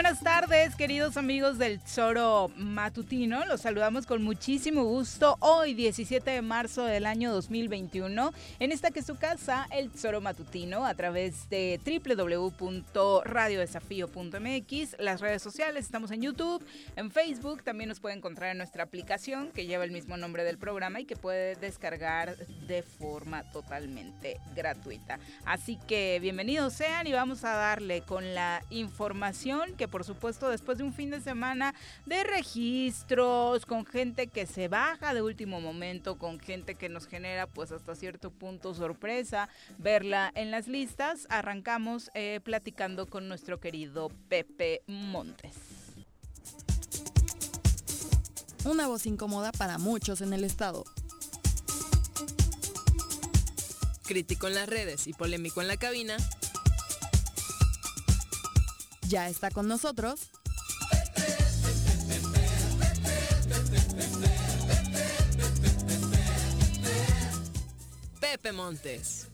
va? Muy buenas tardes, queridos amigos del Zoro Matutino. Los saludamos con muchísimo gusto hoy, 17 de marzo del año 2021, en esta que es su casa, el Zoro Matutino, a través de www.radiodesafío.mx, las redes sociales, estamos en YouTube, en Facebook, también nos puede encontrar en nuestra aplicación que lleva el mismo nombre del programa y que puede descargar de forma totalmente gratuita. Así que bienvenidos sean y vamos a darle con la información que por supuesto después de un fin de semana de registros, con gente que se baja de último momento, con gente que nos genera pues hasta cierto punto sorpresa verla en las listas, arrancamos eh, platicando con nuestro querido Pepe Montes. Una voz incómoda para muchos en el estado. Crítico en las redes y polémico en la cabina, ya está con nosotros. Pepe Montes.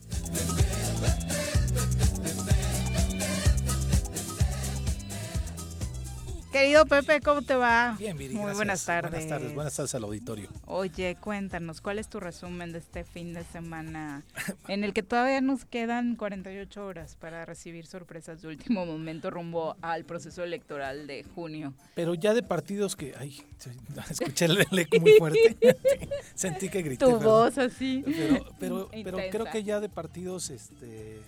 Querido Pepe, ¿cómo te va? Bien, Viri, Muy buenas tardes. Buenas tardes, buenas tardes al auditorio. Oye, cuéntanos, ¿cuál es tu resumen de este fin de semana en el que todavía nos quedan 48 horas para recibir sorpresas de último momento rumbo al proceso electoral de junio? Pero ya de partidos que, ay, escuché el eco muy fuerte, sentí que grité. Tu voz así. Pero, pero, pero creo que ya de partidos, este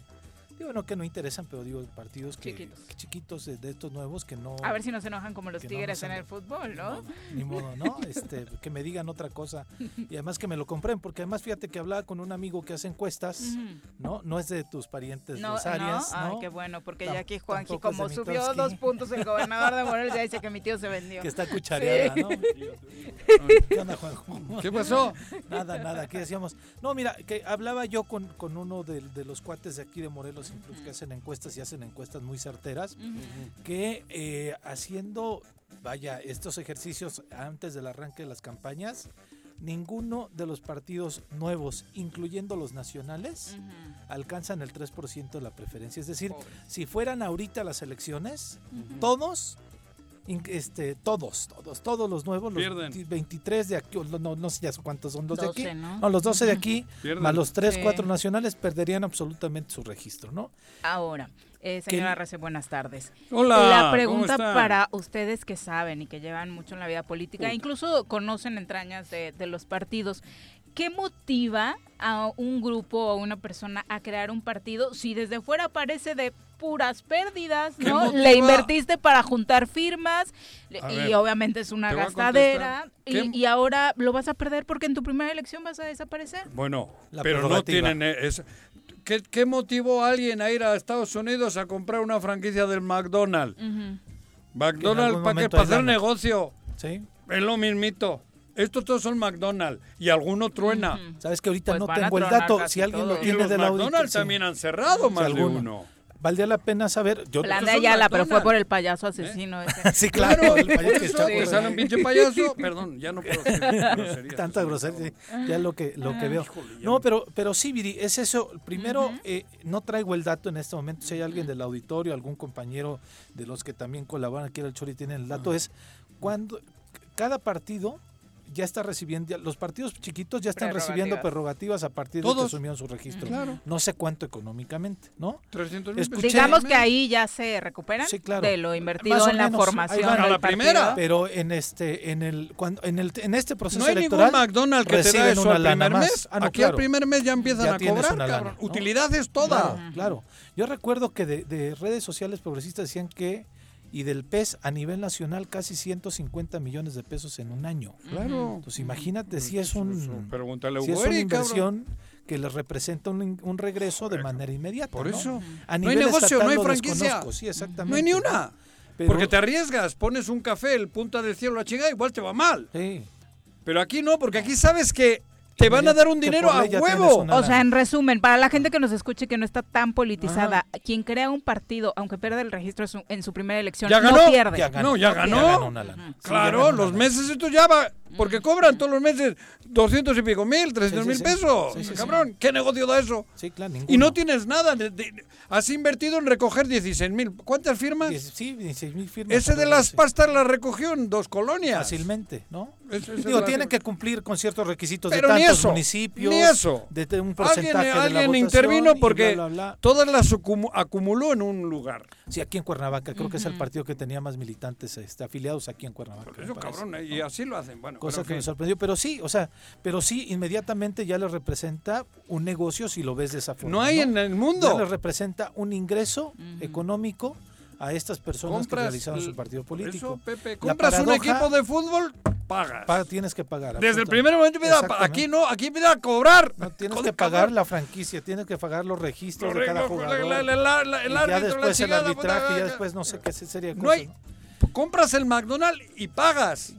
Digo, no que no interesan, pero digo, partidos que chiquitos, chiquitos de, estos nuevos que no... A ver si no se enojan como los tigres en el fútbol, ¿no? Ni modo, ¿no? Este, que me digan otra cosa. Y además que me lo compren, porque además fíjate que hablaba con un amigo que hace encuestas, ¿no? No es de tus parientes no, ¿no? Ay, qué bueno, porque ya aquí Juanji, como subió dos puntos el gobernador de Morelos, ya dice que mi tío se vendió. Que está cuchareada, ¿no? ¿Qué onda, Juanjo? ¿Qué pasó? Nada, nada, ¿qué decíamos? No, mira, que hablaba yo con, con uno de, de los cuates de aquí de Morelos que hacen encuestas y hacen encuestas muy certeras, que eh, haciendo, vaya, estos ejercicios antes del arranque de las campañas, ninguno de los partidos nuevos, incluyendo los nacionales, alcanzan el 3% de la preferencia. Es decir, si fueran ahorita las elecciones, todos este, todos, todos, todos los nuevos, los 23 de aquí, no, no sé ya cuántos son los de aquí, ¿no? los 12 de aquí, más los 3, 4 nacionales, perderían absolutamente su registro, ¿no? Ahora, eh, señora Rece, buenas tardes. Hola. La pregunta para ustedes que saben y que llevan mucho en la vida política, incluso conocen entrañas de, de los partidos, ¿qué motiva a un grupo o a una persona a crear un partido si desde fuera parece de puras pérdidas, ¿no? Le invertiste para juntar firmas y obviamente es una gastadera y, ahora lo vas a perder porque en tu primera elección vas a desaparecer. Bueno, pero no tienen e-, ¿Qué, ¿Qué, motivó a alguien a ir a Estados Unidos a comprar una franquicia del McDonald's? McDonald's para qué? Para hacer negocio. Sí. Es lo mismito. Estos todos son McDonald's y alguno truena. Sabes que ahorita pues no tengo el dato. Si alguien lo tiene de la McDonald's también han cerrado más de uno valdría la pena saber. Yo, Plan de Ayala, pero fue por el payaso asesino. Ese. sí, claro. el payaso que Eso, que sale un pinche payaso. Perdón, ya no puedo groserías. Tanta grosería, ya lo que, lo que veo. No, pero, pero sí, Viri, es eso. Primero, eh, no traigo el dato en este momento. Si hay alguien del auditorio, algún compañero de los que también colaboran aquí en el Chori tienen el dato, es cuando cada partido ya está recibiendo, ya- los partidos chiquitos ya están recibiendo Prerrogativas. a partir de Todos. que asumieron su registro. Claro. No sé cuánto económicamente, ¿no? 300 mil Escuché- pesos. Digamos que ahí ya se recuperan Sí, claro. de lo invertido en la menos, formación van. A la primera. partido. Pero en este, en el, cuando, en el, en este proceso No hay ningún electoral McDonald's que te da eso una al primer mes. Ah, no, Aquí claro. al primer mes ya empiezan Ya a cobrar, una lana, cabrón. ¿no? Utilidades todas. Claro, claro. Yo recuerdo que de, de redes sociales progresistas decían que y del PES a nivel nacional casi 150 millones de pesos en un año. Claro. Entonces imagínate si es un Pregúntale a si es una cabrón. inversión que les representa un, un regreso de manera inmediata. Por ¿no? eso. No hay negocio, estatal no hay franquicia. Sí, exactamente. No hay ni una. Pero- Porque te arriesgas, pones un café, el punta del cielo, la chingada, igual te va mal. Sí. Pero aquí no, porque aquí sabes que te van a dar un dinero a huevo. O sea, en resumen, para la gente que nos escuche que no está tan politizada, quien crea un partido, aunque pierda el registro en su, primera elección, ¿Ya no pierde. Ya ganó. No, ya ganó. una lana. Sí, ya Claro, ganó una los lana. meses estos ya va, porque cobran todos los meses 200 y pico mil, 300 Sí, mil sí, pesos. Sí. Cabrón, ¿qué negocio da eso? Sí, claro, Y ninguno. no tienes nada. de- de- has invertido en recoger 16 mil. ¿Cuántas firmas? Diez- Sí, 16 mil firmas. Ese de las pastas las recogió en dos colonias. Fácilmente, ¿no? Eso- eso Digo, tienen que cumplir con ciertos requisitos Pero de ni tantos eso, municipios. ni eso. De, de un Alguien, porcentaje de la alguien intervino y porque bla, bla, bla. todas las acumu- acumuló en un lugar. Sí, aquí en Cuernavaca, creo que es el partido que tenía más militantes este, afiliados aquí en Cuernavaca. Eso, me parece. cabrón, y así lo hacen. Bueno, Cosa que me sorprendió, pero sí, o sea, pero sí, inmediatamente ya le representa un negocio si lo ves de esa forma. No hay en el Ya mundo. le representa un ingreso económico a estas personas que realizaron su partido político. Eso, Pepe, compras un equipo de fútbol, pagas. Pa- tienes que pagar. Desde el primer momento empieza a aquí no, aquí empieza a cobrar. No, tienes que pagar cabrón. la franquicia, tienes que pagar los registros de cada jugador. la- la- la- la- el y ya árbitro, después el arbitraje, puta, ya después no sé qué sería No hay. Compras el McDonald's y pagas.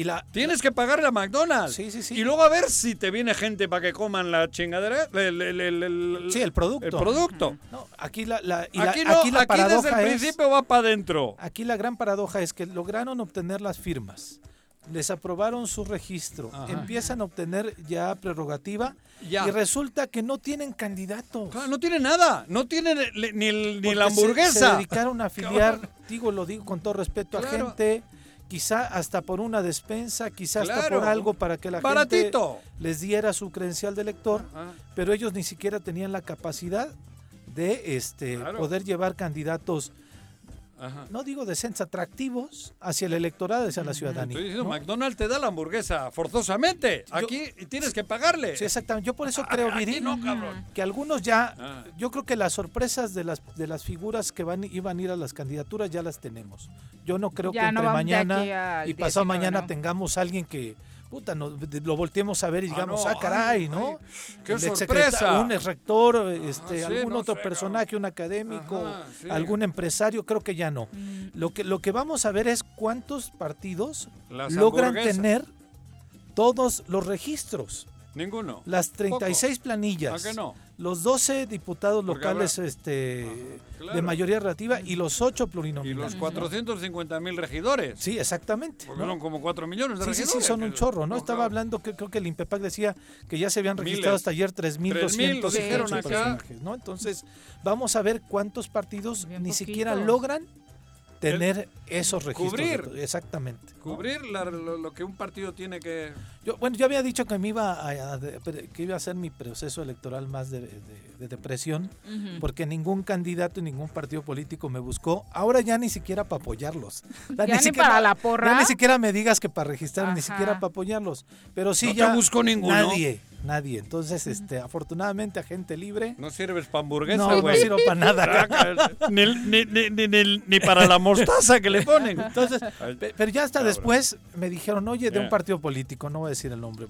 Y la, Tienes que pagarle a McDonald's. Sí, sí, sí. Y luego a ver si te viene gente para que coman la chingadera. El, el- el- el- Sí, el producto. El producto. no, aquí la, la- y la- aquí no, aquí la aquí desde el es, principio va para adentro. aquí la gran paradoja es que lograron obtener las firmas. Les aprobaron su registro, Ajá. empiezan a obtener ya prerrogativa Ya. y resulta que no tienen candidatos. Claro, no tiene nada. No tiene le- ni, ni la se- Se, hamburguesa. dedicaron a afiliar, digo, lo digo con todo respeto a gente, quizá hasta por una despensa, quizá hasta por algo para que la Baratito. gente les diera su credencial de elector, Ajá. pero ellos ni siquiera tenían la capacidad de este Claro. poder llevar candidatos, Ajá. no digo decentes, atractivos hacia el electorado, hacia la ciudadanía. Estoy diciendo, ¿no? McDonald's te da la hamburguesa forzosamente. Aquí tienes que pagarle. Sí, exactamente. Yo por eso creo, Aquí Viri, no, que algunos ya, Ah. yo creo que las sorpresas de las de las figuras que van iban a ir a las candidaturas ya las tenemos. Yo no creo Ya que no entre mañana y pasado 19, mañana ¿no? tengamos alguien que puta de- lo volteemos a ver y Ah, digamos, no, ah, caray, ay, ¿no? ay, qué sorpresa. Un ex rector, este, sí, algún no otro sé, personaje, un académico, Ajá, sí. algún empresario, creo que ya no. Mm. Lo que lo que vamos a ver es cuántos partidos Las logran tener todos los registros. Ninguno. Las 36 planillas. ¿A que no? Los 12 diputados Porque locales habrá- este, Ajá, claro. de mayoría relativa y los 8 Y plurinominales. los 450 mil regidores. Sí, exactamente. Porque como 4 millones de Sí, sí, regidores. sí, son un chorro, ¿no? Estaba claro. hablando que creo que el INPEPAC decía que ya se habían Miles. registrado hasta ayer 3.200 lo dijeron acá. personajes, ¿no? Entonces, vamos a ver cuántos partidos Bien ni siquiera logran tener esos registros. cubrir. Exactamente. ¿no? Cubrir la- lo, lo que un partido tiene que... Yo, bueno, yo había dicho que me iba a, que iba a ser mi proceso electoral más de, de- de depresión, porque ningún candidato y ningún partido político me buscó. Ahora ya ni siquiera para apoyarlos. Ya Ya ni para la porra. Ya ni siquiera me digas que para registrar, ni siquiera para apoyarlos. Pero sí No ya buscó ninguno. Nadie, nadie. Entonces, este, afortunadamente a gente libre. No sirves para hamburguesa, No, no sirvo para nada. ni, ni, ni, ni, ni- ni para la mostaza que le ponen. Entonces, pe- pero ya hasta después me dijeron, oye, de un partido político, no voy a decir el nombre.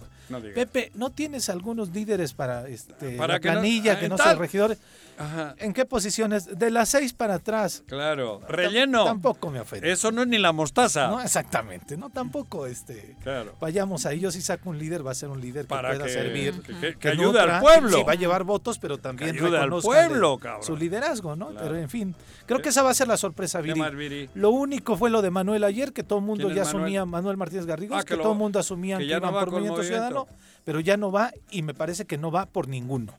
Pepe, ¿no tienes algunos líderes para este Para la que no- planilla, ah, que no, tal. sean regidores? Ajá, ¿En qué posiciones? De las seis para atrás. claro. Relleno. Tampoco me ofende. Eso no es ni la mostaza. No, exactamente. No, tampoco este. Claro. Vayamos ahí. Yo si saco un líder, va a ser un líder que Para pueda que- servir asumir que, ayude al pueblo. Sí, va a llevar votos, pero también ayude al pueblo, cabrón. su liderazgo, ¿no? Pero en fin, creo que esa va a ser la sorpresa, Viri. Lo único fue lo de Manuel ayer, que todo el mundo ya asumía, Manuel Martínez Garrido, ah, que, todo el mundo asumía que, iban por Movimiento Ciudadano, pero ya no va y me parece que no va por ninguno.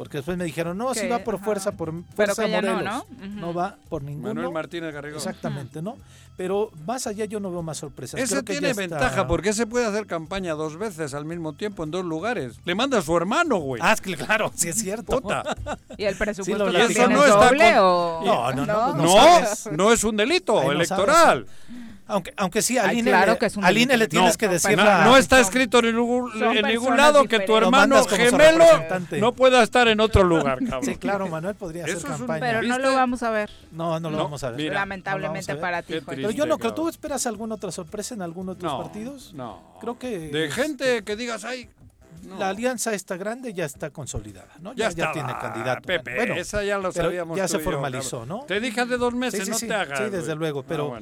Porque después me dijeron, no, sí va por fuerza, por fuerza Morelos. No, ¿no? va por ninguno. Manuel Martínez Garrido. Exactamente, ¿no? Pero más allá yo no veo más sorpresas. Ese tiene ventaja porque se puede hacer campaña dos veces al mismo tiempo en dos lugares. Le manda a su hermano, güey. Ah, claro, sí es cierto. ¿Y el presupuesto sí, eso no está doble o...? No, no, no. No, no, es un delito electoral. Aunque, aunque sí, al, INE, le tienes que decir no, está escrito en ningún, en ningún lado que tu hermano gemelo no pueda estar en otro lugar, cabrón. Sí, claro, Manuel podría hacer campaña. pero no lo vamos a ver. No, no lo vamos a ver. Lamentablemente para ti. pero yo no creo. ¿Tú esperas alguna otra sorpresa en algunos otros partidos? No. Creo que... De gente que digas, ay, la alianza está grande ya está consolidada, ¿no? Ya, ya, tiene candidato. Pepe, bueno, esa ya lo sabíamos. Ya se formalizó, ¿no? Te dije de dos meses, no te hagas. Sí, desde luego, pero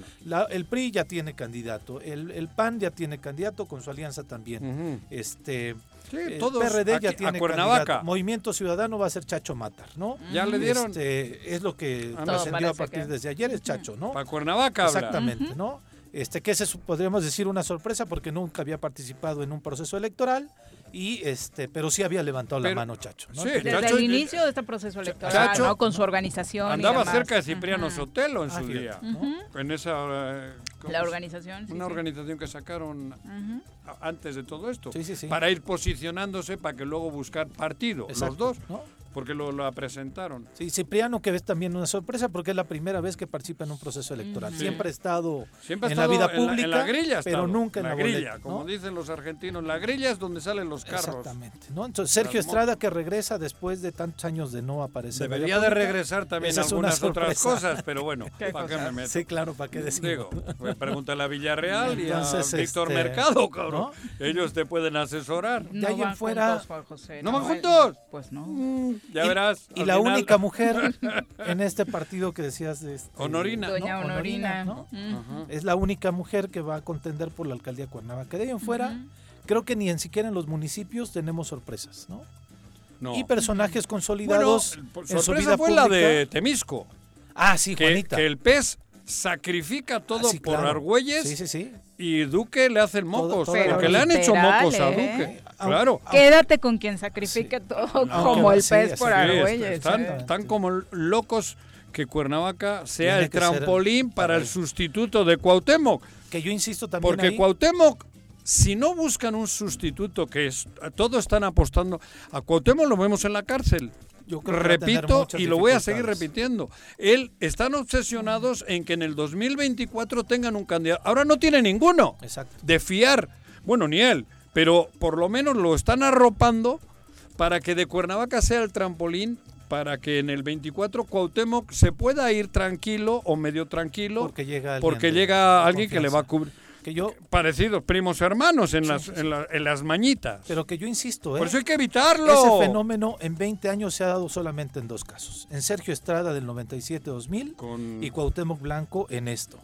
el PRI ya tiene candidato, el, PAN ya tiene candidato con su alianza también. Este el PRD ya tiene Candidato. Movimiento Ciudadano va a ser Chacho Matar, ¿no? Ya le dieron. Este, es lo que trascendió a partir desde ayer, es Chacho, ¿no? Para Cuernavaca. Exactamente, ¿no? Este, que ese podríamos decir una sorpresa porque nunca había participado en un proceso electoral y este pero sí había levantado la mano Chacho sí, desde el inicio de este proceso electoral ¿no? con su organización andaba cerca de Cipriano Sotelo en su día en esa eh, la organización una organización que sacaron antes de todo esto para ir posicionándose para que luego buscar partido los dos porque lo, lo, presentaron. Sí, Cipriano que es también una sorpresa porque es la primera vez que participa en un proceso electoral. Siempre ha estado en la vida pública, en la, grilla pero nunca en la, grilla. como dicen los argentinos, la grilla es donde salen los carros. Exactamente. ¿no? Entonces Sergio Estrada que regresa después de tantos años de no aparecer. Debería de regresar también algunas otras cosas, pero bueno, ¿para qué me meto? Sí, claro, ¿para qué decir? Digo, pues pregúntale a Villarreal y a Víctor este, Mercado, cabrón. Ellos te pueden asesorar. De ahí en fuera. ¿No van juntos? Pues no. Mm, ya verás. Y la única mujer en este partido que decías de este, Honorina. Doña Honorina. Es la única mujer que va a contender por la alcaldía de Cuernavaca. De ahí en fuera, creo que ni en siquiera en los municipios tenemos sorpresas, ¿no? Y personajes consolidados en su vida fue la de Temisco. Ah, sí, que, Juanita. Que el pez sacrifica todo ah, por Argüelles. Sí, sí, sí. Y Duque le hace el mocos, porque le han hecho mocos a Duque. ¿Eh? Claro. Quédate con quien sacrifique todo como el pez por Argüelles. Están, ¿eh? están como locos que Cuernavaca sea el trampolín para el sustituto de Cuauhtémoc. Que yo insisto también Porque Cuauhtémoc si no buscan un sustituto, que es, todos están apostando, a Cuauhtémoc lo vemos en la cárcel. Yo Repito y lo voy a seguir repitiendo. Él están obsesionados en que en el 2024 tengan un candidato. Ahora no tiene ninguno Exacto. de fiar. Bueno, ni él, pero por lo menos lo están arropando para que de Cuernavaca sea el trampolín para que en el 24 Cuauhtémoc se pueda ir tranquilo o medio tranquilo porque llega porque llega alguien que le va a cubrir. Que yo parecidos primos hermanos en las En, las mañitas. Pero que yo insisto ¿eh? por eso hay que evitarlo. Ese fenómeno en 20 años se ha dado solamente en dos casos en Sergio Estrada del 97-2000 y Cuauhtémoc Blanco en esto.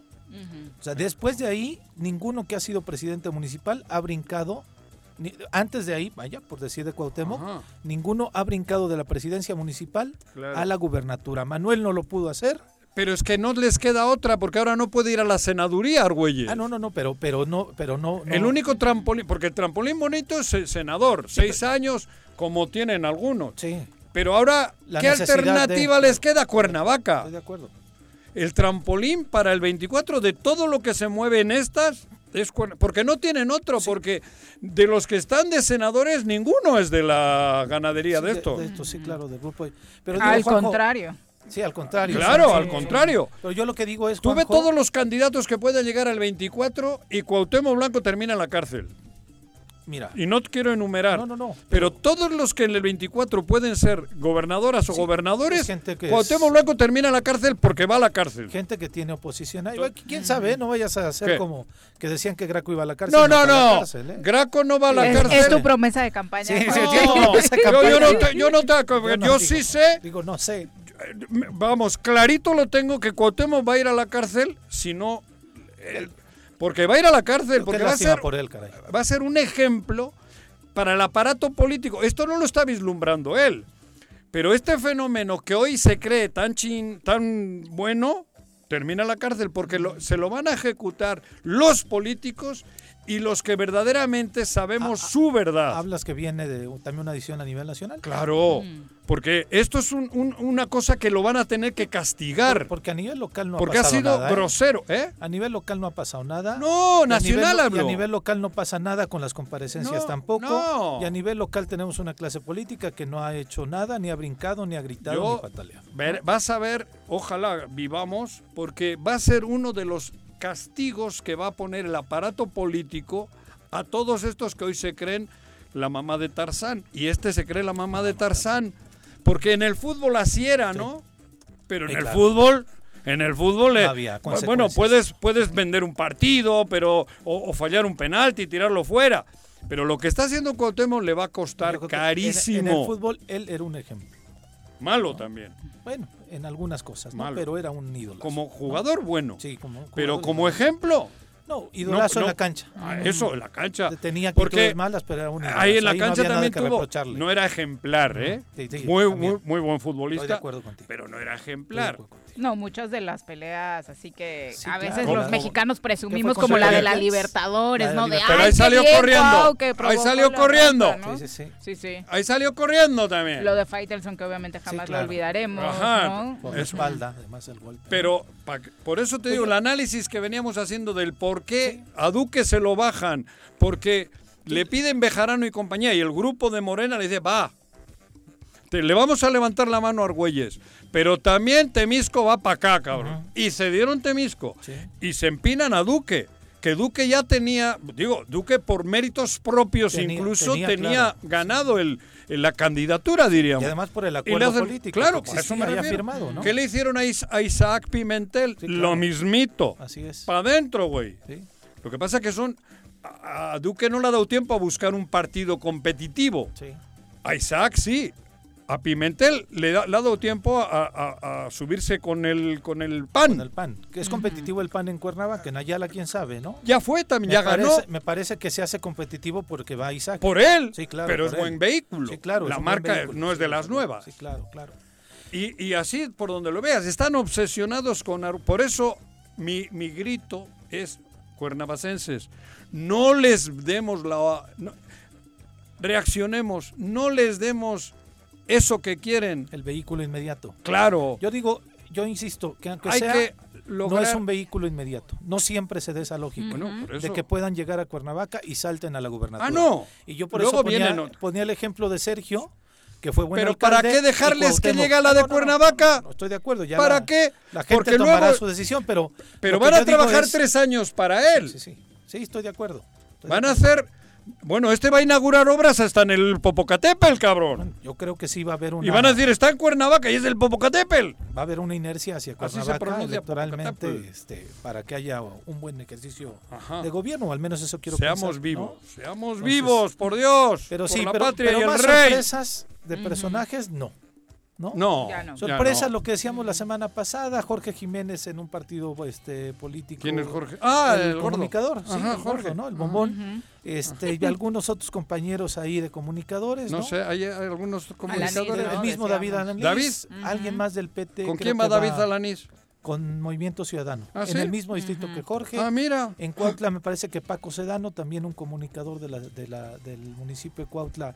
O sea después de ahí ninguno que ha sido presidente municipal ha brincado antes de ahí, vaya, por decir de Cuauhtémoc, ninguno ha brincado de la presidencia municipal a la gubernatura. Manuel no lo pudo hacer. Pero es que no les queda otra, porque ahora no puede ir a la senaduría, Argüelles. Ah, no, no, no, pero, pero no, pero no, El único trampolín, porque el trampolín bonito es el senador, seis años, como tienen algunos. Sí. Pero ahora, ¿qué alternativa les queda? Cuernavaca. Estoy de acuerdo. El trampolín para el 24 de todo lo que se mueve en estas es porque no tienen otro, porque de los que están de senadores ninguno es de la ganadería de, esto. De, esto sí, claro, del grupo. Pero al contrario. Sí, al contrario. Claro, al contrario. Pero yo lo que digo es. Tuve todos los candidatos que puedan llegar al 24 y Cuauhtémoc Blanco termina en la cárcel. Mira. Y no quiero enumerar. No, no, no. Pero, todos los que en el 24 pueden ser gobernadoras o gobernadores, Cuauhtémoc Blanco termina en la cárcel porque va a la cárcel. Gente que tiene oposición. ¿Quién sabe? No vayas a hacer como que decían que Graco iba a la cárcel. No, no, no. ¿eh? Graco no va a la cárcel. Es tu promesa de campaña. Sí, sí, yo, no te, yo no te, yo, sí sé. Digo, no sé vamos, clarito lo tengo que Cuauhtémoc va a ir a la cárcel si no... porque va a ir a la cárcel, porque va a, ser, por él, va a ser un ejemplo para el aparato político. Esto no lo está vislumbrando él. Pero este fenómeno que hoy se cree tan, chin, tan bueno, termina la cárcel porque se lo van a ejecutar los políticos y los que verdaderamente sabemos ah, su verdad. Hablas que viene de también una edición a nivel nacional. Claro, mm. porque esto es una cosa que lo van a tener que castigar. porque a nivel local no ha pasado nada. Porque ha sido ¿eh? grosero, ¿eh? A nivel local no ha pasado nada. No, nacional a nivel, a nivel local no pasa nada con las comparecencias tampoco. Y a nivel local tenemos una clase política que no ha hecho nada, ni ha brincado, ni ha gritado, ni pataleado. vas a ver, ojalá vivamos, porque va a ser uno de los castigos que va a poner el aparato político a todos estos que hoy se creen la mamá de Tarzán. Y este se cree la mamá de Tarzán. Porque en el fútbol así era, ¿no? Pero en el fútbol... En el fútbol, bueno, puedes, puedes vender un partido, pero o, fallar un penalti y tirarlo fuera. Pero lo que está haciendo Cuauhtémoc le va a costar carísimo. En, el fútbol él era un ejemplo. Malo también. Bueno, en algunas cosas, ¿no? pero era un ídolo. Como jugador, bueno. Sí, como Pero como ejemplo. No, idolazo en la cancha. Ah, eso, en la cancha. Tenía porque malas, pero era un Ahí en la cancha también tuvo. No era ejemplar, ¿eh? muy, muy, muy, buen futbolista. de acuerdo contigo. Pero no era ejemplar. No, muchas de las peleas, así que a veces los mexicanos presumimos como la de la Libertadores, ¿no? De, Pero ahí salió corriendo. ahí salió corriendo. sí, sí, sí, sí, Ahí salió corriendo también. Lo de Faitelson que obviamente jamás lo olvidaremos. Ajá. Por espalda, además el golpe. Pero por eso te digo, el análisis que veníamos haciendo del por qué a Duque se lo bajan, porque le piden Bejarano y compañía y el grupo de Morena le dice, va, le vamos a levantar la mano a Argüelles. Pero también Temisco va para acá, cabrón. Y se dieron Temisco. Y se empinan a Duque. Que Duque ya tenía, digo, Duque por méritos propios incluso tenía, ganado el, la candidatura, diríamos. Y además por el acuerdo político. Claro, por eso me había firmado, ¿no? ¿Qué le hicieron a, Isaac Pimentel? Lo mismito. Así es. Para adentro, güey. Lo que pasa es que son... A Duque no le ha dado tiempo a buscar un partido competitivo. A Isaac sí a Pimentel le, ha dado tiempo a, subirse con el con el pan. Con el pan. Que es competitivo el pan en Cuernavaca, en Ayala quién sabe, ¿no? Ya fue también, ya ganó. Me parece que se hace competitivo porque va Isaac. Por él. Sí, claro. Pero es buen vehículo. Sí, claro. La marca no es de las nuevas. Sí, claro, claro. Y, y, así por donde lo veas, están obsesionados con por eso mi, mi grito es cuernavacenses, no les demos la reaccionemos, no les demos eso que quieren. El vehículo inmediato. Claro. Yo digo, yo insisto, que aunque sea, no es un vehículo inmediato. No siempre se dé esa lógica. De que puedan llegar a Cuernavaca y salten a la gubernatura. Ah, no. Y yo por eso ponía, el ejemplo de Sergio, que fue bueno. Pero ¿para qué dejarles que llegue a la de Cuernavaca? No, estoy de acuerdo. Ya ¿Para qué? La gente Porque tomará su decisión, pero. Pero van a trabajar tres años para él. Sí, sí. Sí, estoy de acuerdo. van a hacer bueno, este va a inaugurar obras hasta en el Popocatépetl, cabrón. yo creo que sí va a haber una... Y van a decir, está en Cuernavaca y es del Popocatépetl. Va a haber una inercia hacia Cuernavaca electoralmente este, para que haya un buen ejercicio de gobierno, al menos eso quiero Seamos vivos, seamos vivos, por Dios, pero por sí, la pero, patria y el más rey. sorpresas de personajes, no. ¿No? No. Sorpresa lo que decíamos la semana pasada, Jorge Jiménez en un partido este político. ¿Quién es Jorge? Ah, el, comunicador, sí, Jorge, ¿no? El bombón. Este y algunos otros compañeros ahí de comunicadores, ¿no? No sé, hay, algunos comunicadores, el mismo David Alanís, David, alguien más del PT. ¿Con quién va David Alanís? Con Movimiento Ciudadano. ¿Ah, en el mismo distrito que Jorge. Ah, mira. En Cuautla me parece que Paco Sedano, también un comunicador de la, de la, del municipio de Cuautla,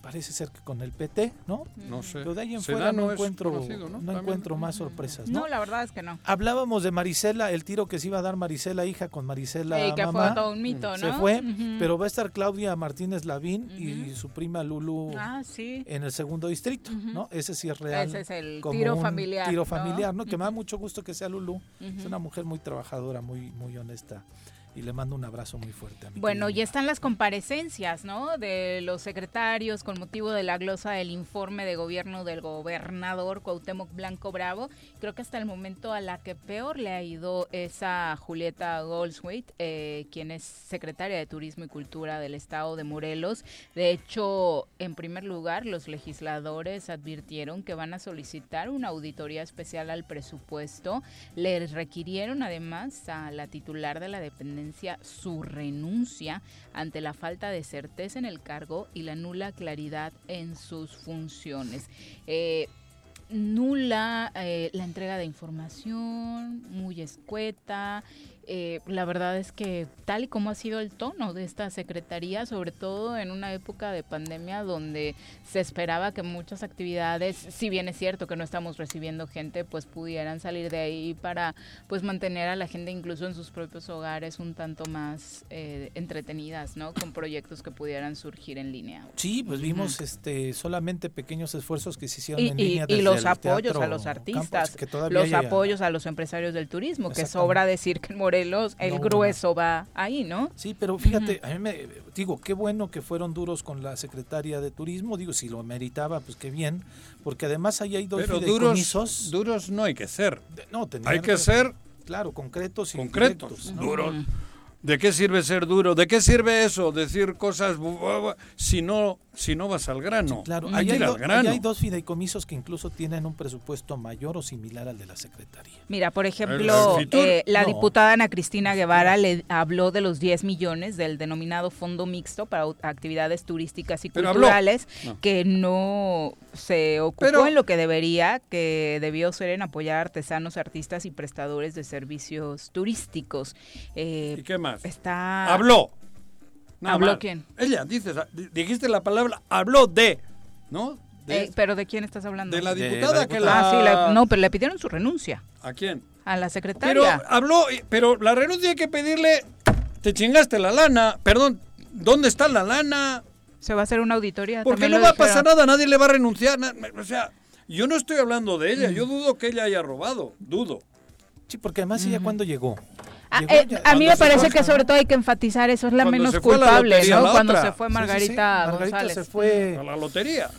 parece ser que con el PT, ¿no? No sé. Pero de ahí en fuera no encuentro, ¿no? encuentro más sorpresas. ¿no? ¿no? la verdad es que no. Hablábamos de Marisela, el tiro que se iba a dar Marisela hija con Marisela sí, que mamá. fue todo un mito, ¿no? Se fue, pero va a estar Claudia Martínez Lavín y su prima Lulu ah, sí. en el segundo distrito, ¿no? Ese sí es real. Ese es el tiro familiar. Tiro familiar, ¿no? Que me da mucho gusto que sea Lulu. Es una mujer muy trabajadora, muy, muy honesta y le mando un abrazo muy fuerte a mi Bueno, ya están las comparecencias, ¿no? De los secretarios con motivo de la glosa del informe de gobierno del gobernador Cuauhtémoc Blanco Bravo. Creo que hasta el momento a la que peor le ha ido es a Julieta Goldswaite, eh, quien es secretaria de Turismo y Cultura del Estado de Morelos. De hecho, en primer lugar, los legisladores advirtieron que van a solicitar una auditoría especial al presupuesto. Le requirieron además a la titular de la dependencia su renuncia ante la falta de certeza en el cargo y la nula claridad en sus funciones. Eh, nula eh, la entrega de información, muy escueta, eh, la verdad es que tal y como ha sido el tono de esta secretaría, sobre todo en una época de pandemia donde se esperaba que muchas actividades, si bien es cierto que no estamos recibiendo gente, pues pudieran salir de ahí para pues mantener a la gente incluso en sus propios hogares un tanto más eh, entretenidas, ¿no? Con proyectos que pudieran surgir en línea. Sí, pues vimos este solamente pequeños esfuerzos que se hicieron en línea. y los apoyos a los artistas, los apoyos a los empresarios del turismo, que sobra decir que en El grueso va ahí, ¿no? Sí, pero fíjate, a mí me digo, qué bueno que fueron duros con la secretaria de turismo, digo, si lo meritaba, pues qué bien, porque además ahí hay dos pero duros, duros no hay que ser. no, hay que, ser claro, concretos y concretos, duros. ¿De qué sirve ser duro? ¿De qué sirve eso? Decir cosas si no si no vas al grano. claro, hay, hay, dos fideicomisos que incluso tienen un presupuesto mayor o similar al de la Secretaría. Mira, por ejemplo, eh, la diputada Ana Cristina Guevara le habló de los 10 millones del denominado Fondo Mixto para actividades turísticas y culturales que no se ocupó en lo que debería, que debió ser en apoyar a artesanos, artistas y prestadores de servicios turísticos. Eh, ¿Y qué más? Está... Habló. ¿Habló quién? Ella, dices, dijiste la palabra, habló de, ¿no? Eh, ¿Pero de quién estás hablando? De la diputada, que la... Ah, sí, no, pero le pidieron su renuncia. ¿A quién? A la secretaria. Pero habló, pero la renuncia hay que pedirle, te chingaste la lana, perdón, ¿dónde está la lana? Se va a hacer una auditoría. Porque no va a pasar nada, nadie le va a renunciar. O sea, yo no estoy hablando de ella, yo dudo que ella haya robado, dudo. Sí, porque además ella cuando llegó, Ah, eh, a, mí me parece que sobre todo hay que enfatizar eso, es la menos culpable, ¿no? Cuando se fue Margarita, González. se fue a la lotería.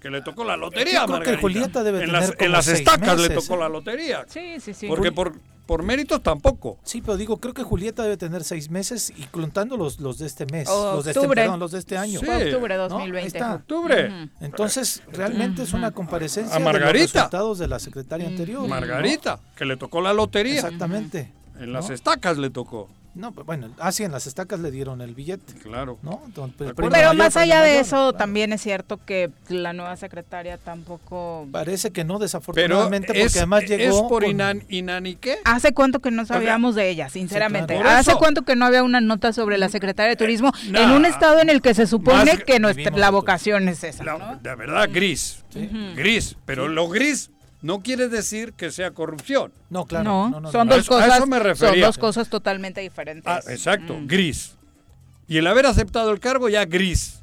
Que le tocó la lotería, Yo creo que Julieta debe en tener las, en las estacas le tocó ¿eh? la lotería. Sí, sí, sí. Porque por, por méritos tampoco. Sí, pero digo, creo que Julieta debe tener seis meses y contando los, los de este mes, los, de este, perdón, los de este año. Sí. octubre 2020. ¿No? Octubre. Entonces, realmente es una comparecencia de los resultados de la secretaria anterior. Margarita, que le tocó la lotería. Exactamente. En las estacas le tocó. No, bueno, así ah, en las estacas le dieron el billete. Claro. ¿no? pero, más allá de eso, también es cierto que la nueva secretaria tampoco... Parece que no, desafortunadamente, porque además llegó... ¿Es por Inan, Inani qué? ¿Hace cuánto que no sabíamos de ella, sinceramente? ¿Hace cuánto que no había una nota sobre la secretaria de Turismo en un estado en el que se supone que nuestra, la vocación es esa? De verdad, gris. Gris. Pero lo gris no quiere decir que sea corrupción. No, claro. No, son dos cosas. Son dos cosas totalmente diferentes. Ah, exacto, mm. gris. Y el haber aceptado el cargo ya gris.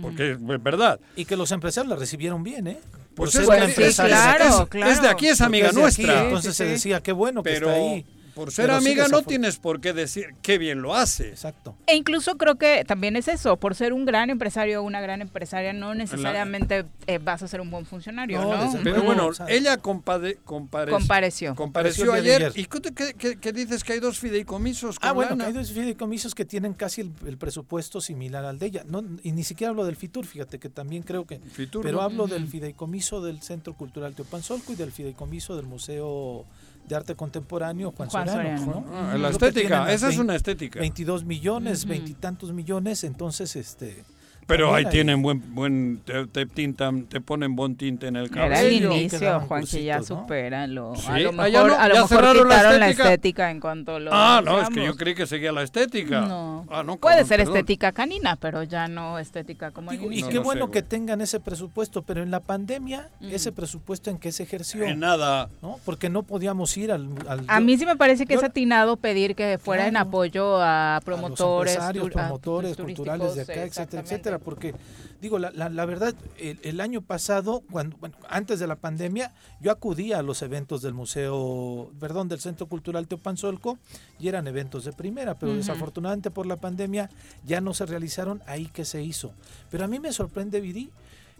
Porque es verdad. Y que los empresarios la recibieron bien, ¿eh? Por pues ser una empresa. claro, claro. es de aquí, es amiga nuestra. entonces se decía, qué bueno que está ahí. Por ser amiga no tienes por qué decir qué bien lo hace. Exacto. E incluso creo que también es eso, por ser un gran empresario o una gran empresaria no necesariamente eh, vas a ser un buen funcionario, ¿no? Pero bueno, ella compareció. Compareció ayer. ¿Y qué, dices que hay dos fideicomisos? ah, bueno, hay dos fideicomisos que tienen casi el, presupuesto similar al de ella. No, y ni siquiera hablo del FITUR, fíjate que también creo que... pero hablo del fideicomiso del Centro Cultural Teopanzolco y del fideicomiso del Museo de arte contemporáneo, Juan, Soriano. Ah, la estética, esa es una estética. 22 millones, veintitantos millones, entonces este pero ahí tienen buen, buen te, te, tintan, te ponen buen tinte en el cabello. Era el inicio, Juan, que ya superan lo, a lo mejor, no, a lo mejor quitaron la estética? la estética? en cuanto lo Ah, no, es que yo creí que seguía la estética. No, ah, no puede ser estética canina, pero ya no estética como el Y qué bueno que tengan ese presupuesto, pero en la pandemia, ese presupuesto en qué se ejerció. En nada. ¿no? Porque no podíamos ir al... a mí sí me parece que es atinado pedir que fuera en apoyo a promotores. A los promotores culturales de acá, etcétera, etcétera porque digo, la, la, verdad, el, año pasado, cuando, bueno, antes de la pandemia, yo acudía a los eventos del Museo, perdón, del Centro Cultural Teopanzolco y eran eventos de primera, pero desafortunadamente por la pandemia ya no se realizaron, ahí que se hizo. Pero a mí me sorprende, Vidi,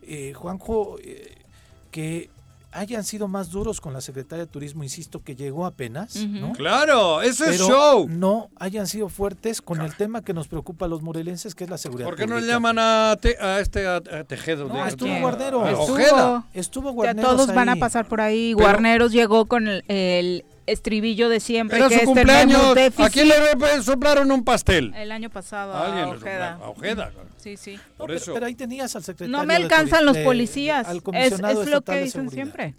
eh, Juanjo, eh, que hayan sido más duros con la secretaria de Turismo, insisto, que llegó apenas, ¿no? Claro, ese es show. No hayan sido fuertes con el tema que nos preocupa a los morelenses, que es la seguridad. ¿Por qué no le llaman a, a este a, Tejedo? No, estuvo Guardero. Estuvo, estuvo Guarneros todos van a pasar por ahí. Guarneros llegó con el, estribillo de siempre. Era que su es cumpleaños. ¿A quién le soplaron un pastel? El año pasado A alguien a le Ojeda. soplaron. A Ojeda. Sí, sí. No, Por pero, eso. pero ahí tenías al secretario. No me alcanzan los policías. al Es, comisionado es lo que dicen siempre.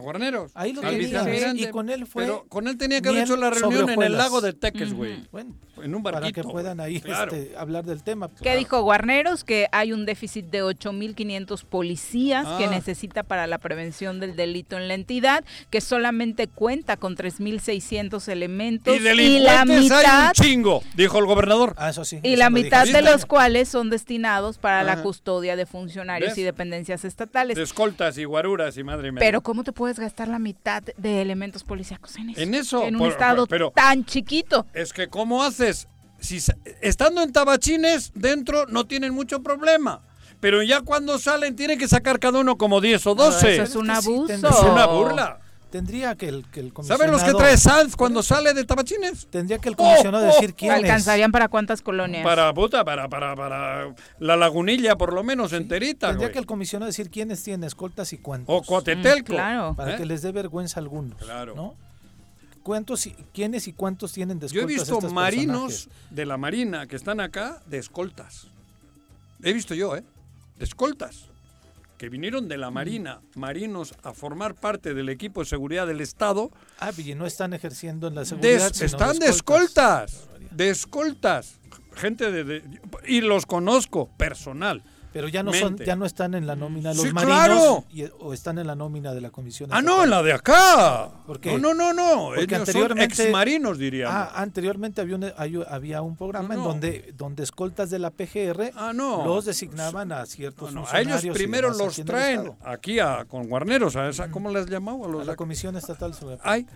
A Guarneros. Ahí lo vicealmirante. Y con él fue. Pero con él tenía que haber hecho la reunión en el lago de Teques, güey. Bueno, En un para barquito. que puedan ahí Claro. este, hablar del tema. ¿Qué dijo Guarneros? Que hay un déficit de 8.500 policías que Ah. necesita para la prevención del delito en la entidad, que solamente cuenta con 3.600 elementos Y y la hay mitad un chingo, dijo el gobernador. Ah, eso sí. y eso la mitad de los cuales son destinados para la custodia de funcionarios ¿Ves? y dependencias estatales. De escoltas y guaruras y madre mía. Pero ¿cómo te puedes gastar la mitad de elementos policíacos en eso? En eso, En un por- estado pero- tan chiquito. Es que ¿cómo haces? Si sa- estando en tabachines dentro no tienen mucho problema. Pero ya cuando salen tienen que sacar cada uno como 10 o 12. eso es un abuso. Es una burla. Tendría que el, que el ¿Sabes los que comisionado- trae Sanz cuando sale de tabachines? Tendría que el comisionado Oh, oh, decir quién es. ¿Alcanzarían para cuántas colonias? Para puta, para, para, para la lagunilla por lo menos enterita, Tendría güey. que el comisionado decir quiénes tienen escoltas y cuántos. O Coatetelco. Mm, claro. Para ¿eh? que les dé vergüenza a algunos. Claro. ¿no? ¿Cuántos y, ¿Quiénes y cuántos tienen de Yo he escoltas visto estos marinos personajes? de la Marina que están acá de escoltas. He visto yo, ¿eh? De escoltas. Que vinieron de la Marina, marinos, a formar parte del equipo de seguridad del Estado. Ah, y no están ejerciendo en la de- seguridad. están de escoltas. De escoltas. Gente de, de- Y los conozco, personal. Pero ya no son, ya no están en la nómina los Sí, marinos claro. y- o están en la nómina de la comisión. Ah, no, en la de acá. ¿Por qué? No, no, no, no. Porque Ellos anteriormente- son exmarinos, diríamos. Ah, anteriormente había un, había un programa No, no. en donde, donde escoltas de la PGR Ah, no. los designaban a ciertos No, a ellos primero los traen aquí a, con guarneros, a esa, ¿cómo les llamaba? A a los la Comisión Estatal sobre Hay.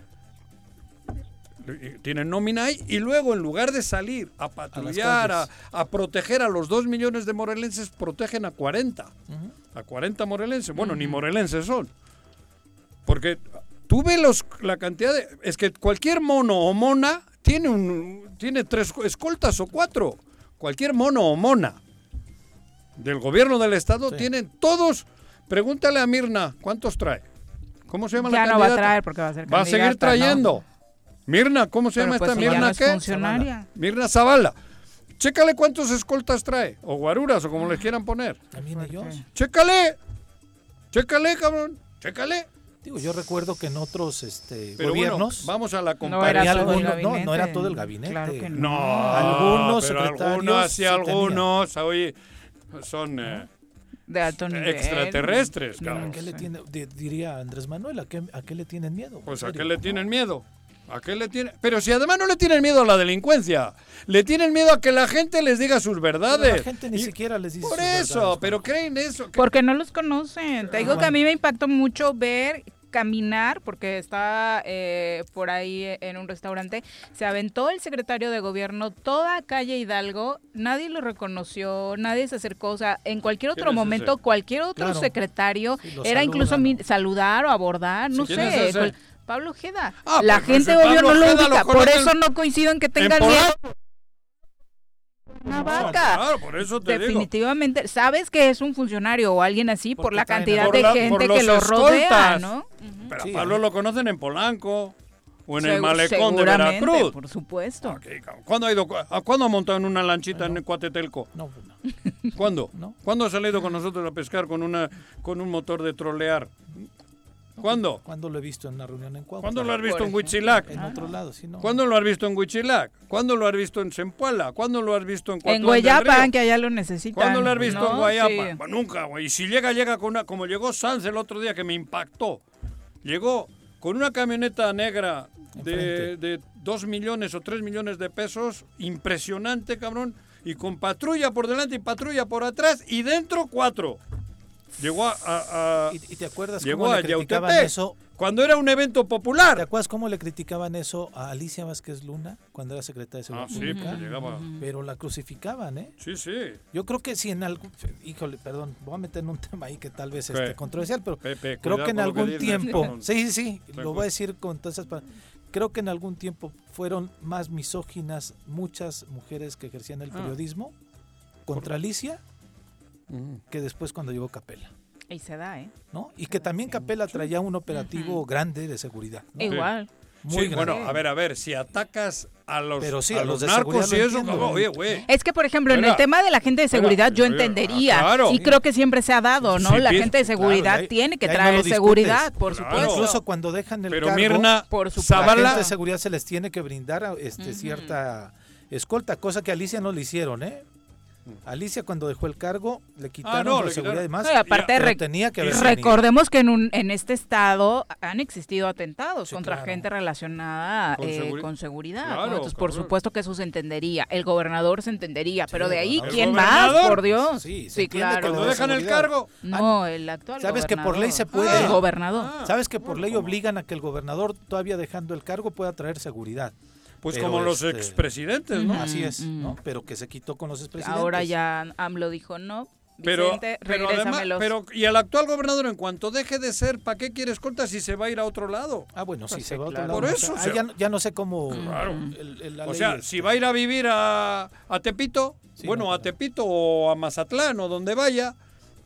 Tienen nómina ahí y luego en lugar de salir a patrullar, a, proteger a los dos millones de morelenses, protegen a 40. Ujú. A 40 morelenses. Bueno, ni morelenses son. Porque tú ves los, la cantidad de... Es que cualquier mono o mona tiene, un, tiene tres escoltas o cuatro. Cualquier mono o mona del gobierno del estado Sí. tienen todos... Pregúntale a Mirna, ¿cuántos trae? ¿Cómo se llama ya la no va a traer porque va a ser Va a seguir ¿no? Mirna, ¿cómo se Pero llama pues esta si Mirna no es qué? funcionaria. Mirna Zavala. Chécale cuántos escoltas trae, o guaruras, o como les quieran poner. También ellos. Chécale. Chécale, cabrón. Chécale. Digo, yo recuerdo que en otros este, Pero bueno, gobiernos vamos a la No comparación. era algunos- no, gabinete. no era todo el gabinete. Claro que no. No, Algunos pero secretarios algunos, sí, algunos, oye, son eh, De alto nivel. extraterrestres, No, cabrón. ¿a qué le tiene, di- diría Andrés Manuel, ¿a qué, a qué le tienen miedo? Pues a qué le tienen miedo. ¿A qué le tienen? Pero si además no le tienen miedo a la delincuencia, le tienen miedo a que la gente les diga sus Pero verdades. La gente ni Y- siquiera les dice Por sus eso, verdades, pero creen eso. que- Porque no los conocen. Te digo Ah, que a mí me impactó mucho ver caminar, porque estaba eh, por ahí en un restaurante, se aventó el secretario de gobierno toda calle Hidalgo, nadie lo reconoció, nadie se acercó, o sea, en cualquier ¿Quién otro momento, ese? cualquier otro Claro. secretario, Sí, era incluso saludan, mi- ¿no? saludar o abordar, no ¿Quién sé. Pablo Ojeda. Ah, La pues, gente obvio Pablo no lo Ojeda lo ubica, por eso no coincido en que tengan en miedo. Una No, vaca. Claro, por eso te digo. Definitivamente, sabes que es un funcionario o alguien así por la cantidad de la- gente que lo rodea. ¿no? Pero Sí, a Pablo ¿eh? lo conocen en Polanco o en el malecón de Veracruz. Por supuesto. ¿Cuándo ha ido? ¿A cuándo ha montado en una lanchita en Cuatetelco? No, no. ¿Cuándo? No. ¿Cuándo ha salido con nosotros a pescar con una con un motor de trolear? ¿Cuándo? ¿Cuándo lo he visto en una reunión en Cuautla? ¿Cuándo lo has visto en. Huitzilac? En otro lado, sí, no. ¿Cuándo lo has visto en Huichilac? ¿Cuándo lo has visto en Zempoala? ¿Cuándo lo has visto en En del Guayapan, Río? que allá lo necesitan. ¿Cuándo lo has visto ¿no? en Guayapa? Sí. Pues nunca, güey. Y si llega, llega con una... Como llegó Sanz el otro día que me impactó. Llegó con una camioneta negra de, de 2 millones o 3 millones de pesos. Impresionante, cabrón. Y con patrulla por delante y patrulla por atrás. Y dentro cuatro. Llegó a... a- a- ¿Y, y te acuerdas llegó cómo le criticaban Yautepec. eso? Cuando era un evento ¿Te popular. acuerdas cómo le criticaban eso a Alicia Vázquez Luna cuando era secretaria de Seguridad Ah, sí, Pública? porque llegaba... Pero la crucificaban, ¿eh? Sí, sí. Yo creo que si en algún... Híjole, perdón, voy a meter en un tema ahí que tal vez ¿Qué? esté controversial, pero Pepe, creo que en algún tiempo... Sí, sí, sí, lo voy a decir con todas esas palabras. Creo que en algún tiempo fueron más misóginas muchas mujeres que ejercían el Ah. periodismo contra Alicia Que después cuando llegó Capela, Y se da, ¿eh? ¿no? Y que también Capela traía un operativo grande de seguridad. ¿no? Igual. Muy bueno, a ver, a ver, si atacas a los, Pero sí, a los los de narcos y seguridad eso, lo entiendo. oye, güey. Es que, por ejemplo, en el tema de la gente de seguridad, yo entendería. ah, claro. Y creo que siempre se ha dado, ¿no? Sí, la gente de seguridad claro, tiene que no traer seguridad, por Claro. supuesto. Incluso cuando dejan el Pero cargo, Mirna, Por supuesto. la Zavala, gente de seguridad se les tiene que brindar este, cierta escolta, cosa que a Alicia no le hicieron, ¿eh? Alicia cuando dejó el cargo le quitaron Ah, no, la le seguridad y quitaron. No, y aparte rec- tenía que haber Recordemos que en, un, en este estado han existido atentados Sí, contra claro. gente relacionada Con eh, seguri- con seguridad. Claro, ¿no? Entonces, por supuesto que eso se entendería. El gobernador se entendería. pero de ahí, ¿quién gobernador. más? Por Dios. Sí, claro. de dejan el cargo, No, el actual Sabes que por ley se puede. El gobernador. Ah, ¿Sabes que por ley bueno, obligan a que el gobernador, todavía dejando el cargo, pueda traer seguridad? Pues Pero, como los este, expresidentes, ¿no? Así es, Mm, ¿no? Pero que se quitó con los expresidentes. Ahora ya AMLO dijo no. Pero, Vicente, pero además, pero y el actual gobernador en cuanto deje de ser, ¿para qué quiere escolta si se va a ir a otro lado? Ah, bueno, sí, Pues se sí, va a otro claro. lado. Por eso, o Ah, sea- ya, no- ya no sé cómo. Claro. el- el- la O ley, sea, este, si va a ir a vivir a, a Tepito, Sí, bueno, no, a claro. Tepito o a Mazatlán o donde vaya,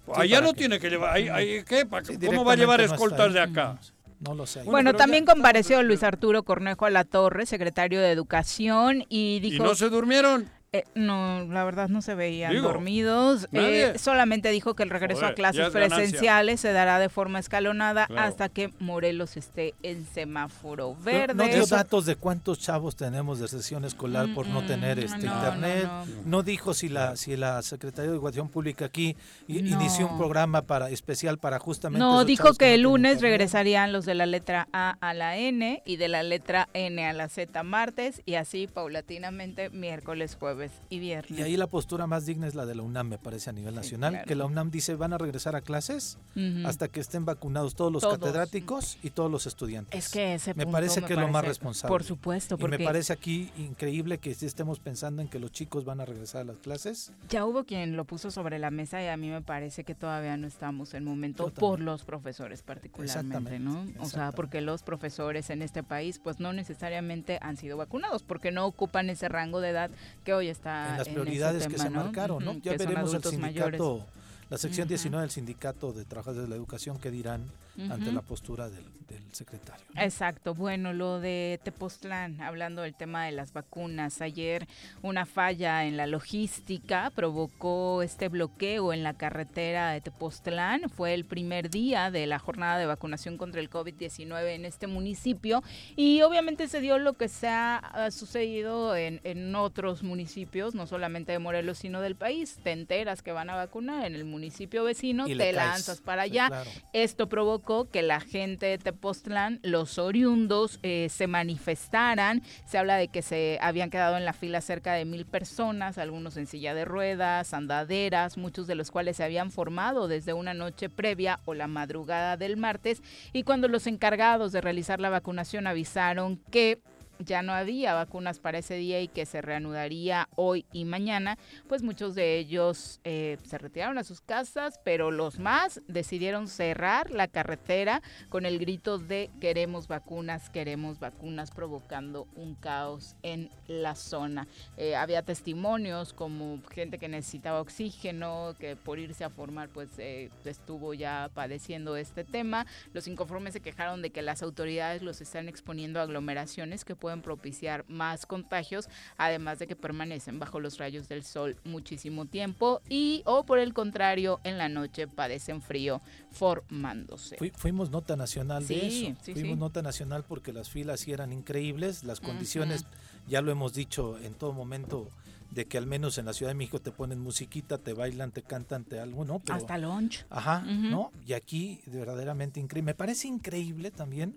Sí, allá no tiene que llevar, ahí- ahí, ¿qué? ¿Para- sí, ¿Cómo va a llevar no escoltas de acá? No lo sé. Bueno, también ya- compareció Luis Arturo Cornejo a la Torre, secretario de Educación, y ¿Y dijo... no se durmieron? Eh, no, la verdad no se veían Digo, dormidos. nadie. Eh, solamente dijo que el regreso Joder, a clases presenciales se dará de forma escalonada Claro. hasta que Morelos esté en semáforo verde. No dio Eso- datos de cuántos chavos tenemos de sesión escolar por no Mm, tener este no, internet. no, no. No dijo si la si la Secretaría de Educación Pública aquí inició un programa para especial para justamente No, esos dijo que el lunes internet. regresarían los de la letra A a la N y de la letra N a la Z martes y así paulatinamente miércoles, jueves y viernes. Y ahí la postura más digna es la de la UNAM, me parece, a nivel nacional, claro. que la UNAM dice van a regresar a clases hasta que estén vacunados todos los Todos. catedráticos y todos los estudiantes. Es que ese me punto parece me que es lo más parece- responsable. Por supuesto, Y porque me parece aquí increíble que estemos pensando en que los chicos van a regresar a las clases. ya hubo quien lo puso sobre la mesa y a mí me parece que todavía no estamos en momento por los profesores particularmente, ¿no? O sea, porque los profesores en este país pues no necesariamente han sido vacunados porque no ocupan ese rango de edad que hoy está en las prioridades que tema, se ¿no? marcaron, ¿no? Ya veremos el mayores. sindicato, la sección Ujú. 19 del sindicato de trabajadores de la educación que dirán ante la postura del, del secretario. ¿no? Exacto, bueno, lo de Tepoztlán, hablando del tema de las vacunas, ayer una falla en la logística provocó este bloqueo en la carretera de Tepoztlán, fue el primer día de la jornada de vacunación contra el COVID-19 en este municipio y obviamente se dio lo que se ha, sucedido en, en otros municipios, no solamente de Morelos, sino del país, te enteras que van a vacunar en el municipio vecino, Y te lanzas para allá, claro. esto provocó que la gente de Tepoztlán, los oriundos, eh, se manifestaran. Se habla de que se habían quedado en la fila cerca de mil personas, algunos en silla de ruedas, andaderas, muchos de los cuales se habían formado desde una noche previa o la madrugada del martes. Y cuando los encargados de realizar la vacunación avisaron que ya no había vacunas para ese día y que se reanudaría hoy y mañana, pues muchos de ellos eh, se retiraron a sus casas, pero los más decidieron cerrar la carretera con el grito de queremos vacunas, queremos vacunas, provocando un caos en la zona. Eh, había testimonios como gente que necesitaba oxígeno, que por irse a formar pues eh, estuvo ya padeciendo este tema. Los inconformes se quejaron de que las autoridades los están exponiendo a aglomeraciones que pueden propiciar más contagios, además de que permanecen bajo los rayos del sol muchísimo tiempo y o por el contrario en la noche padecen frío formándose. Fui- fuimos nota nacional de Sí, eso. sí, fuimos sí. nota nacional porque las filas sí eran increíbles, las condiciones, ya lo hemos dicho en todo momento, de que al menos en la Ciudad de México te ponen musiquita, te bailan, te cantan, te algo, ¿no? Pero, Hasta lunch. Ajá, Ujú. ¿no? Y aquí verdaderamente increíble. Me parece increíble también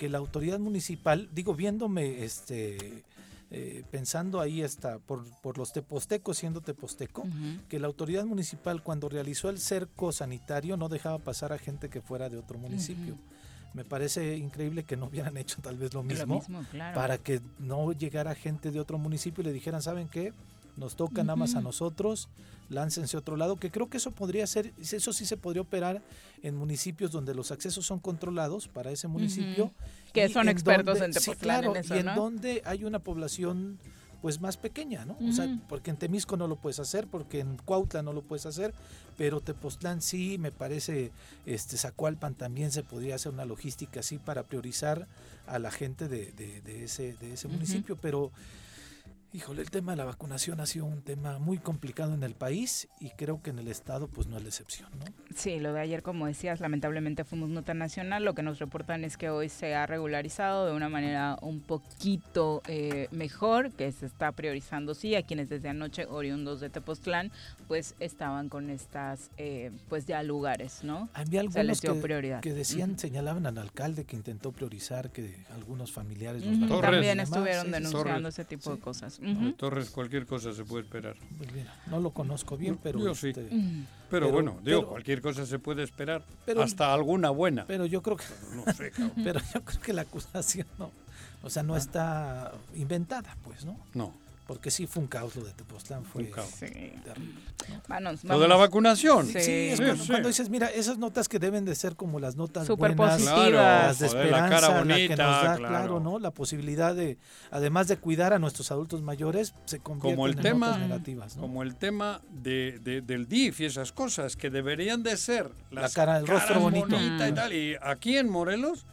que la autoridad municipal, digo, viéndome, este, eh, pensando ahí hasta por, por los tepostecos, siendo teposteco, que la autoridad municipal cuando realizó el cerco sanitario no dejaba pasar a gente que fuera de otro municipio. Me parece increíble que no hubieran hecho tal vez lo mismo, Lo mismo, claro. para que no llegara gente de otro municipio y le dijeran, ¿saben qué? Nos toca nada más a nosotros, láncense a otro lado, que creo que eso podría ser, eso sí se podría operar en municipios donde los accesos son controlados para ese municipio. Que son expertos en sí, Tepoztlán claro, en eso, y en ¿no? donde hay una población pues más pequeña, ¿no? O sea, porque en Temisco no lo puedes hacer, porque en Cuautla no lo puedes hacer, pero Tepoztlán sí, me parece, este Zacualpan también se podría hacer una logística así para priorizar a la gente de, de, ese, de ese municipio, pero Híjole, el tema de la vacunación ha sido un tema muy complicado en el país y creo que en el Estado pues no es la excepción, ¿no? Sí, lo de ayer, como decías, lamentablemente fuimos nota nacional. Lo que nos reportan es que hoy se ha regularizado de una manera un poquito eh, mejor, que se está priorizando, sí, a quienes desde anoche, oriundos de Tepoztlán, pues estaban con estas, eh, pues ya lugares, ¿no? Había algunos que, prioridad. que decían, señalaban al alcalde que intentó priorizar que algunos familiares los También estuvieron denunciando ese tipo de cosas. Torres, cualquier cosa se puede esperar. Pues no lo conozco bien, pero. Yo sí. Este, pero, bueno, digo, cualquier cosa se puede esperar. hasta alguna buena. Pero yo creo que. no sé, pero yo creo que la acusación no. O sea, no ah. está inventada, pues, ¿no? No porque sí fue un caos lo de Tepoztlán, fue un caos. terrible. Lo de la vacunación. Sí, es cuando, dices, mira, esas notas que deben de ser como las notas Super buenas, las de esperanza, la, que nos da, claro. ¿no? La posibilidad de, además de cuidar a nuestros adultos mayores, se convierten como el en tema, notas negativas. Como el tema de, del DIF y esas cosas que deberían de ser la cara, el rostro bonito. y tal. Y aquí en Morelos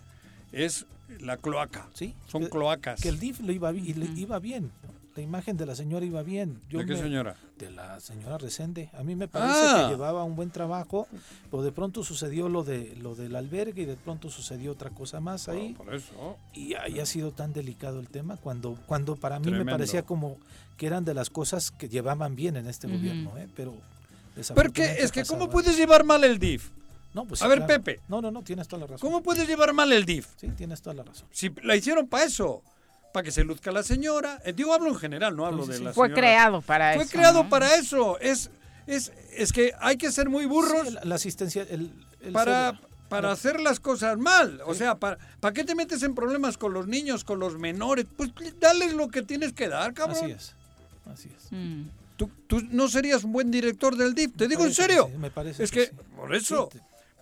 es la cloaca. Sí. Son cloacas. Que el DIF lo iba, iba bien la imagen de la señora iba bien. ¿De qué señora? De la señora Resende. A mí me parece que ah. llevaba un buen trabajo, pero de pronto sucedió lo de lo del albergue y de pronto sucedió otra cosa más ahí. por eso. Y ahí ha sido tan delicado el tema cuando cuando para mí me parecía como que eran de las cosas que llevaban bien en este gobierno, ¿eh? pero Porque es que cómo puedes llevar mal el DIF? No, pues a ver, Pepe. No, no, no, tienes toda la razón. ¿Cómo puedes llevar mal el DIF? Sí, tienes toda la razón. Si la hicieron para eso para que se luzca la señora. Eh, digo, hablo en general, no hablo de la Fue creado para eso. Fue creado para eso. Es, es, es que hay que ser muy burros. la, asistencia. El, para, para hacer las cosas mal. O sea, ¿para, ¿para qué te metes en problemas con los niños, con los menores? Pues dales lo que tienes que dar, cabrón. Así es. Así es. Mm. ¿Tú, ¿Tú, no serías un buen director del DIF. Te digo en serio. me parece es que, por eso,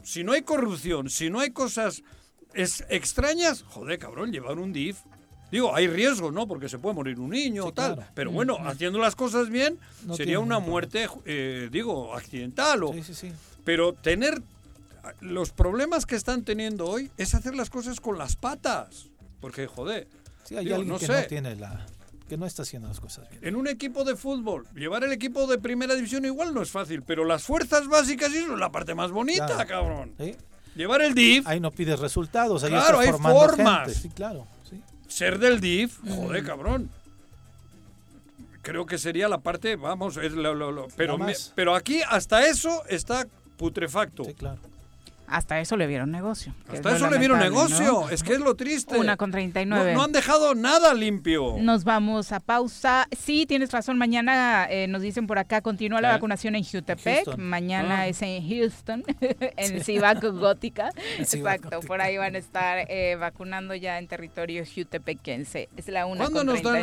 si no hay corrupción, si no hay cosas es extrañas, joder, cabrón, llevar un DIF Digo, hay riesgo, ¿no? Porque se puede morir un niño o tal. Pero bueno, mm. haciendo las cosas bien, sería una muerte, eh, digo, accidental. O, sí, sí, sí. Pero tener los problemas que están teniendo hoy es hacer las cosas con las patas. Porque, joder. Sí, hay alguien que no tiene la que no está haciendo las cosas bien. En un equipo de fútbol, llevar el equipo de primera división igual no es fácil, pero las fuerzas básicas eso es la parte más bonita, cabrón. Llevar el DIF. Ahí no pides resultados, ahí claro, hay formas. Sí, claro ser del DIF, joder, cabrón. Creo que sería la parte, vamos, es lo, pero, pero aquí hasta eso está putrefacto. Sí, claro. Hasta eso le vieron negocio. Hasta eso le vieron negocio. Es que es lo triste. Una con 39. No, no, han dejado nada limpio. Nos vamos a pausa. Sí, tienes razón. Mañana eh, nos dicen por acá, continúa la vacunación en Jutepec. Mañana ah. es en Houston, en Cibaco Gótica. Exacto. Por ahí van a estar eh, vacunando ya en territorio jutepequense. Es la una ¿Cuándo nos dan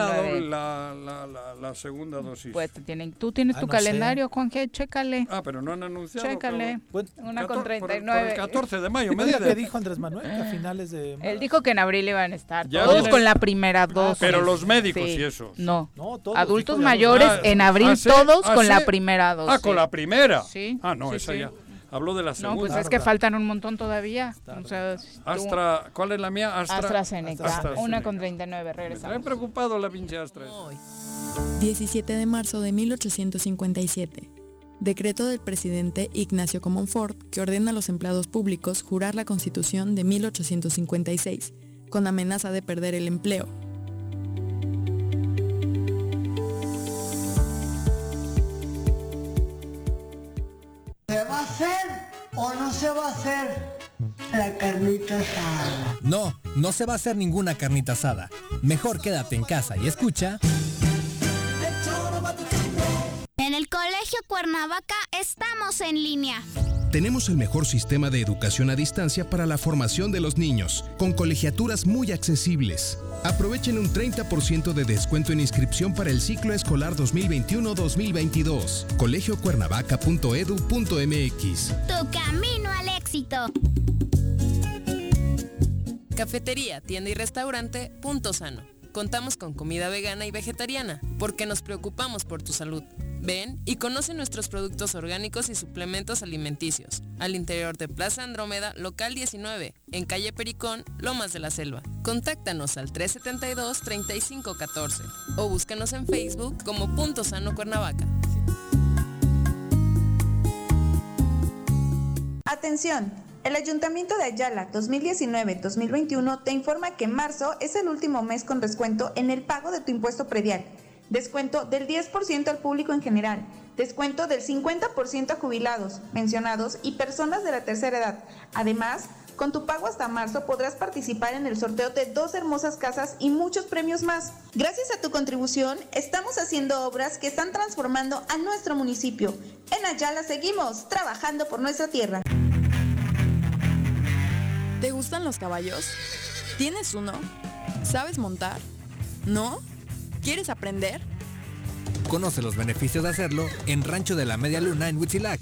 la, la, la, segunda dosis? Pues tienen, tú tienes ah, tu calendario, Juan G. Chécale. Ah, pero no han anunciado. Chécale. una con 39. 14 de mayo, me dice. dijo Andrés Manuel? Que a finales de... Él dijo que en abril iban a estar todos con la primera ah, dosis. Pero los médicos y eso. No, adultos mayores en abril ah, todos con la primera dosis. Ah, con la primera. Sí. Ah, no, esa ya. Habló de la segunda. No, pues es que faltan un montón todavía. Astra, ¿cuál es la mía? Astra, AstraZeneca, Astra, una con 39, regresamos. Me he preocupado la pinche Astra. 17 de marzo de 1857 decreto del presidente Ignacio Comonfort que ordena a los empleados públicos jurar la Constitución de 1856, con amenaza de perder el empleo. ¿Se va a hacer o no se va a hacer la carnita asada? No, no se va a hacer ninguna carnita asada. Mejor quédate en casa y escucha... Colegio Cuernavaca estamos en línea. Tenemos el mejor sistema de educación a distancia para la formación de los niños, con colegiaturas muy accesibles. Aprovechen un 30% de descuento en inscripción para el ciclo escolar 2021-2022. colegiocuernavaca.edu.mx. Tu camino al éxito. Cafetería, tienda y restaurante, punto sano Contamos con comida vegana y vegetariana, porque nos preocupamos por tu salud. Ven y conoce nuestros productos orgánicos y suplementos alimenticios, al interior de Plaza Andrómeda, local 19, en calle Pericón, Lomas de la Selva. Contáctanos al 372-3514 o búscanos en Facebook como Punto Sano Cuernavaca. Atención, el Ayuntamiento de Ayala 2019-2021 te informa que marzo es el último mes con descuento en el pago de tu impuesto predial. Descuento del 10% al público en general. Descuento del 50% a jubilados, mencionados y personas de la tercera edad. Además, con tu pago hasta marzo podrás participar en el sorteo de dos hermosas casas y muchos premios más. Gracias a tu contribución, estamos haciendo obras que están transformando a nuestro municipio. En Ayala seguimos trabajando por nuestra tierra. ¿Te gustan los caballos? ¿Tienes uno? ¿Sabes montar? ¿No? ¿Quieres aprender? Conoce los beneficios de hacerlo en Rancho de la Media Luna en Huitzilac.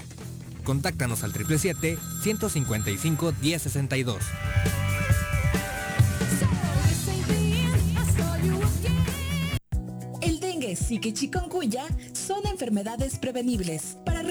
Contáctanos al 777-155-1062. Zika y chikungunya son enfermedades prevenibles.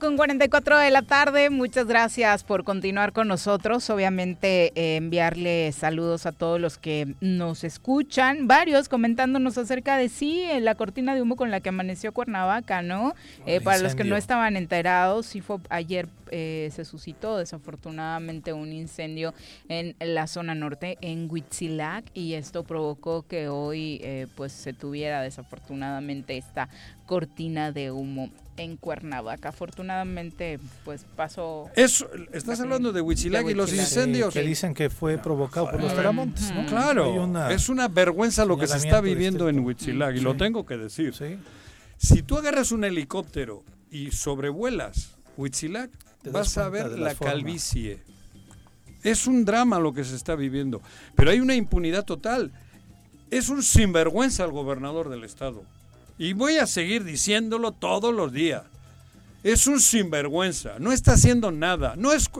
Con 44 de la tarde, muchas gracias por continuar con nosotros. Obviamente eh, enviarle saludos a todos los que nos escuchan, varios comentándonos acerca de sí, eh, la cortina de humo con la que amaneció Cuernavaca, ¿no? Eh, para los que no estaban enterados, sí fue ayer se suscitó desafortunadamente un incendio en la zona norte, en Huitzilac, y esto provocó que hoy pues se tuviera desafortunadamente esta cortina de humo en Cuernavaca. Afortunadamente, pues pasó. Eso, estás hablando de Huitzilac y los incendios. que dicen que fue provocado por los ¿no? Claro, es una vergüenza lo que se está viviendo en Huitzilac, y lo tengo que decir. Si tú agarras un helicóptero y sobrevuelas Huitzilac, vas a ver la, calvicie. Es un drama lo que se está viviendo, pero hay una impunidad total. Es un sinvergüenza el gobernador del estado. Y voy a seguir diciéndolo todos los días. Es un sinvergüenza, no está haciendo nada. No es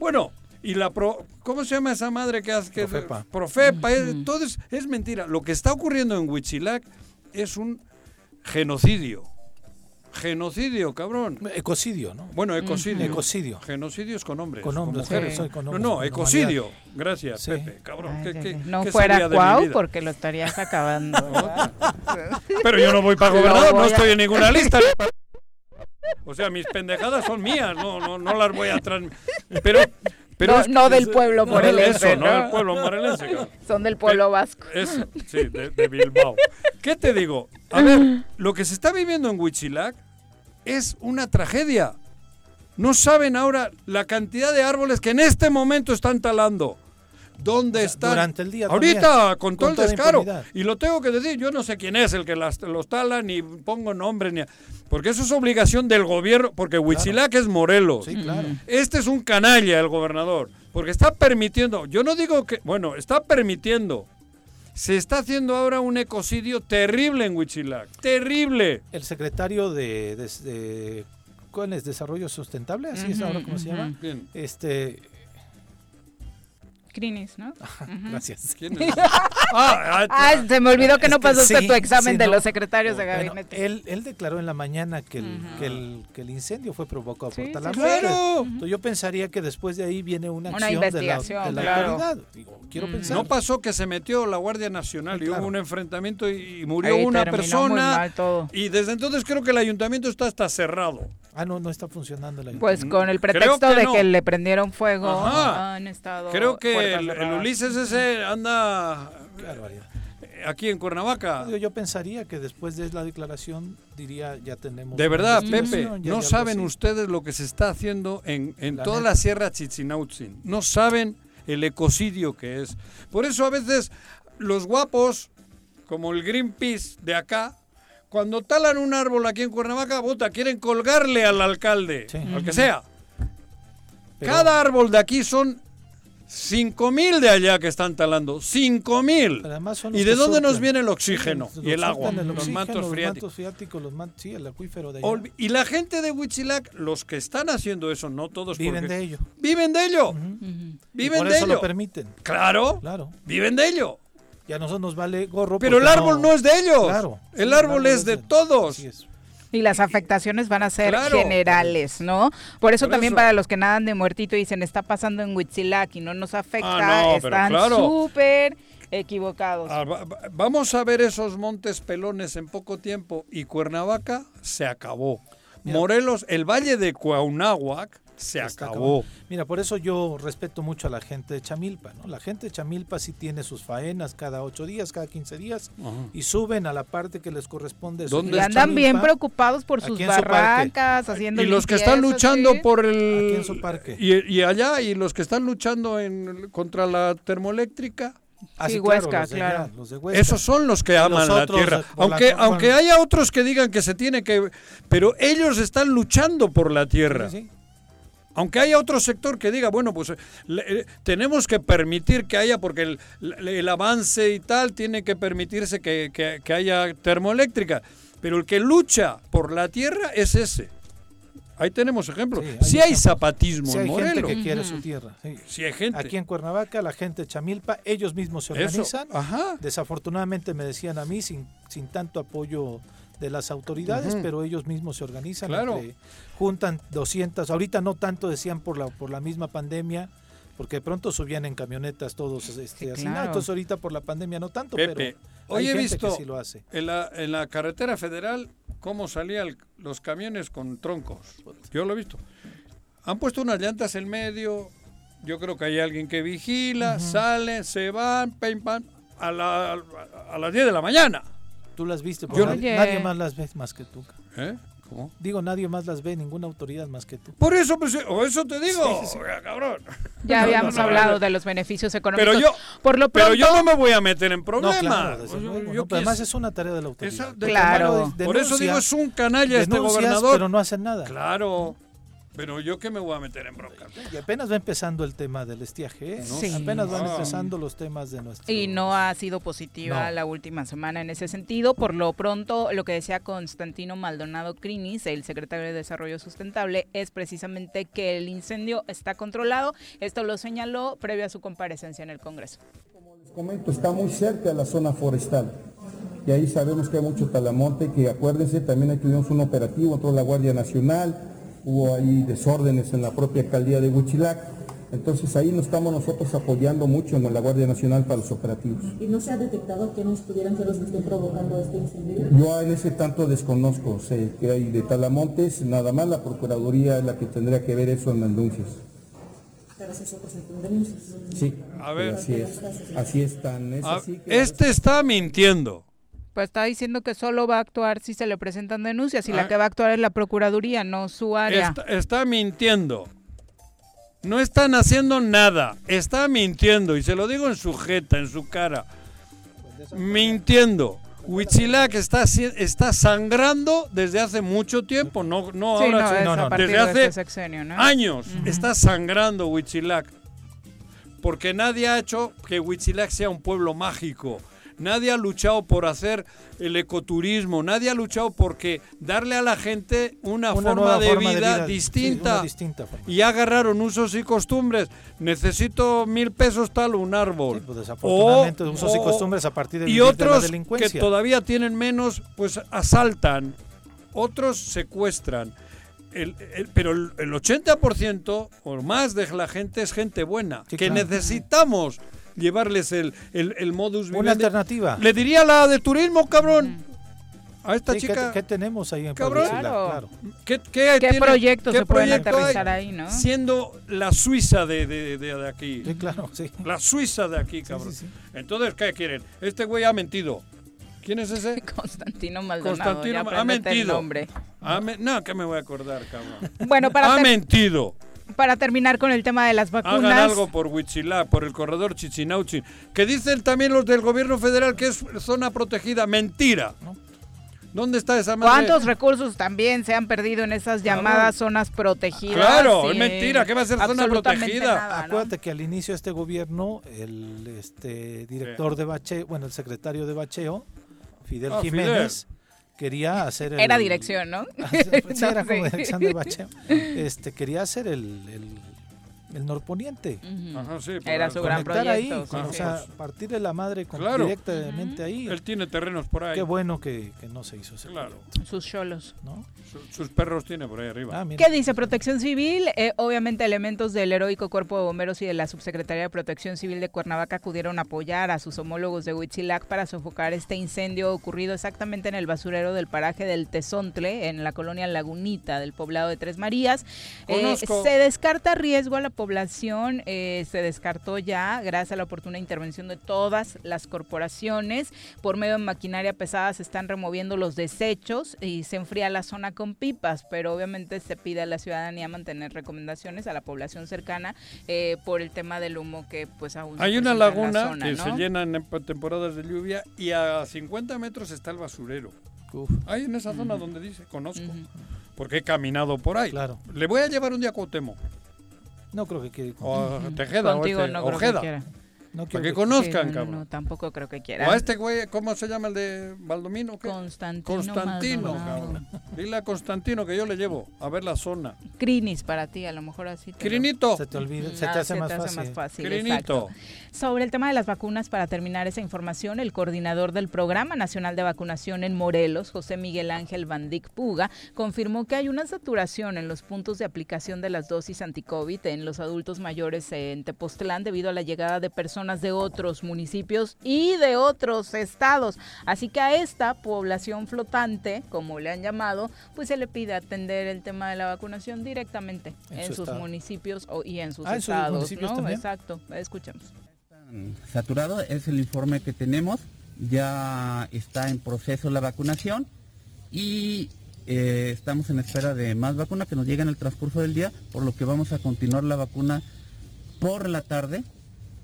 bueno, y la pro, ¿cómo se llama esa madre que hace que Profepa? Profepa, es, todo es, mentira. Lo que está ocurriendo en Huitzilac es un genocidio. Genocidio, cabrón. Ecocidio, ¿no? Bueno, ecocidio. Ecocidio. Genocidio es con hombres. Con hombres, mujeres. con No, hombres, no, ecocidio. Gracias, Sí. Pepe, cabrón. Ay, ¿qué- ay, qué- ay. no qué fuera cuau porque lo estarías acabando. Pero yo no voy para gobernador, no a- estoy en ninguna lista. O sea, mis pendejadas son mías, no, no, no las voy a transmitir. Pero, pero No- es- no del pueblo morelense, Eso, no del pueblo morelense. Son del pueblo vasco. Eso, sí, de, de Bilbao. ¿Qué te digo? A ver, lo que se está viviendo en Huichilac es una tragedia. No saben ahora la cantidad de árboles que en este momento están talando. ¿Dónde están? durante el día Ahorita, también, con con todo el descaro. impunidad. Y lo tengo que decir, yo no sé quién es el que las, los tala, ni pongo nombre, ni... Porque eso es obligación del gobierno, porque Huitzilac es Morelos. Sí, claro. Este es un canalla, el gobernador, porque está permitiendo, yo no digo que, bueno, está permitiendo. Se está haciendo ahora un ecocidio terrible en Huitzilac, terrible. El secretario de, de, de- ¿cuál es? Desarrollo sustentable, así es ahora cómo se llama. Bien. Este, Crinis, ¿no? Ujú. gracias. ¿Quién es? Ah, ah, Ah, se me olvidó que no pasaste sí, tu examen sí, de no. los secretarios de Bueno, gabinete. él, él declaró en la mañana que el, Ujú. que el, que el incendio fue provocado Sí, por sí, talamores. ¡Claro! Entonces, Yo pensaría que después de ahí viene una Una acción de la, investigación, de la claro. autoridad. Digo, quiero pensar. No pasó que se metió la Guardia Nacional y claro. hubo un enfrentamiento y, y murió Ahí una persona. muy mal todo. Y desde entonces creo que el ayuntamiento está hasta cerrado. Ah, no, no está funcionando la Pues con el pretexto que de no. que le prendieron fuego, Ajá. han estado. Creo que el. Ulises ese anda eh, aquí en Cuernavaca. Yo pensaría que después de la declaración diría ya tenemos. De verdad, Pepe, ya no saben así. ustedes lo que se está haciendo en, en La toda neta. la Sierra Chichinautzin. No saben el ecocidio que es. Por eso a veces los guapos, como el Greenpeace de acá, cuando talan un árbol aquí en Cuernavaca, puta, quieren colgarle al alcalde, Sí. al que sea. Pero- Cada árbol de aquí son 5.000 de allá que están talando. 5.000. Pero además son ¿Y de dónde nos viene el oxígeno Sí, y el agua? los oxígeno, mantos los freáticos. mantos freáticos, los man- sí, el acuífero de allá. Y la gente de Huitzilac, los que están haciendo eso, no todos Viven porque- de ello. Viven de ello. Viven por de eso ello. lo permiten. Claro, Claro. viven de ello. Y a nosotros nos vale gorro. Pero el árbol no, es de ellos. Claro. El Sí, árbol es de todos. Así es. Y las afectaciones van a ser Claro. generales, ¿no? Por eso Por también eso. para los que nadan de muertito y dicen está pasando en Huitzilac y no nos afecta, Ah, no, están claro. súper equivocados. Ah, va- va- Vamos a ver esos montes pelones en poco tiempo y Cuernavaca se acabó. Mira. Morelos, el valle de Cuauhnáhuac se acabó. acabando. Mira, por eso yo respeto mucho a la gente de Chamilpa, ¿no? La gente de Chamilpa sí tiene sus faenas cada ocho días, cada 15 días, Ajá. y suben a la parte que les corresponde. ¿Dónde Y andan bien preocupados por aquí sus su barrancas, haciendo Y los que están luchando ¿sí? por Aquí el... en su parque. Y, y allá, y los que están luchando en, contra la termoeléctrica. Ah, Sí, claro, Huesca, los de allá, claro. los de Huesca. Esos son los que aman los la tierra. la- Aunque, aunque haya otros que digan que se tiene que... Pero ellos están luchando por la tierra. Sí, sí. Aunque haya otro sector que diga, bueno, pues le- eh, tenemos que permitir que haya, porque el, el avance y tal tiene que permitirse que, que- que haya termoeléctrica. Pero el que lucha por la tierra es ese. Ahí tenemos ejemplos. Sí, hay Si hay ejemplos. zapatismo Sí en hay gente Morelos. que quiere su tierra. sí. Si hay gente. Aquí en Cuernavaca, la gente de Chamilpa, ellos mismos se Eso, organizan. Ajá. Desafortunadamente me decían a mí, sin, sin tanto apoyo de las autoridades, pero ellos mismos se organizan. Claro. entre- juntan 200, ahorita no tanto decían por la, por la misma pandemia, porque de pronto subían en camionetas todos este, Sí, así, claro. "No, entonces ahorita por la pandemia no tanto, Pepe, pero hoy hay he gente visto que sí lo hace. en la, en la carretera federal cómo salían los camiones con troncos. Yo lo he visto. Han puesto unas llantas en medio. Yo creo que hay alguien que vigila, salen, se van, pim, pam, a, la- a las 10 de la mañana. Tú las viste, Yo- porque Oye. nadie más las ve más que tú. ¿Eh? ¿Cómo? Digo, nadie más las ve, ninguna autoridad más que tú. Por eso, pues, o eso te digo, Sí, sí, sí. oiga, cabrón. Ya No, habíamos no, no, hablado no. de los beneficios económicos. Pero yo, Por lo pronto, pero yo no me voy a meter en No, problemas. claro, desde Yo- luego, yo no, pero además es una tarea de la autoridad. esa- Porque Claro. primero de- Por eso digo, es un canalla este gobernador. pero no hacen nada. Claro. Pero yo que me voy a meter en bronca. Y apenas va empezando el tema del estiaje, ¿eh? Sí. apenas van Ah. empezando los temas de nuestro... Y no ha sido positiva No. la última semana en ese sentido. Por lo pronto, lo que decía Constantino Maldonado Crinis, el secretario de Desarrollo Sustentable, es precisamente que el incendio está controlado. Esto lo señaló previo a su comparecencia en el Congreso. Les comento, está muy cerca de la zona forestal. y ahí sabemos que hay mucho talamonte, que acuérdense, también aquí tuvimos un operativo, entró la Guardia Nacional, hubo ahí desórdenes en la propia alcaldía de Huichilac, entonces ahí nos estamos nosotros apoyando mucho en la Guardia Nacional para los operativos. ¿Y no se ha detectado que nos pudieran ser los que estén provocando este incendio? Yo en ese tanto desconozco, sé que hay de talamontes, nada más la Procuraduría es la que tendría que ver eso en denuncias. Pero si denuncias. Sí, A ver. así es, así están, es así que- Este está mintiendo. Pues está diciendo que solo va a actuar si se le presentan denuncias y Ah. la que va a actuar es la Procuraduría, no su área. Está, está mintiendo. No están haciendo nada. Está mintiendo. Y se lo digo en su jeta, en su cara. Mintiendo. Huitzilac está, está sangrando desde hace mucho tiempo. No, no Sí, ahora, no, sí, partir desde de hace este sexenio, ¿no? años. Está sangrando Huitzilac. Porque nadie ha hecho que Huitzilac sea un pueblo mágico. Nadie ha luchado por hacer el ecoturismo, nadie ha luchado porque darle a la gente una, Una forma, de, forma de vida sí, distinta. y agarraron usos y costumbres. Necesito mil pesos tal un árbol. pues desafortunadamente, usos y costumbres a partir de Y vivir de la otros que todavía tienen menos, pues asaltan. Otros secuestran. El- el- pero el, el 80% o más de la gente es gente buena. que claro. necesitamos llevarles el, el, el modus Una vivendi. alternativa. Le diría la de turismo, cabrón. A esta Sí, ¿qué- chica. ¿qué, tenemos ahí en Cabrón. Claro. ¿Qué, qué ¿Qué tiene- proyectos qué se pueden proyecto hay? aterrizar ahí, no? Siendo la Suiza de, de, de- de aquí. Sí, claro, sí. La Suiza de aquí, cabrón. Entonces, ¿qué quieren? Este güey ha mentido. ¿Quién es ese? Constantino Maldonado. Constantino ya ha apréndete el mentido. nombre. Ha me- no, que me voy a acordar, cabrón. Bueno, para, ha ter- mentido. Para terminar con el tema de las vacunas. Hagan algo por Huichilá, por el corredor Chichinauchi. Que dicen también los del gobierno federal que es zona protegida. Mentira. ¿Dónde está esa madre? ¿Cuántos recursos también se han perdido en esas llamadas zonas protegidas? Claro, es mentira, ¿qué va a ser zona protegida? nada, ¿no? Acuérdate que al inicio de este gobierno, el este director de bacheo, bueno, el secretario de bacheo, Fidel Ah, Jiménez, quería hacer el... Era dirección, ¿no? Era como No, sí. dirección de bacheo. Este, quería hacer el, el, el norponiente. Ajá, sí, Era su gran ahí, proyecto, con- sí, o sí. sea, partir de la madre con- Claro. directamente ahí. Él tiene terrenos por ahí. Qué bueno que, que no se hizo ese Claro. Sus cholos. ¿no? Su- sus perros tiene por ahí arriba. Ah. ¿Qué dice Protección Civil? Eh, obviamente elementos del heroico Cuerpo de Bomberos y de la Subsecretaría de Protección Civil de Cuernavaca acudieron a apoyar a sus homólogos de Huitzilac para sofocar este incendio ocurrido exactamente en el basurero del paraje del Tezontle, en la colonia Lagunita del poblado de Tres Marías. Eh, Conozco. se descarta riesgo a la población, eh, se descartó ya gracias a la oportuna intervención de todas las corporaciones. Por medio de maquinaria pesada se están removiendo los desechos y se enfría la zona con pipas, pero obviamente se pide a la ciudadanía mantener recomendaciones a la población cercana eh, por el tema del humo que pues aún se Hay una en la laguna zona, que ¿no? se llena en temporadas de lluvia y a 50 metros está el basurero. Ahí en esa zona donde dice, conozco. Porque he caminado por ahí. Claro. Le voy a llevar un día a Cuauhtémoc. No creo que quiera. O Tejeda. Contigo o este, no creo Ojeda. que quiera. No Para quiero que que- conozcan, Sí, cabrón. no, tampoco creo que O quiera. a este güey, ¿cómo se llama el de Baldomino? ¿qué? Constantino Constantino, Maldonado. cabrón. Dile a Constantino que yo le llevo a ver la zona. Crinis para ti, a lo mejor así. te lo- Crinito. Se te olvida, se Ah, te hace, se más, te hace fácil. más fácil. Crinito. exacto. Sobre el tema de las vacunas, para terminar esa información, el coordinador del Programa Nacional de Vacunación en Morelos, José Miguel Ángel Bandic Puga, confirmó que hay una saturación en los puntos de aplicación de las dosis anticovid en los adultos mayores en Tepoztlán debido a la llegada de personas de otros municipios y de otros estados. Así que a esta población flotante, como le han llamado, pues se le pide atender el tema de la vacunación directamente En en, su sus estado. municipios o- y en sus Ah, ¿en sus estados, municipios ¿no? también? Exacto, escuchemos. saturado, es el informe que tenemos, ya está en proceso la vacunación y eh, estamos en espera de más vacuna que nos llegue en el transcurso del día, por lo que vamos a continuar la vacuna por la tarde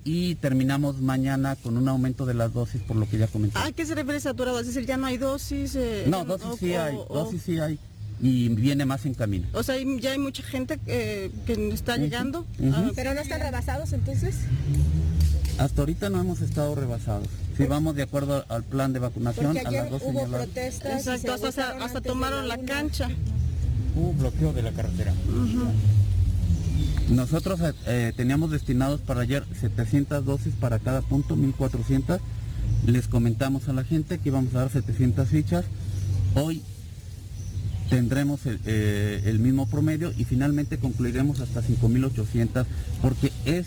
y terminamos mañana con un aumento de las dosis, por lo que ya comenté. ¿A qué se refiere saturado? Es decir, ya no hay dosis. eh, No, o- dosis sí o- hay, o- dosis sí hay y viene más en camino. O sea, ya hay mucha gente eh, que está llegando. Ah, Pero no están rebasados entonces. Hasta ahorita no hemos estado rebasados. Si vamos de acuerdo al plan de vacunación, Porque a las dos hubo señaladas. protestas. Exacto, hasta, hasta- hasta tomaron la cancha. Hubo bloqueo de la carretera. Nosotros eh, teníamos destinados para ayer 700 dosis para cada punto, 1400, les comentamos a la gente que íbamos a dar 700 fichas. Hoy tendremos el, eh, el mismo promedio y finalmente concluiremos hasta 5.800 porque es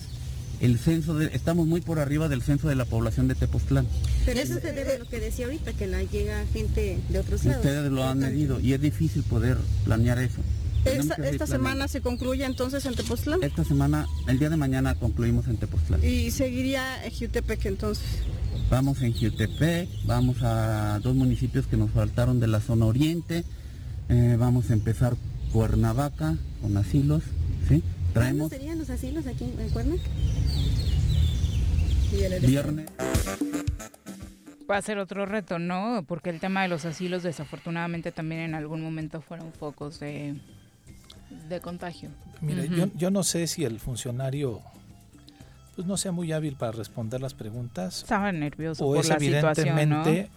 el censo de, estamos muy por arriba del censo de la población de Tepoztlán. Pero eso se debe a lo que decía ahorita, que la llega gente de otros lados. Ustedes lo han medido y es difícil poder planear eso. Esta, esta semana se concluye entonces en Tepoztlán. Esta semana, el día de mañana concluimos en Tepoztlán. Y seguiría en Jutepec entonces. Vamos en Jutepec, vamos a dos municipios que nos faltaron de la zona oriente, eh, vamos a empezar Cuernavaca con asilos, ¿sí? Traemos... serían los asilos aquí en Cuernavaca? Viernes. Va a ser otro reto, ¿no? Porque el tema de los asilos desafortunadamente también en algún momento fueron focos de, de contagio. Mire, yo, yo no sé si el funcionario pues no sea muy hábil para responder las preguntas. Estaba nervioso o por es la evidentemente situación,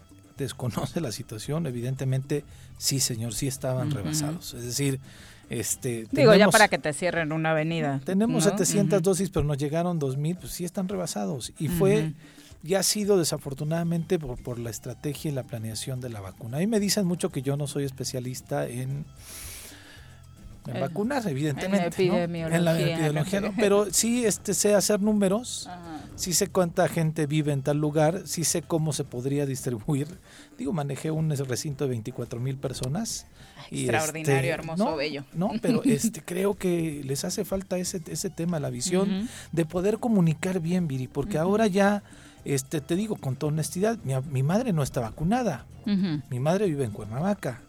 desconoce la situación, evidentemente sí, señor, sí estaban rebasados. Es decir, este Digo, ya para que te cierren una avenida. tenemos ¿no? 700 Ujú. dosis, pero nos llegaron 2000, pues sí están rebasados y fue Ujú. ya ha sido desafortunadamente por, por la estrategia y la planeación de la vacuna. A mí me dicen mucho que yo no soy especialista en en vacunar, evidentemente, en ¿no? En la epidemiología, ¿no? pero sí este sé hacer números, sí sé cuánta gente vive en tal lugar, sí sé cómo se podría distribuir. Digo, manejé un recinto de 24 mil personas. y, Extraordinario, este, hermoso, no, bello. No, pero este creo que les hace falta ese, ese tema, la visión de poder comunicar bien, Viri, porque ahora ya, este, te digo con toda honestidad, mi, mi madre no está vacunada. Mi madre vive en Cuernavaca.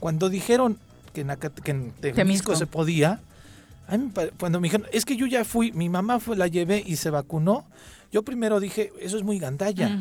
Cuando dijeron que en, que en Temisco se podía, a mí cuando me dijeron, es que yo ya fui, mi mamá fue, la llevé y se vacunó, yo primero dije, eso es muy gandalla.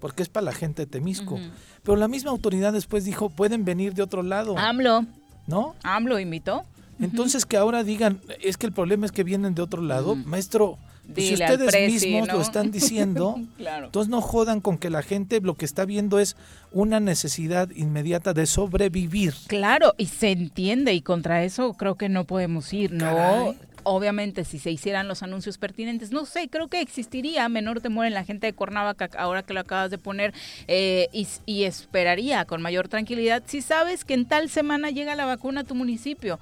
Porque es para la gente de Temisco. Pero la misma autoridad después dijo, pueden venir de otro lado. AMLO. ¿No? AMLO invitó. Entonces que ahora digan, es que el problema es que vienen de otro lado, maestro. pues si al ustedes presi, mismos ¿no? lo están diciendo, Claro. entonces no jodan con que la gente lo que está viendo es una necesidad inmediata de sobrevivir. Claro, y se entiende y contra eso creo que no podemos ir, ¿no? Obviamente, si se hicieran los anuncios pertinentes, no sé, creo que existiría menor temor en la gente de Cuernavaca, ahora que lo acabas de poner, eh, y, y esperaría con mayor tranquilidad si sabes que en tal semana llega la vacuna a tu municipio.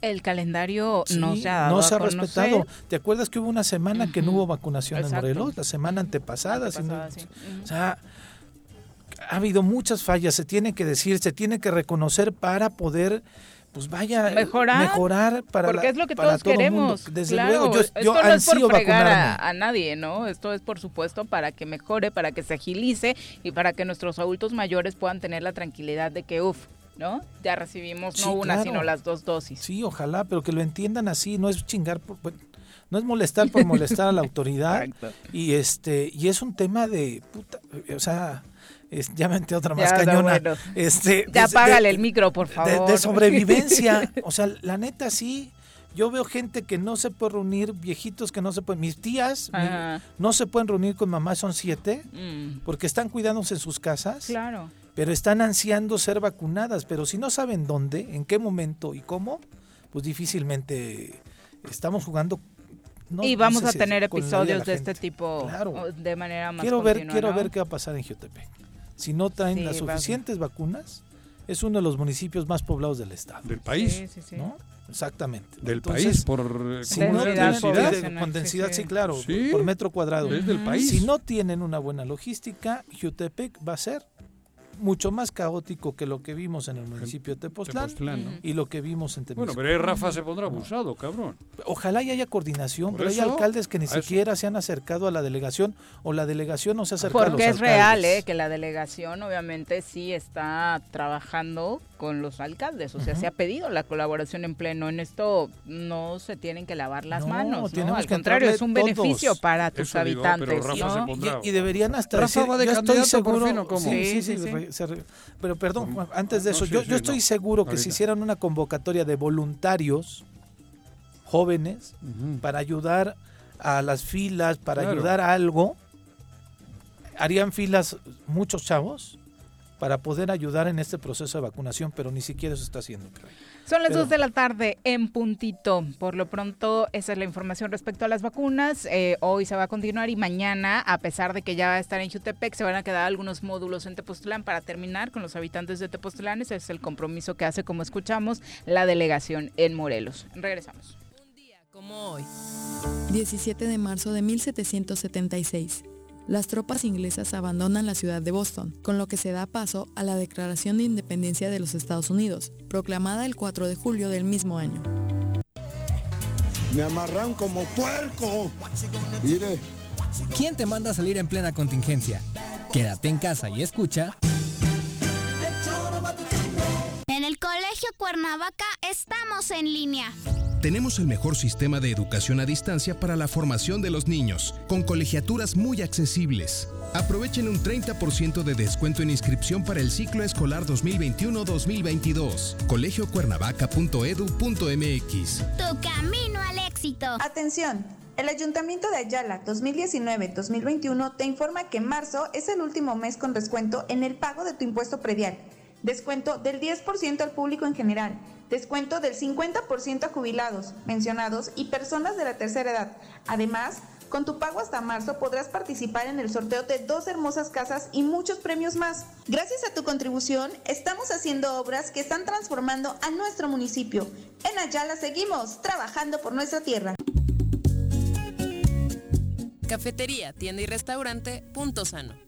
El calendario no se ha dado no se ha respetado. ¿Te acuerdas que hubo una semana que no hubo vacunación Exacto. en Morelos? La semana Antepasada, sí. O sea, ha habido muchas fallas, se tiene que decir, se tiene que reconocer para poder, pues vaya, Mejorar, mejorar para porque la- es lo que todos todo mundo. queremos. Desde claro, luego, yo, esto yo no es ansío por fregar a, a nadie, ¿no? Esto es, por supuesto, para que mejore, para que se agilice y para que nuestros adultos mayores puedan tener la tranquilidad de que, uff, ¿no? Ya recibimos no una, claro. sino las dos dosis. Sí, ojalá, pero que lo entiendan así, no es chingar por- por- no es molestar por molestar a la autoridad Exacto. y este y es un tema de puta, o sea, es, ya me otra más cañona. bueno. Este, Ya de- de- el micro, por favor. De, sobrevivencia, o sea, la neta sí. Yo veo gente que no se puede reunir, viejitos que no se pueden. Mis tías mi- no se pueden reunir con mamá, son siete, Mm, porque están cuidándose en sus casas claro. pero están ansiando ser vacunadas, pero si no saben dónde, en qué momento y cómo, pues difícilmente estamos jugando. no- y no vamos sé a tener de episodios de este tipo Claro. de manera más Quiero ver, continua, quiero ¿no? ver qué va a pasar en Jutepec. Si no traen Sí, las va- suficientes vacunas, es uno de los municipios más poblados del estado. Del país. Sí, sí, sí. ¿no? Exactamente. Del Entonces, país, por. Densidad con sí, densidad, sí. sí, claro, Sí. por metro cuadrado. Es del país. Si no tienen una buena logística, Jutepec va a ser mucho más caótico que lo que vimos en el municipio de Tepoztlán, Tepoztlán, ¿no? y lo que vimos en Temisco. Bueno, pero ahí Rafa se pondrá abusado, cabrón. Ojalá y haya coordinación, Por pero hay alcaldes que ni eso. siquiera se han acercado a la delegación o la delegación no se ha acercado a los Porque es alcaldes. real, ¿eh? Que la delegación obviamente sí está trabajando con los alcaldes, o sea, se ha pedido la colaboración en pleno. En esto no se tienen que lavar las No, manos, ¿no? Al contrario, es un beneficio todos. para tus Eso digo, pero habitantes, Rafa ¿no? se pondrá- Y, y deberían hasta Rafa decir, va de yo estoy por seguro, fin, ¿o cómo? Sí, Sí, sí, sí, sí, sí. re- se re- pero perdón, antes de No, eso, sí, yo, sí, yo estoy no. seguro que si hicieran una convocatoria de voluntarios jóvenes para ayudar a las filas, para Claro. ayudar a algo, harían filas muchos chavos para poder ayudar en este proceso de vacunación, pero ni siquiera eso está haciendo. Son las 2 de la tarde en puntito. Por lo pronto, esa es la información respecto a las vacunas. Eh, hoy se va a continuar y mañana, a pesar de que ya va a estar en Chutepec, se van a quedar algunos módulos en Tepoztlán para terminar con los habitantes de Tepoztlán. Ese es el compromiso que hace, como escuchamos, la delegación en Morelos. Regresamos. Un día como hoy. 17 de marzo de 1776 las tropas inglesas abandonan la ciudad de Boston, con lo que se da paso a la Declaración de Independencia de los Estados Unidos, proclamada el 4 de julio del mismo año. Me amarran como puerco. Mire. ¿Quién te manda a salir en plena contingencia? Quédate en casa y escucha. En el Colegio Cuernavaca estamos en línea. Tenemos el mejor sistema de educación a distancia para la formación de los niños, con colegiaturas muy accesibles. Aprovechen un 30% de descuento en inscripción para el ciclo escolar 2021-2022. colegiocuernavaca.edu.mx. Tu camino al éxito. Atención. El Ayuntamiento de Ayala 2019-2021 te informa que marzo es el último mes con descuento en el pago de tu impuesto predial. Descuento del 10% al público en general descuento del 50% a jubilados, mencionados y personas de la tercera edad. Además, con tu pago hasta marzo podrás participar en el sorteo de dos hermosas casas y muchos premios más. Gracias a tu contribución, estamos haciendo obras que están transformando a nuestro municipio. En Ayala seguimos trabajando por nuestra tierra. Cafetería, tienda y restaurante, punto sano.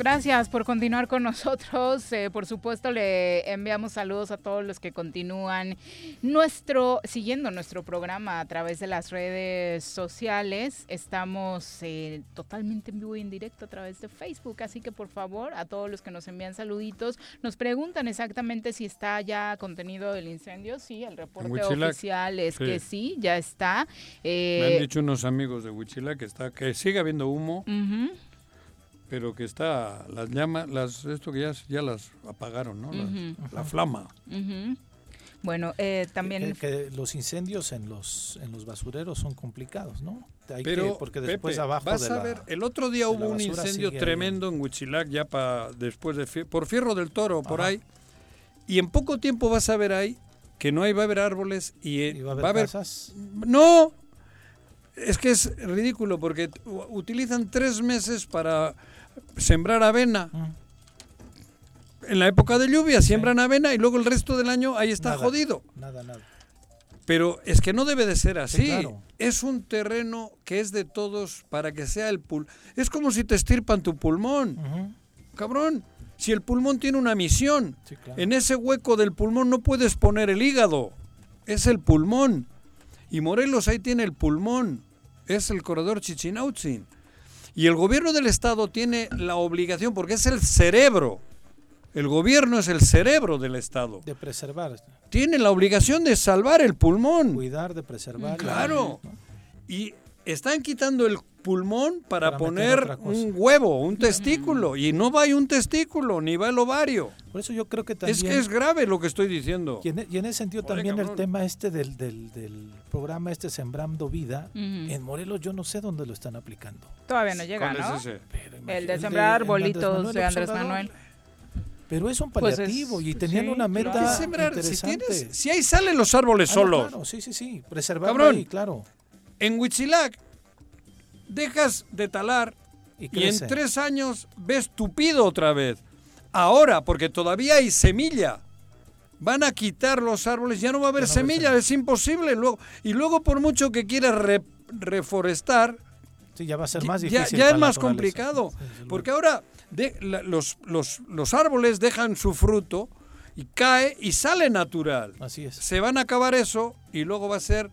Gracias por continuar con nosotros. Eh, por supuesto, le enviamos saludos a todos los que continúan nuestro, siguiendo nuestro programa a través de las redes sociales. Estamos eh, totalmente en vivo y en directo a través de Facebook, así que por favor, a todos los que nos envían saluditos, nos preguntan exactamente si está ya contenido el incendio. Sí, el reporte oficial es que sí, ya está. Me han dicho unos amigos de Huichila que está, que sigue habiendo humo pero que está las llamas, las esto que ya, ya las apagaron, ¿no? La, flama. Bueno, eh, también que, los incendios en los en los basureros son complicados, ¿no? pero porque después abajo vas a ver, el otro día hubo un incendio tremendo en Huichilac ya para después de por Fierro del Toro por ahí y en poco tiempo vas a ver ahí que no hay va a haber árboles y, eh, va a haber, casas? no es que es ridículo porque utilizan tres meses para sembrar avena. En la época de lluvia siembran avena y luego el resto del año ahí está jodido. Nada, nada. Pero es que no debe de ser así. Es un terreno que es de todos para que sea el pulmón. Es como si te estirpan tu pulmón. Cabrón, si el pulmón tiene una misión, en ese hueco del pulmón no puedes poner el hígado. Es el pulmón. Y Morelos ahí tiene el pulmón. Es el corredor Chichinautzin. Y el gobierno del Estado tiene la obligación, porque es el cerebro, el gobierno es el cerebro del Estado. De preservar. Tiene la obligación de salvar el pulmón. Cuidar, de preservar. Claro. Y están quitando el pulmón para, poner un huevo, un testículo, y no va un testículo, ni va el ovario. Por eso yo creo que también... Es que es grave lo que estoy diciendo. Y en, ese sentido también el tema este del, del, programa este Sembrando Vida, en Morelos yo no sé dónde lo están aplicando. Todavía no llega, ¿no? el de sembrar arbolitos de Andrés Manuel. Pero es un pues paliativo y tenían una meta Si, si, ahí salen los árboles ah, solos. sí, sí, sí. Preservarlo ahí, claro. En Huitzilac dejas de talar y, en tres años ves tupido otra vez. Ahora, porque todavía hay semilla, van a quitar los árboles, ya no va a haber semilla, es imposible. Luego, y luego por mucho que quieras reforestar, sí, ya va a ser más difícil. Ya, es más complicado, porque ahora los, los, los árboles dejan su fruto y cae y sale natural. Así es. Se van a acabar eso y luego va a ser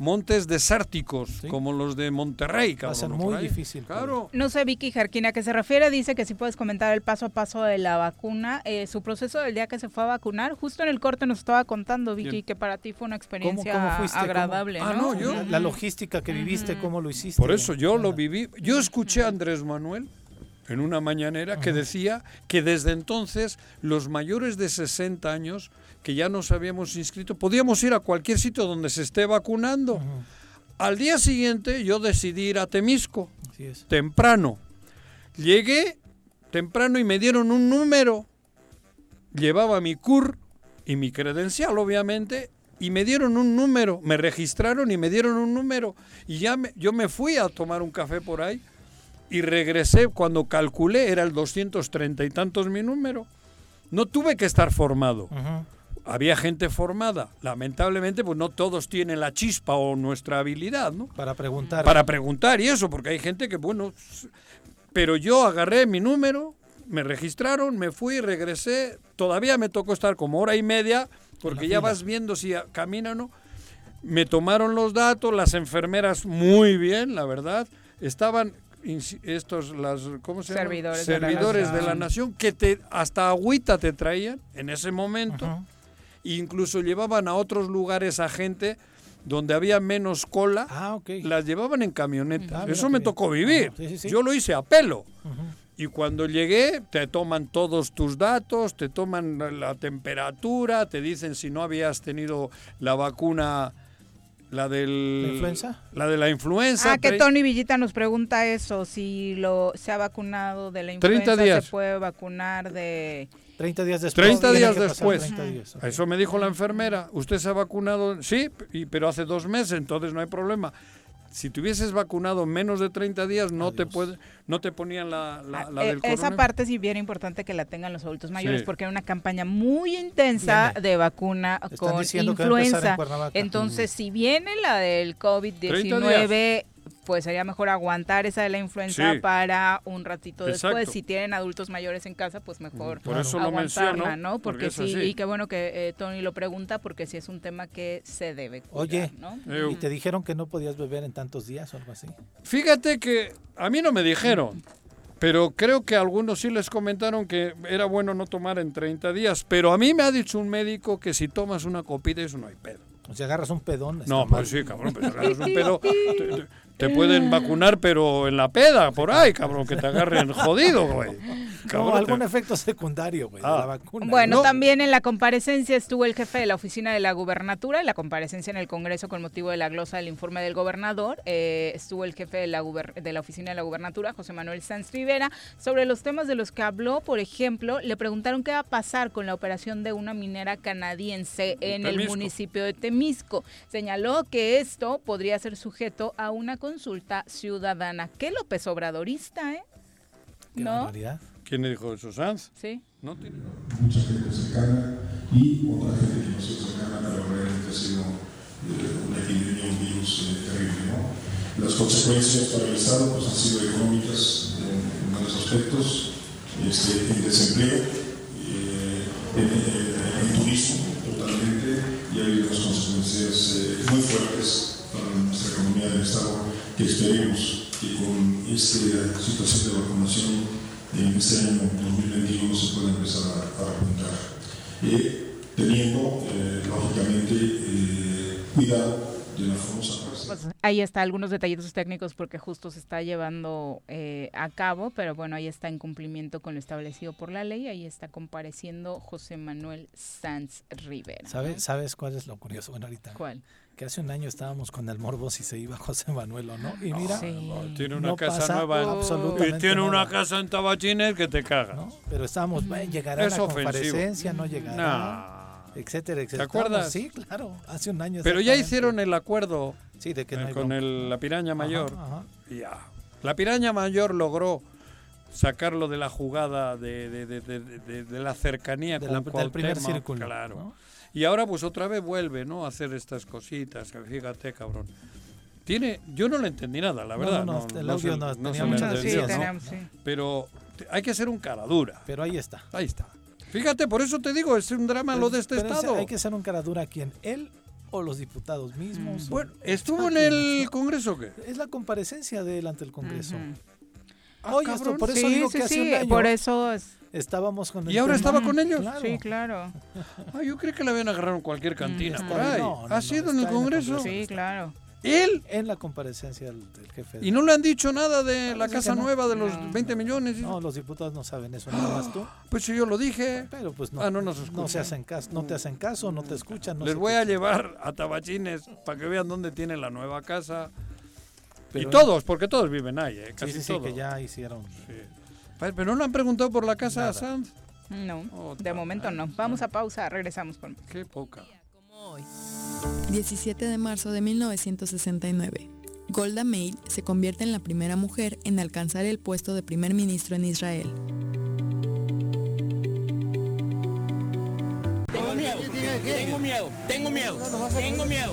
montes desérticos como los de Monterrey. Va a ser muy difícil. Claro. No sé, Vicky Jarquina, que se refiere, dice que si puedes comentar el paso a paso de la vacuna, eh, su proceso del día que se fue a vacunar. Justo en el corte nos estaba contando, Vicky, que para ti fue una experiencia agradable. Ah, no, yo. La, logística que viviste, cómo lo hiciste. Por eso yo lo viví. Yo escuché a Andrés Manuel en una mañanera que decía que desde entonces los mayores de 60 años que ya nos habíamos inscrito, podíamos ir a cualquier sitio donde se esté vacunando. Al día siguiente yo decidí ir a Temisco, temprano. Llegué temprano y me dieron un número. Llevaba mi CUR y mi credencial, obviamente, y me dieron un número. Me registraron y me dieron un número. Y ya yo me fui a tomar un café por ahí y regresé cuando calculé, era el 230 y tantos mi número. No tuve que estar formado había gente formada. Lamentablemente, pues no todos tienen la chispa o nuestra habilidad, ¿no? Para preguntar. Para preguntar y eso, porque hay gente que, bueno, pero yo agarré mi número, me registraron, me fui, regresé. Todavía me tocó estar como hora y media, porque ya vas viendo si camina o no. Me tomaron los datos, las enfermeras muy bien, la verdad. Estaban estos las ¿cómo se servidores, servidores de, la nación que te hasta agüita te traían en ese momento incluso llevaban a otros lugares a gente donde había menos cola, ah, las llevaban en camionetas. Eso me tocó vivir. Yo lo hice a pelo. Y cuando llegué, te toman todos tus datos, te toman la temperatura, te dicen si no habías tenido la vacuna la del... ¿La influenza? La de la influenza. Ah, que Tony Villita nos pregunta eso, si lo se ha vacunado de la influenza, 30 días. se puede vacunar de... 30 días después. 30 días después. Eso me dijo la enfermera. ¿Usted se ha vacunado? Sí, pero hace dos meses, entonces no hay problema si te hubieses vacunado menos de 30 días no te puede no te ponían la, la, ah, del eh, Esa parte sí bien importante que la tengan los adultos mayores porque era una campaña muy intensa de vacuna con influenza. Entonces, si viene la del COVID-19 pues sería mejor aguantar esa de la influenza para un ratito después. Si tienen adultos mayores en casa, pues mejor Por eso aguantarla, lo ¿no? Porque, sí, y qué bueno que eh, Tony lo pregunta, porque sí es un tema que se debe cuidar, Oye, ¿no? ¿y te dijeron que no podías beber en tantos días o algo así? Fíjate que a mí no me dijeron. Pero creo que algunos sí les comentaron que era bueno no tomar en 30 días. Pero a mí me ha dicho un médico que si tomas una copita, eso no hay pedo. O sea, agarras un pedón. No, mal. pues sí, cabrón, pero si agarras un pedo. Te, pueden vacunar, pero en la peda, por ahí, cabrón, que te agarren jodido, güey. No, algún te- efecto secundario, güey, de Ah. la vacuna. Bueno, No, también en la comparecencia estuvo el jefe de la oficina de la gubernatura, en la comparecencia en el Congreso con motivo de la glosa del informe del gobernador, eh, estuvo el jefe de la, guber- de la oficina de la gubernatura, José Manuel Sanz Rivera, sobre los temas de los que habló, por ejemplo, le preguntaron qué va a pasar con la operación de una minera canadiense en el municipio de Temisco. Señaló que esto podría ser sujeto a una consulta ciudadana. ¿Qué López Obradorista, eh? qué ¿No? barbaridad. ¿Quién le dijo eso, Sanz? Sí. No tiene- mucha gente cercana y otra gente que no se cercana, pero realmente ha sido eh, una epidemia, un virus eh, terrible. ¿no? Las consecuencias para el Estado pues, han sido económicas en, en varios aspectos, este, en desempleo, eh, en, en- en turismo totalmente, y ha habido unas consecuencias eh, muy fuertes para nuestra economía del Estado esperemos que con esta situación de vacunación en este año 2021 se pueda empezar a, a repuntar, Eh, teniendo eh, lógicamente eh, cuidado de la famosa Pues ahí está algunos detallitos técnicos porque justo se está llevando eh, a cabo, pero bueno, ahí está en cumplimiento con lo establecido por la ley, ahí está compareciendo José Manuel Sanz Rivera. ¿Sabes, ¿Sabes cuál es lo curioso? Bueno, ahorita. ¿Cuál? Que hace un año estábamos con el morbo si se iba José Manuel o no. Y mira, Tiene una no casa pasa nueva. en- absolutamente y tiene una casa en Tabachines que te caga. Pero estábamos, "Bueno, llegará Es la ofensivo. comparecencia, no llegará. Nah. Etcétera, etcétera. acuerdas? Sí, claro, hace un año. Pero ya hicieron el acuerdo Sí, de que no eh, con el- la piraña mayor. Ajá, ya. La piraña mayor logró sacarlo de la jugada de, de- de- de- de- de la cercanía De con la- del primer círculo, Claro. ¿no? Y ahora pues otra vez vuelve, ¿no? A hacer estas cositas. que Fíjate, cabrón. Tiene, yo no le entendí nada, la No, verdad. no, no, el audio no- tenía ¿no? Pero hay que ser un cara dura. Pero ahí está. Ahí está. Fíjate, por eso te digo, es un drama lo de este Pero ese- estado. Hay que ser un cara dura quién, él o los diputados mismos. Bueno, ¿estuvo en el Congreso o qué? Es la comparecencia de él ante el Congreso. Ah, Oye, esto, por eso Sí, digo sí, que hace sí, un año por eso es- estábamos con el ¿Y ahora tema. estaba con ellos? Claro. Sí, claro. Ah, yo creí que le habían agarrado en cualquier cantina Mm, por ahí. no, no, ¿Ha no, sido en el está Congreso? Sí, claro. ¿Él? En la comparecencia del, del jefe. de- Y no le han dicho nada de la casa nueva de los 20 millones. No, los diputados no saben eso, nada más tú. Pues si yo lo dije. Pero pues no, Ah, no nos no escuchan. se hacen caso, no te hacen caso, no te escuchan. No Les voy te- a llevar a Tabachines para que vean dónde tiene la nueva casa. Pero- y todos, porque todos viven ahí, ¿eh? Casi sí, sí, todos. que ya hicieron. Pero no le han preguntado por la casa a Sanz. No, de momento no. Vamos a pausa, regresamos con Qué poca. 17 de marzo de 1969. Golda Meir se convierte en la primera mujer en alcanzar el puesto de primer ministro en Israel. Tengo miedo, tengo miedo, tengo miedo, tengo miedo,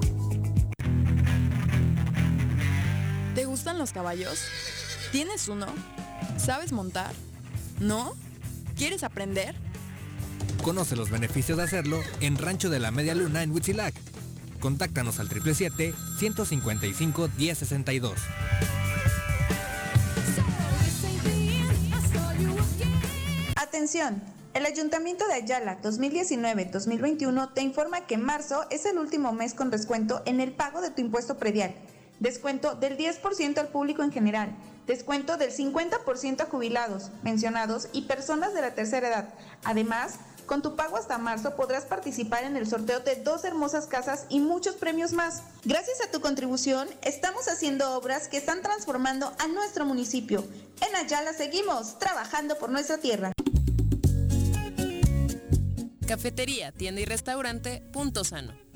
¿Te gustan los caballos? ¿Tienes uno? ¿Sabes montar? ¿No? ¿Quieres aprender? Conoce los beneficios de hacerlo en Rancho de la Media Luna en Huitzilac. Contáctanos al 777-155-1062. Atención. El Ayuntamiento de Ayala 2019-2021 te informa que marzo es el último mes con descuento en el pago de tu impuesto predial. Descuento del 10% al público en general. Descuento del 50% a jubilados, pensionados y personas de la tercera edad. Además, con tu pago hasta marzo podrás participar en el sorteo de dos hermosas casas y muchos premios más. Gracias a tu contribución, estamos haciendo obras que están transformando a nuestro municipio. En Ayala seguimos trabajando por nuestra tierra. Cafetería, tienda y restaurante Punto Sano.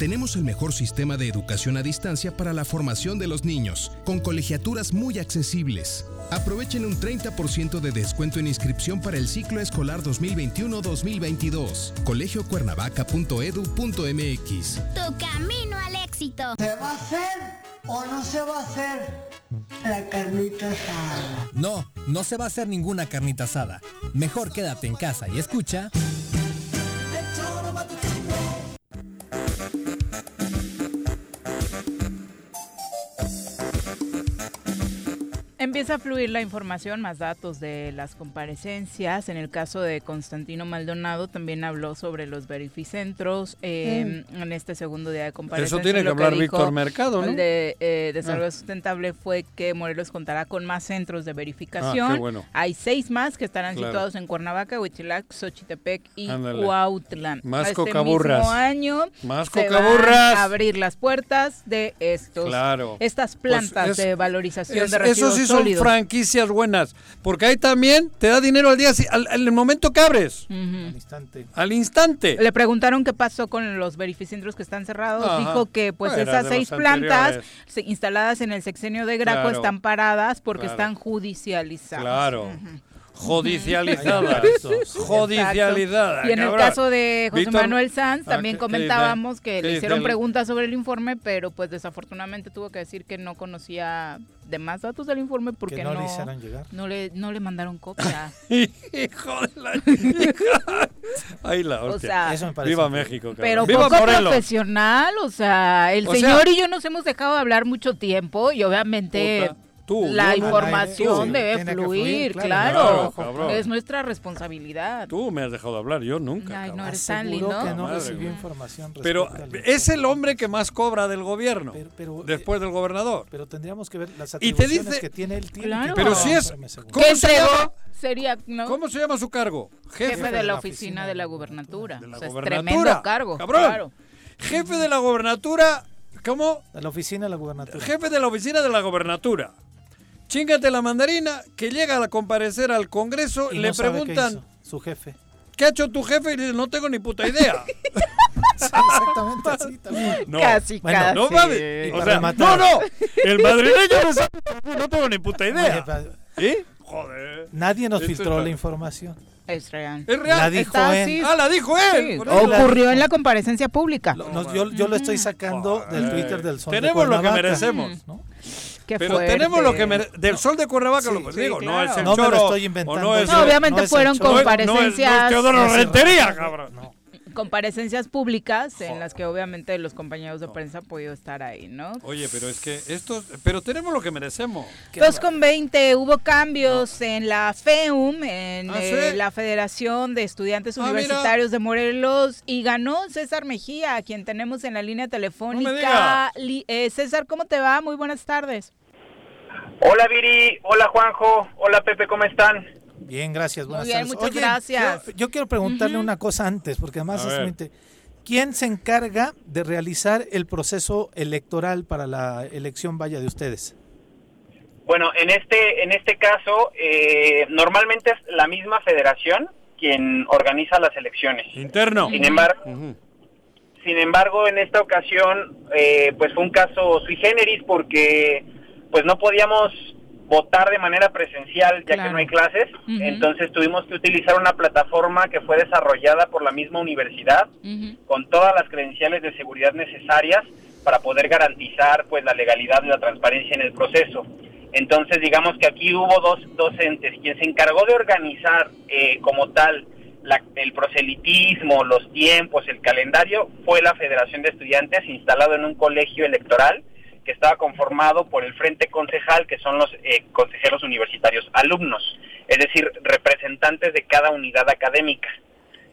Tenemos el mejor sistema de educación a distancia para la formación de los niños, con colegiaturas muy accesibles. Aprovechen un 30% de descuento en inscripción para el ciclo escolar 2021-2022. colegiocuernavaca.edu.mx. Tu camino al éxito. ¿Se va a hacer o no se va a hacer la carnita asada? No, no se va a hacer ninguna carnita asada. Mejor quédate en casa y escucha. Empieza a fluir la información, más datos de las comparecencias. En el caso de Constantino Maldonado, también habló sobre los verificentros eh, en este segundo día de comparecencia. Eso tiene que hablar Víctor Mercado, ¿no? El de eh, Desarrollo ah. Sustentable fue que Morelos contará con más centros de verificación. Ah, qué bueno. Hay seis más que estarán Claro. situados en Cuernavaca, Huichilac, Xochitepec y Cuautla. Más este cocaburras. mismo año Más se cocaburras. van a abrir las puertas de estos, Claro. estas Pues plantas es- de valorización Es- de residuos eso sí son sólidos. franquicias buenas, porque ahí también te da dinero al día, si- al, al momento que abres, Ujú. instante. al instante. Le preguntaron qué pasó con los verificentros que están cerrados. Ajá. Dijo que pues Era esas seis plantas se- instaladas en el sexenio de Graco Claro. están paradas porque Claro. están judicializadas. Claro. Exacto. Judicializadas. Y en el caso de José Víctor- Manuel Sanz, Ah, también ¿qué- qué comentábamos que ¿Qué le hicieron preguntas sobre el informe, pero pues desafortunadamente tuvo que decir que no conocía de más datos del informe porque Que no le hicieron llegar. no le no le mandaron copia. Hijo de la hija. Ahí la O hostia. sea, Eso me parece Viva bien. México, cabrón. Pero Viva poco Morelos. profesional, o sea, el O señor sea- y yo nos hemos dejado de hablar mucho tiempo y obviamente Puta, tú, la yo no, información tú. debe fluir, fluir, claro. claro, Claro, cabrón. es nuestra responsabilidad. Tú me has dejado de hablar, yo nunca. Ay, no eres tan Aseguró lindo. que no Madre recibió mía. información Pero es el hombre que más cobra del gobierno, pero, después del gobernador. Pero tendríamos que ver las Y te atribuciones dice- que tiene él. Tiene Claro. Pero si es... ¿Cómo ¿Qué se llama? Sería, ¿no? ¿Cómo se llama su cargo? Jefe, de la oficina de la gubernatura. De la O sea, es tremendo cargo. Cabrón. Claro. Jefe de la gobernatura, ¿cómo? De la oficina de la gubernatura. Jefe de la oficina de la gobernatura. Chingate la mandarina, que llega a comparecer al Congreso, Y le no sabe qué preguntan, hizo su jefe. ¿qué ha hecho tu jefe? Y dice, no tengo ni puta idea. Sí, exactamente así también. No, Casi, bueno, casi. no mames. O sea, no, no. El madrileño no sabe, no tengo ni puta idea. ¿Sí? Joder. Nadie nos Esto filtró la información. Es real. Es real. La dijo Está él. así. Ah, la dijo él. Sí, ocurrió en la comparecencia pública. Nos- yo, yo lo estoy sacando del Twitter del Sol de Tenemos lo que merecemos. ¿no? Qué Pero fuerte. tenemos lo que del sol de Cuernavaca, Sí, lo sí, digo, no es el No me lo estoy inventando no es No, obviamente no fueron choro. no es- comparecencias. Teodoro Rentería, cabrón. No. Comparecencias públicas en las que obviamente los compañeros de prensa han podido estar ahí, ¿no? Oye, pero es que esto, pero tenemos lo que merecemos. Dos con 20 hubo cambios en la FEUM, en ¿Ah, eh, sí? la Federación de Estudiantes Ah, mira. Universitarios de Morelos y ganó César Mejía, a quien tenemos en la línea telefónica. Li- eh, César, ¿cómo te va? Muy buenas tardes. Hola Viri, hola Juanjo, hola Pepe, ¿cómo están? Bien, gracias. Muy Buenas bien, tardes. muchas Oye, gracias. Yo, yo quiero preguntarle una cosa antes, porque además es ¿Quién se encarga de realizar el proceso electoral para la elección vaya de ustedes? Bueno, en este en este caso eh, normalmente es la misma federación quien organiza las elecciones. Interno. Sin embargo, sin embargo en esta ocasión eh, pues fue un caso sui generis porque pues no podíamos votar de manera presencial ya que no hay clases, entonces tuvimos que utilizar una plataforma que fue desarrollada por la misma universidad con todas las credenciales de seguridad necesarias para poder garantizar pues la legalidad y la transparencia en el proceso. Entonces digamos que aquí hubo dos, dos entes, quien se encargó de organizar eh, como tal la- el proselitismo, los tiempos, el calendario, fue la Federación de Estudiantes instalado en un colegio electoral que estaba conformado por el Frente Concejal, que son los eh, consejeros universitarios alumnos, es decir, representantes de cada unidad académica.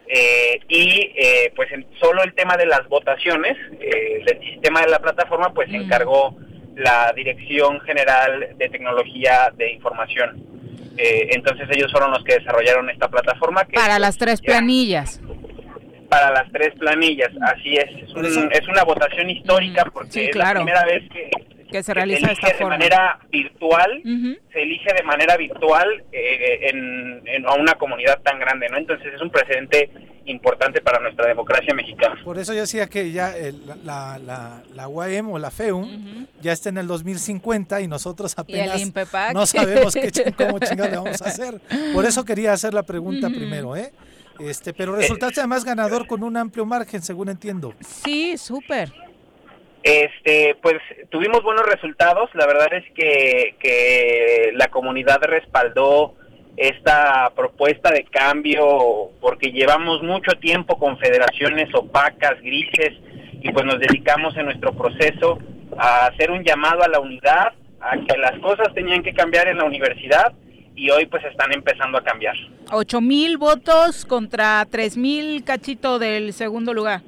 Eh, y eh, pues en- solo el tema de las votaciones, eh, del sistema de la plataforma, pues se encargó la Dirección General de Tecnología de Información. Eh, entonces ellos fueron los que desarrollaron esta plataforma que Para las tres ya- planillas. Para las tres planillas, así es. Es, un- es una votación histórica porque Sí, es la primera vez que, Que se realiza esta de forma. manera virtual, se elige de manera virtual eh, en, en- a una comunidad tan grande, ¿no? Entonces es un precedente importante para nuestra democracia mexicana. Por eso yo decía que ya el- la, la, la UAM o la FEUM ya está en el 2050 y nosotros apenas no sabemos qué, cómo chingados le vamos a hacer. Por eso quería hacer la pregunta primero, ¿eh? Este, pero resultaste además ganador con un amplio margen, según entiendo. Sí, súper. Este, pues tuvimos buenos resultados. La verdad es que, que la comunidad respaldó esta propuesta de cambio porque llevamos mucho tiempo con federaciones opacas, grises, y pues nos dedicamos en nuestro proceso a hacer un llamado a la unidad, a que las cosas tenían que cambiar en la universidad y hoy pues están empezando a cambiar. Ocho mil votos contra tres mil cachito del segundo lugar.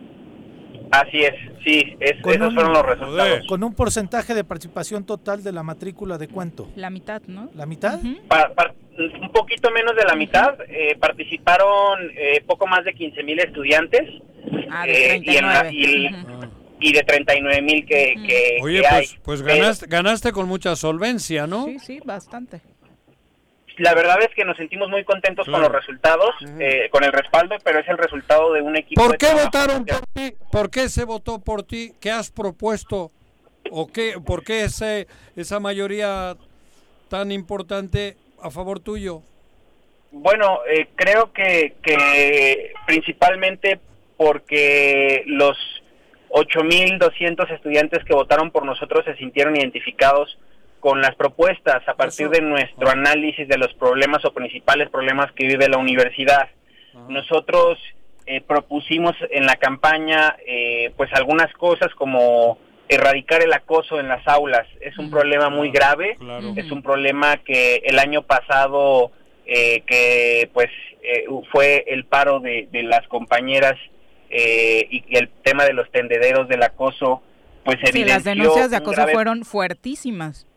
Así es, sí, es- esos un- fueron los resultados. Con un porcentaje de participación total de la matrícula de cuánto? La mitad, ¿no? ¿La mitad? Pa- pa- un poquito menos de la mitad, eh, participaron eh, poco más de 15 mil estudiantes Ah, de eh, y, en la- 39. y- y de 39 mil que, que- Oye, que hay. pues, pues ganaste, ganaste con mucha solvencia, ¿no? Sí, sí, bastante. La verdad es que nos sentimos muy contentos con los resultados, eh, con el respaldo, pero es el resultado de un equipo. ¿Por qué votaron por ti? ¿Por qué se votó por ti? ¿Qué has propuesto? ¿O qué, por qué ese, esa mayoría tan importante a favor tuyo? Bueno, eh, creo que, que principalmente porque los 8.200 estudiantes que votaron por nosotros se sintieron identificados con las propuestas a partir de nuestro análisis de los problemas o principales problemas que vive la universidad. Nosotros eh, propusimos en la campaña eh, pues algunas cosas como erradicar el acoso en las aulas. Es un problema muy grave, es un problema que el año pasado eh, que pues eh, fue el paro de, de las compañeras eh, y el tema de los tendederos del acoso pues Sí, las denuncias de acoso fueron fuertísimas.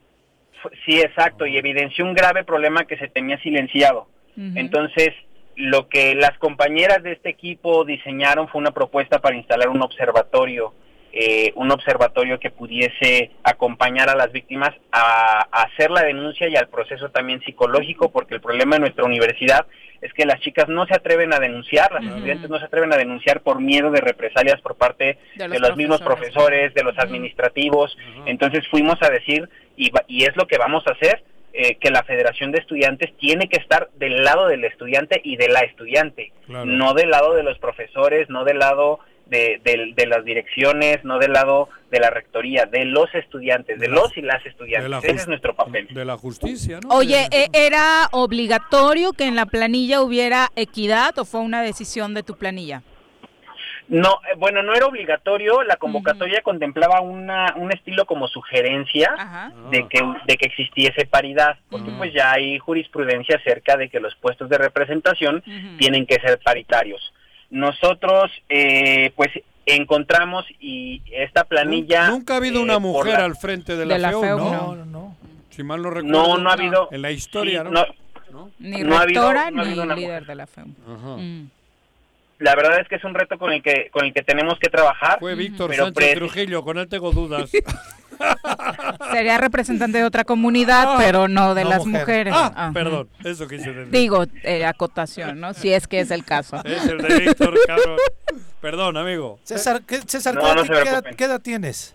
Sí exacto y evidenció un grave problema que se tenía silenciado. Entonces lo que las compañeras de este equipo diseñaron fue una propuesta para instalar un observatorio eh, un observatorio que pudiese acompañar a las víctimas a, a hacer la denuncia y al proceso también psicológico, porque el problema de nuestra universidad es que las chicas no se atreven a denunciar, las estudiantes no se atreven a denunciar por miedo de represalias por parte De de los mismos profesores. de los administrativos. Entonces fuimos a decir, y, y es lo que vamos a hacer, eh, que la Federación de Estudiantes tiene que estar del lado del estudiante y de la estudiante, Claro. no del lado de los profesores, no del lado de, de- de las direcciones, no del lado de la rectoría, de los estudiantes, de los y las estudiantes. la Ese es nuestro papel. De la justicia, ¿no? Oye, ¿e- ¿era obligatorio que en la planilla hubiera equidad o fue una decisión de tu planilla? No, eh, bueno, no era obligatorio, la convocatoria contemplaba una, un estilo como sugerencia de que de que existiese paridad, porque pues ya hay jurisprudencia acerca de que los puestos de representación tienen que ser paritarios. Nosotros, eh, pues encontramos y esta planilla... Nunca ha habido una eh, mujer la- al frente de la, De la FEU, FEU, ¿no? no. No, no. Si mal no recuerdo. No, no ha habido... En la historia, sí, ¿no? Ni No ha habido- rectora no ha ni una líder de la. Ajá. Mm. La verdad es que es un reto con el que con el que tenemos que trabajar. Fue Víctor pero Sánchez pre- Trujillo, con él tengo dudas. Sería representante de otra comunidad, pero no de no las mujer. mujeres. Ah, perdón, eso quise decir. Digo, eh, acotación, ¿no? Si es que es el caso. Es el de Víctor, cabrón. Perdón, amigo. César, ¿qué, César, No, ¿qué, no qué edad, qué tienes?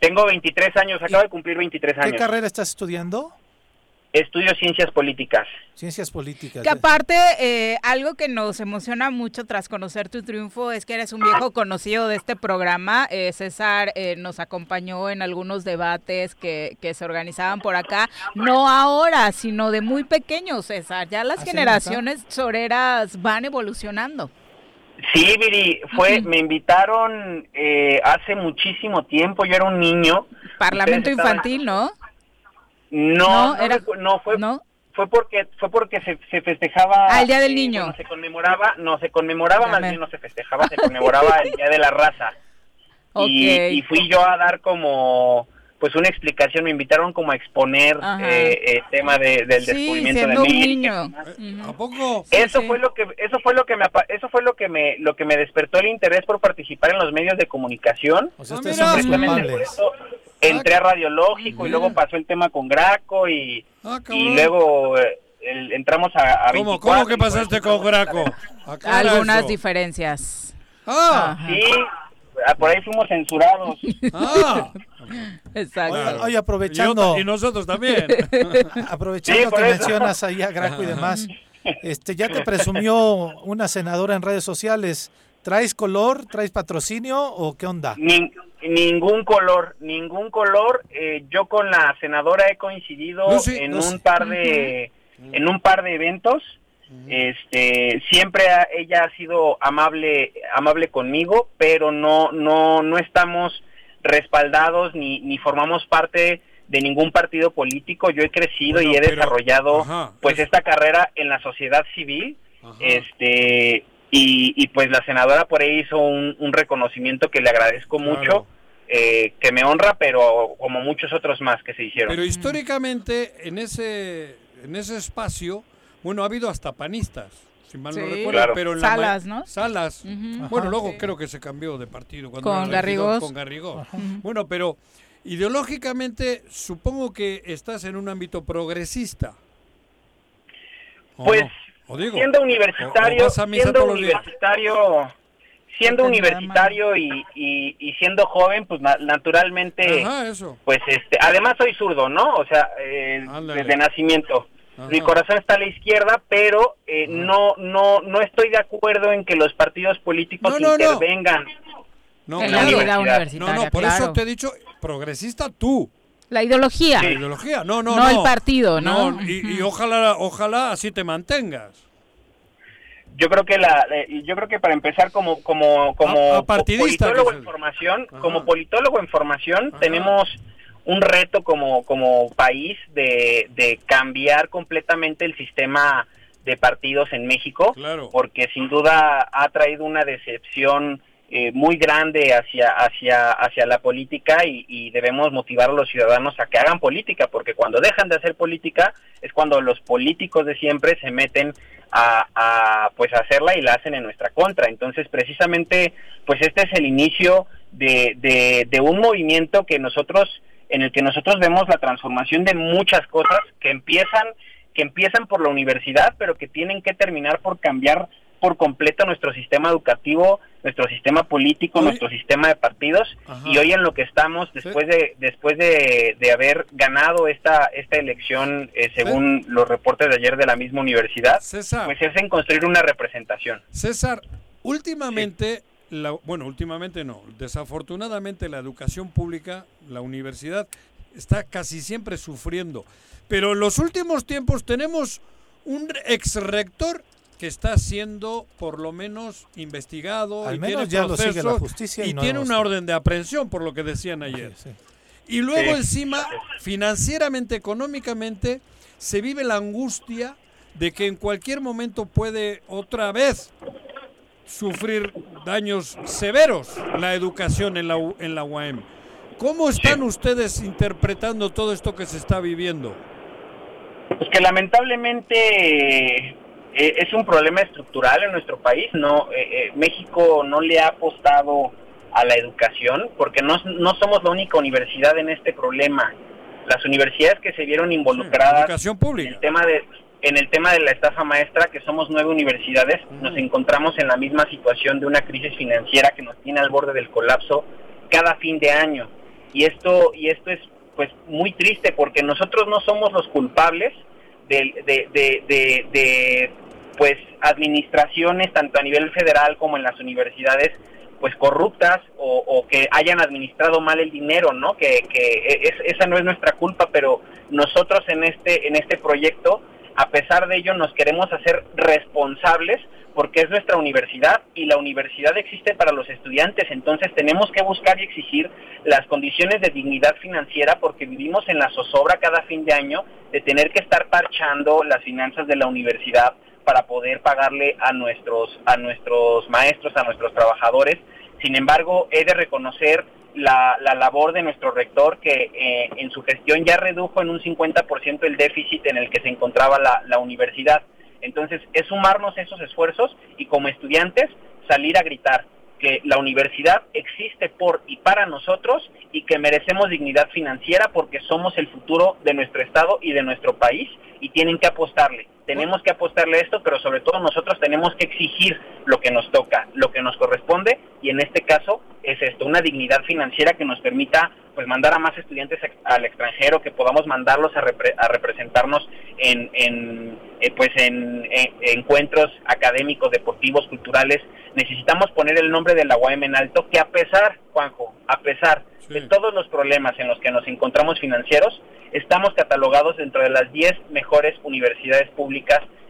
Tengo 23 años, acabo de cumplir 23 ¿Qué años. carrera estás estudiando? Estudio ciencias políticas. Ciencias políticas. Que aparte, eh, algo que nos emociona mucho tras conocer tu triunfo es que eres un viejo conocido de este programa. Eh, César eh, nos acompañó en algunos debates que, que se organizaban por acá, no ahora, sino de muy pequeño, César. Ya las ¿Ah, generaciones soreras van evolucionando. Sí, Viri, fue, me invitaron eh, hace muchísimo tiempo, yo era un niño. Parlamento Ustedes estaban- infantil, ¿no? No, No, no, era- no, fue, fue porque fue porque se, se festejaba. Ah, el Día del eh, Niño. bueno, se conmemoraba, no, se conmemoraba, más bien no se festejaba, se conmemoraba el Día de la Raza. Y, Ok. y fui yo a dar como pues una explicación, me invitaron como a exponer eh, el tema de- del Sí, descubrimiento de América. niño. ¿A poco? eso fue lo que eso fue lo que me apa- eso fue lo que me lo que me despertó el interés por participar en los medios de comunicación. O sea, ustedes Precisamente son entré a Radiológico y luego pasó el tema con Graco y, Ah, y luego eh, el- entramos a, a ¿Cómo, 24 ¿Cómo que pasaste con Graco? Aclara Algunas eso. diferencias. Ah, Ajá. Sí, ah, por ahí fuimos censurados. ah. Exacto. Oye, oye, aprovechando, Y, y nosotros también. aprovechando Sí, que eso. mencionas ahí a Graco y demás, este, ya te presumió una senadora en redes sociales. ¿Traes color? ¿Traes patrocinio o qué onda? Nin- ningún color, ningún color. Eh, yo con la senadora he coincidido en un par de en un par de eventos. Este, siempre ha- ella ha sido amable amable conmigo, pero no no no estamos respaldados ni ni formamos parte de ningún partido político. Yo he crecido Bueno, y he pero- desarrollado ajá, pues es- esta carrera en la sociedad civil. Este y, y pues la senadora por ahí hizo un, un reconocimiento que le agradezco mucho, eh, que me honra, pero como muchos otros más que se hicieron. Pero históricamente, en ese, en ese espacio, bueno, ha habido hasta panistas, si mal no recuerdo, Claro. pero en la Salas, ¿no? Salas. Bueno, Ajá. luego Sí. creo que se cambió de partido. Cuando Con Garrigós. Con Garrigós. Bueno, pero ideológicamente supongo que estás en un ámbito progresista. ¿O Pues, no? ¿O digo? siendo ¿O- universitario, o vas a misa siendo todos los días? universitario, siendo universitario y, y, y siendo joven, pues na- naturalmente, Ajá, eso. pues este, además soy zurdo, ¿no? O sea, eh, desde nacimiento. Ajá. Mi corazón está a la izquierda, pero eh, no no no estoy de acuerdo en que los partidos políticos No, no, no. intervengan. No, claro. No, por claro. eso te he dicho, progresista tú. La ideología. La ideología, no, no, No no. el partido, ¿no? y, y ojalá, ojalá así te mantengas. Yo creo que la, eh, yo creo que para empezar como como como A- a partidista, politólogo en formación, Ajá. como politólogo en formación tenemos un reto como como país de, de cambiar completamente el sistema de partidos en México, Claro. porque sin duda ha traído una decepción eh, muy grande hacia hacia hacia la política y, debemos motivar a los ciudadanos a que hagan política, porque cuando dejan de hacer política es cuando los políticos de siempre se meten a, a, pues hacerla y la hacen en nuestra contra. Entonces, precisamente, pues este es el inicio de, de, de un movimiento que nosotros, en el que nosotros vemos la transformación de muchas cosas que empiezan, que empiezan por la universidad, pero que tienen que terminar por cambiar por completo nuestro sistema educativo, nuestro sistema político, Hoy- nuestro sistema de partidos Ajá. y hoy en lo que estamos después de después de, de haber ganado esta esta elección eh, según los reportes de ayer de la misma universidad, César. pues es en construir una representación. César, últimamente, la, bueno, últimamente no, desafortunadamente la educación pública, la universidad, está casi siempre sufriendo. Pero en los últimos tiempos tenemos un ex rector que está siendo por lo menos investigado Al y menos tiene ya lo sigue la justicia y y no tiene una orden de aprehensión por lo que decían ayer. Y luego Sí. encima, financieramente, económicamente, se vive la angustia de que en cualquier momento puede otra vez sufrir daños severos la educación en la, U- en la UAM. ¿Cómo están ustedes interpretando todo esto que se está viviendo? Pues que lamentablemente eh, es un problema estructural en nuestro país. No, Eh, eh, México no le ha apostado a la educación porque no, no somos la única universidad en este problema. Las universidades que se vieron involucradas educación pública. en el tema de en el tema de la estafa maestra, que somos nueve universidades, nos encontramos en la misma situación de una crisis financiera que nos tiene al borde del colapso cada fin de año. Y esto y esto es pues muy triste porque nosotros no somos los culpables de, de, de, de- pues administraciones tanto a nivel federal como en las universidades pues corruptas o, o que hayan administrado mal el dinero no que, que es- esa no es nuestra culpa pero nosotros en este en este proyecto a pesar de ello nos queremos hacer responsables porque es nuestra universidad y la universidad existe para los estudiantes, entonces tenemos que buscar y exigir las condiciones de dignidad financiera porque vivimos en la zozobra cada fin de año de tener que estar parchando las finanzas de la universidad para poder pagarle a nuestros a nuestros maestros, a nuestros trabajadores. Sin embargo, he de reconocer la, la labor de nuestro rector que eh, en su gestión ya redujo en un 50% el déficit en el que se encontraba la, la universidad. Entonces, es sumarnos esos esfuerzos y como estudiantes salir a gritar que la universidad existe por y para nosotros y que merecemos dignidad financiera porque somos el futuro de nuestro estado y de nuestro país y tienen que apostarle. Tenemos que apostarle a esto, pero sobre todo nosotros tenemos que exigir lo que nos toca, lo que nos corresponde y en este caso es esto, una dignidad financiera que nos permita pues mandar a más estudiantes al extranjero, que podamos mandarlos a, repre- a representarnos en, en, eh, pues en, en- encuentros académicos, deportivos, culturales. Necesitamos poner el nombre de la UAM en alto, que a pesar, Juanjo, a pesar de todos los problemas en los que nos encontramos financieros, estamos catalogados dentro de las 10 mejores universidades públicas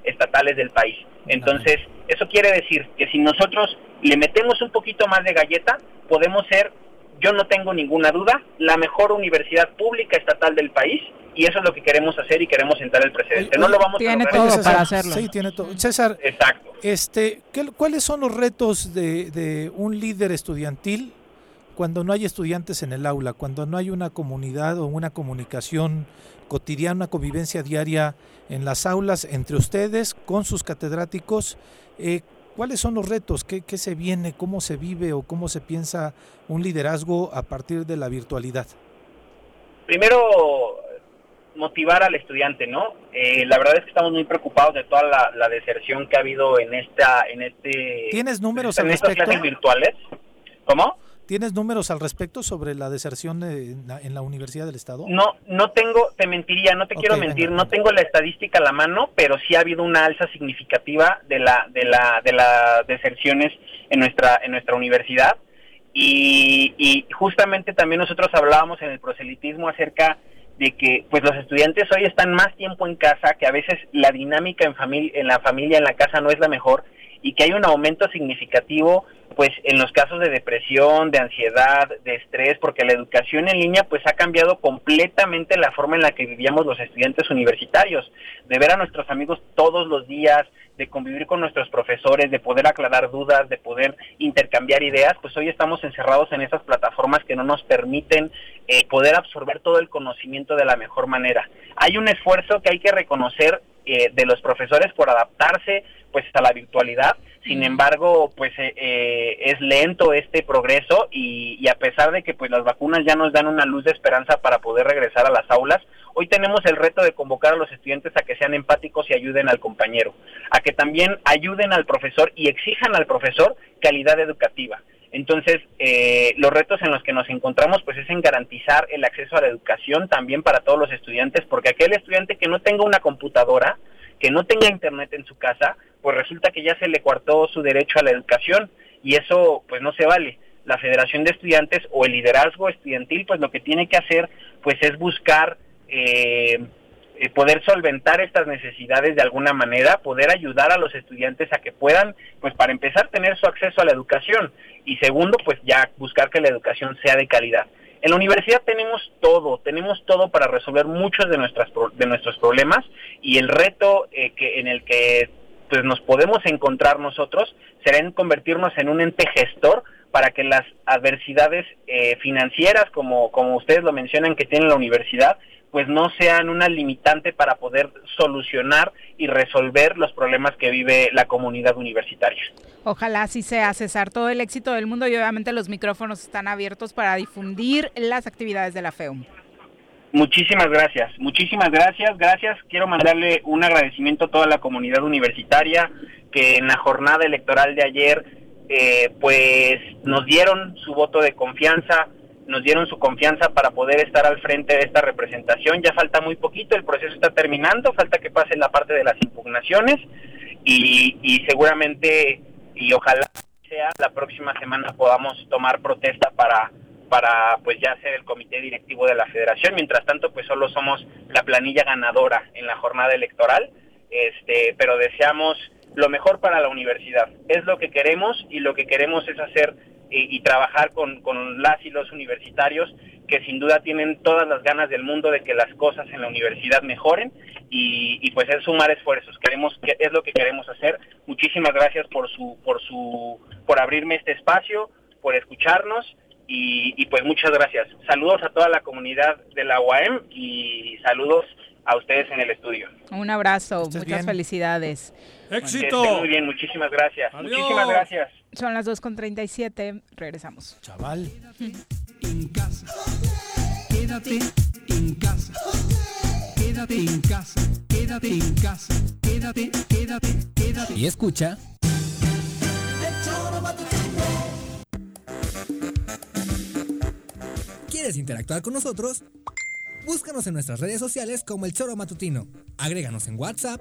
estatales del país. Entonces, eso quiere decir que si nosotros le metemos un poquito más de galleta, podemos ser, yo no tengo ninguna duda, la mejor universidad pública estatal del país y eso es lo que queremos hacer y queremos sentar el precedente. No lo vamos a lograr. Oye, César, Sí, tiene todo. César, Exacto. Este, ¿qué- ¿cuáles son los retos de, de un líder estudiantil cuando no hay estudiantes en el aula, cuando no hay una comunidad o una comunicación cotidiana, una convivencia diaria en las aulas entre ustedes, con sus catedráticos? Eh, ¿Cuáles son los retos? ¿Qué, ¿Qué se viene? ¿Cómo se vive o cómo se piensa un liderazgo a partir de la virtualidad? primero motivar al estudiante, ¿no? Eh, la verdad es que estamos muy preocupados de toda la, la deserción que ha habido en esta, en este, ¿Tienes números en estas clases virtuales. ¿Cómo? ¿Tienes números al respecto sobre la deserción en la, en la Universidad del Estado? No, no tengo, te mentiría, no te quiero venga, mentir, no tengo la estadística a la mano, pero sí ha habido una alza significativa de la, de la, de las deserciones en nuestra, en nuestra universidad. Y, y justamente también nosotros hablábamos en el proselitismo acerca de que pues los estudiantes hoy están más tiempo en casa, que a veces la dinámica en familia, en la familia, en la casa no es la mejor y que hay un aumento significativo pues en los casos de depresión, de ansiedad, de estrés, porque la educación en línea pues ha cambiado completamente la forma en la que vivíamos los estudiantes universitarios, de ver a nuestros amigos todos los días, de convivir con nuestros profesores, de poder aclarar dudas, de poder intercambiar ideas, pues hoy estamos encerrados en esas plataformas que no nos permiten eh, poder absorber todo el conocimiento de la mejor manera. Hay un esfuerzo que hay que reconocer eh, de los profesores por adaptarse pues a la virtualidad, sin embargo pues eh, eh, es lento este progreso y, y a pesar de que pues las vacunas ya nos dan una luz de esperanza para poder regresar a las aulas, hoy tenemos el reto de convocar a los estudiantes a que sean empáticos y ayuden al compañero, a que también ayuden al profesor y exijan al profesor calidad educativa. Entonces, eh, los retos en los que nos encontramos pues es en garantizar el acceso a la educación también para todos los estudiantes, porque aquel estudiante que no tenga una computadora, que no tenga internet en su casa, pues resulta que ya se le coartó su derecho a la educación y eso pues no se vale. La Federación de Estudiantes o el liderazgo estudiantil pues lo que tiene que hacer pues es buscar eh, eh, poder solventar estas necesidades de alguna manera, poder ayudar a los estudiantes a que puedan, pues para empezar, tener su acceso a la educación y segundo, pues ya buscar que la educación sea de calidad. En la universidad tenemos todo, tenemos todo para resolver muchos de, nuestras, de nuestros problemas y el reto eh, que, en el que pues, nos podemos encontrar nosotros será en convertirnos en un ente gestor para que las adversidades eh, financieras, como, como ustedes lo mencionan que tiene la universidad, pues no sean una limitante para poder solucionar y resolver los problemas que vive la comunidad universitaria. Ojalá así sea, César. Todo el éxito del mundo y obviamente los micrófonos están abiertos para difundir las actividades de la FEUM. Muchísimas gracias, muchísimas gracias, gracias. Quiero mandarle un agradecimiento a toda la comunidad universitaria que en la jornada electoral de ayer eh, pues nos dieron su voto de confianza, nos dieron su confianza para poder estar al frente de esta representación. Ya falta muy poquito, el proceso está terminando, falta que pase la parte de las impugnaciones y, y seguramente y ojalá sea la próxima semana podamos tomar protesta para para pues ya ser el comité directivo de la federación. Mientras tanto, pues solo somos la planilla ganadora en la jornada electoral, este, pero deseamos lo mejor para la universidad. Es lo que queremos y lo que queremos es hacer y, trabajar con, las y los universitarios que sin duda tienen todas las ganas del mundo de que las cosas en la universidad mejoren y, pues es sumar esfuerzos. Queremos que es lo que queremos hacer. Muchísimas gracias por su por su por abrirme este espacio, por escucharnos y, y pues muchas gracias. Saludos a toda la comunidad de la UAM y saludos a ustedes en el estudio. Un abrazo, muchas felicidades. Éxito. muy bien, muchísimas gracias. Muchísimas gracias. Son las 2.37, regresamos. Chaval. En casa. Quédate en casa. Quédate en casa. Quédate en casa. Quédate, quédate, quédate. Y escucha. ¿Quieres interactuar con nosotros? Búscanos en nuestras redes sociales como El Choro Matutino. Agréganos en WhatsApp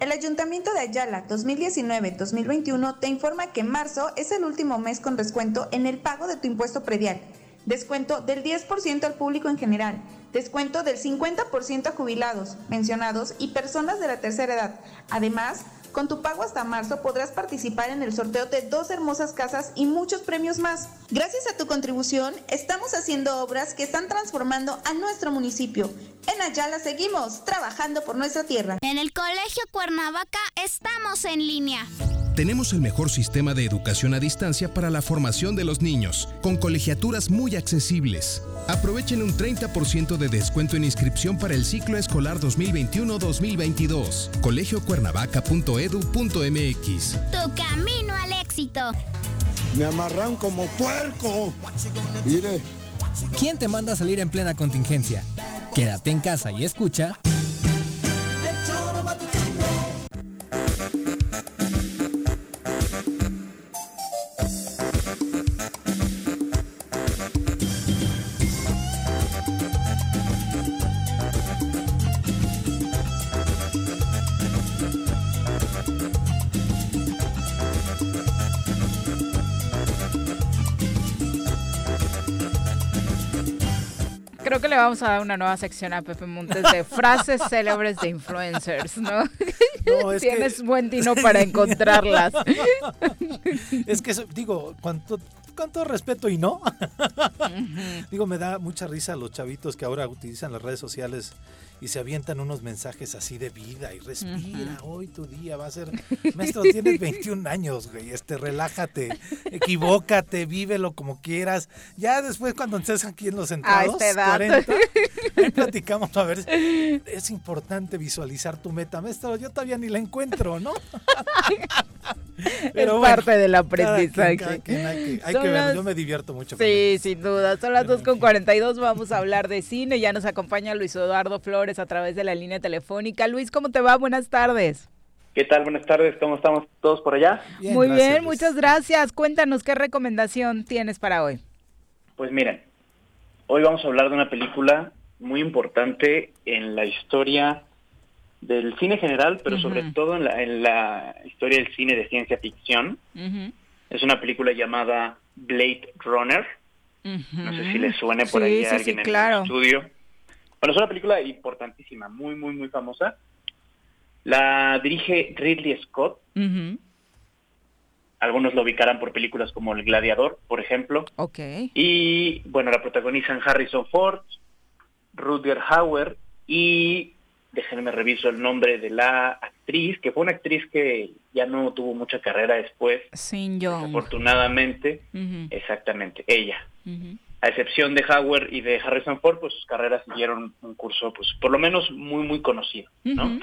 El Ayuntamiento de Ayala 2019-2021 te informa que marzo es el último mes con descuento en el pago de tu impuesto predial descuento del 10% al público en general, descuento del 50% a jubilados, mencionados y personas de la tercera edad. Además, con tu pago hasta marzo podrás participar en el sorteo de dos hermosas casas y muchos premios más. Gracias a tu contribución, estamos haciendo obras que están transformando a nuestro municipio. En Ayala seguimos trabajando por nuestra tierra. En el Colegio Cuernavaca estamos en línea. Tenemos el mejor sistema de educación a distancia para la formación de los niños, con colegiaturas muy accesibles. Aprovechen un 30% de descuento en inscripción para el ciclo escolar 2021-2022. colegiocuernavaca.edu.mx. Tu camino al éxito. Me amarran como puerco. Mire. ¿Quién te manda a salir en plena contingencia? Quédate en casa y escucha. Creo que le vamos a dar una nueva sección a Pepe Montes de frases célebres de influencers, ¿no? Tienes buen tino para encontrarlas. es que, digo, cuánto con todo respeto y no. Digo, me da mucha risa los chavitos que ahora utilizan las redes sociales y se avientan unos mensajes así de vida y respira, hoy tu día va a ser, maestro, tienes 21 años, güey, este, relájate, equivócate, vívelo como quieras. Ya después cuando estés aquí en los entrados, 40, ahí platicamos a ver, es importante visualizar tu meta, maestro, yo todavía ni la encuentro, ¿no? Pero es parte del aprendizaje. hay que, ver, yo me divierto mucho. Sí, sin duda. Son las 2.42, vamos a hablar de cine. Ya nos acompaña Luis Eduardo Flores a través de la línea telefónica. Luis, ¿cómo te va? Buenas tardes. ¿Qué tal? Buenas tardes. ¿Cómo estamos todos por allá? Muy bien, muchas gracias. Cuéntanos qué recomendación tienes para hoy. Pues miren, hoy vamos a hablar de una película muy importante en la historia del cine general, pero sobre todo en la, en la, historia del cine de ciencia ficción. Es una película llamada Blade Runner. No sé si le suene por ahí a alguien en el estudio. Bueno, es una película importantísima, muy, muy, muy famosa. La dirige Ridley Scott. Algunos lo ubicarán por películas como El Gladiador, por ejemplo. Okay. Y bueno, la protagonizan Harrison Ford, Rutger Hauer y déjenme reviso el nombre de la actriz, que fue una actriz que ya no tuvo mucha carrera después. Sin Young. Afortunadamente, exactamente, ella. A excepción de Howard y de Harrison Ford, pues sus carreras siguieron un curso, pues por lo menos muy, muy conocido, ¿no?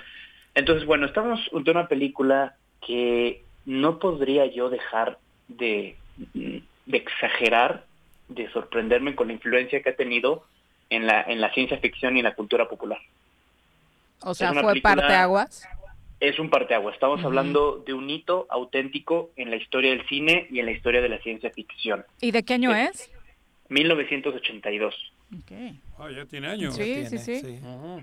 Entonces, bueno, estamos ante una película que no podría yo dejar de, de exagerar, de sorprenderme con la influencia que ha tenido en la, en la ciencia ficción y en la cultura popular. O sea, fue parteaguas. Es un parteaguas. Estamos hablando de un hito auténtico en la historia del cine y en la historia de la ciencia ficción. ¿Y de qué año es? 1982. Okay. Ah, ya tiene años. Sí, sí, sí.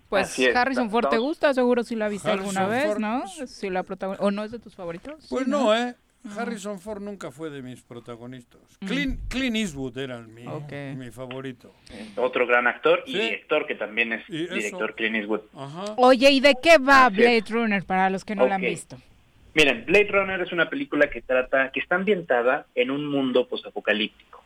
Pues Harrison Ford te gusta, seguro si la viste alguna vez, ¿no? Si la ¿O no es de tus favoritos? Pues no, ¿eh? Harrison Ford nunca fue de mis protagonistas. Clint, Eastwood era mi, mi, favorito. Otro gran actor y director que también es director Clint Eastwood. Oye, ¿y de qué va Blade Runner para los que no la han visto? Miren, Blade Runner es una película que trata, que está ambientada en un mundo posapocalíptico.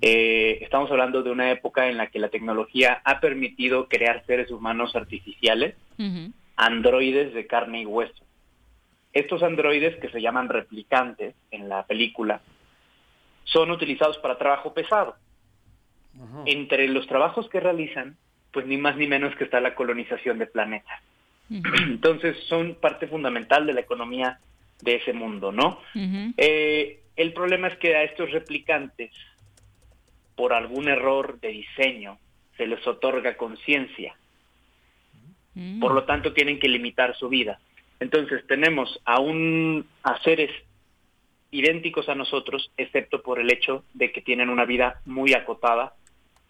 Eh, estamos hablando de una época en la que la tecnología ha permitido crear seres humanos artificiales, androides de carne y hueso. Estos androides, que se llaman replicantes en la película, son utilizados para trabajo pesado. Entre los trabajos que realizan, pues ni más ni menos que está la colonización de planetas. Entonces son parte fundamental de la economía de ese mundo, ¿no? Eh, el problema es que a estos replicantes, por algún error de diseño, se les otorga conciencia. Mm. Por lo tanto, tienen que limitar su vida. Entonces, tenemos a, un, a seres idénticos a nosotros, excepto por el hecho de que tienen una vida muy acotada,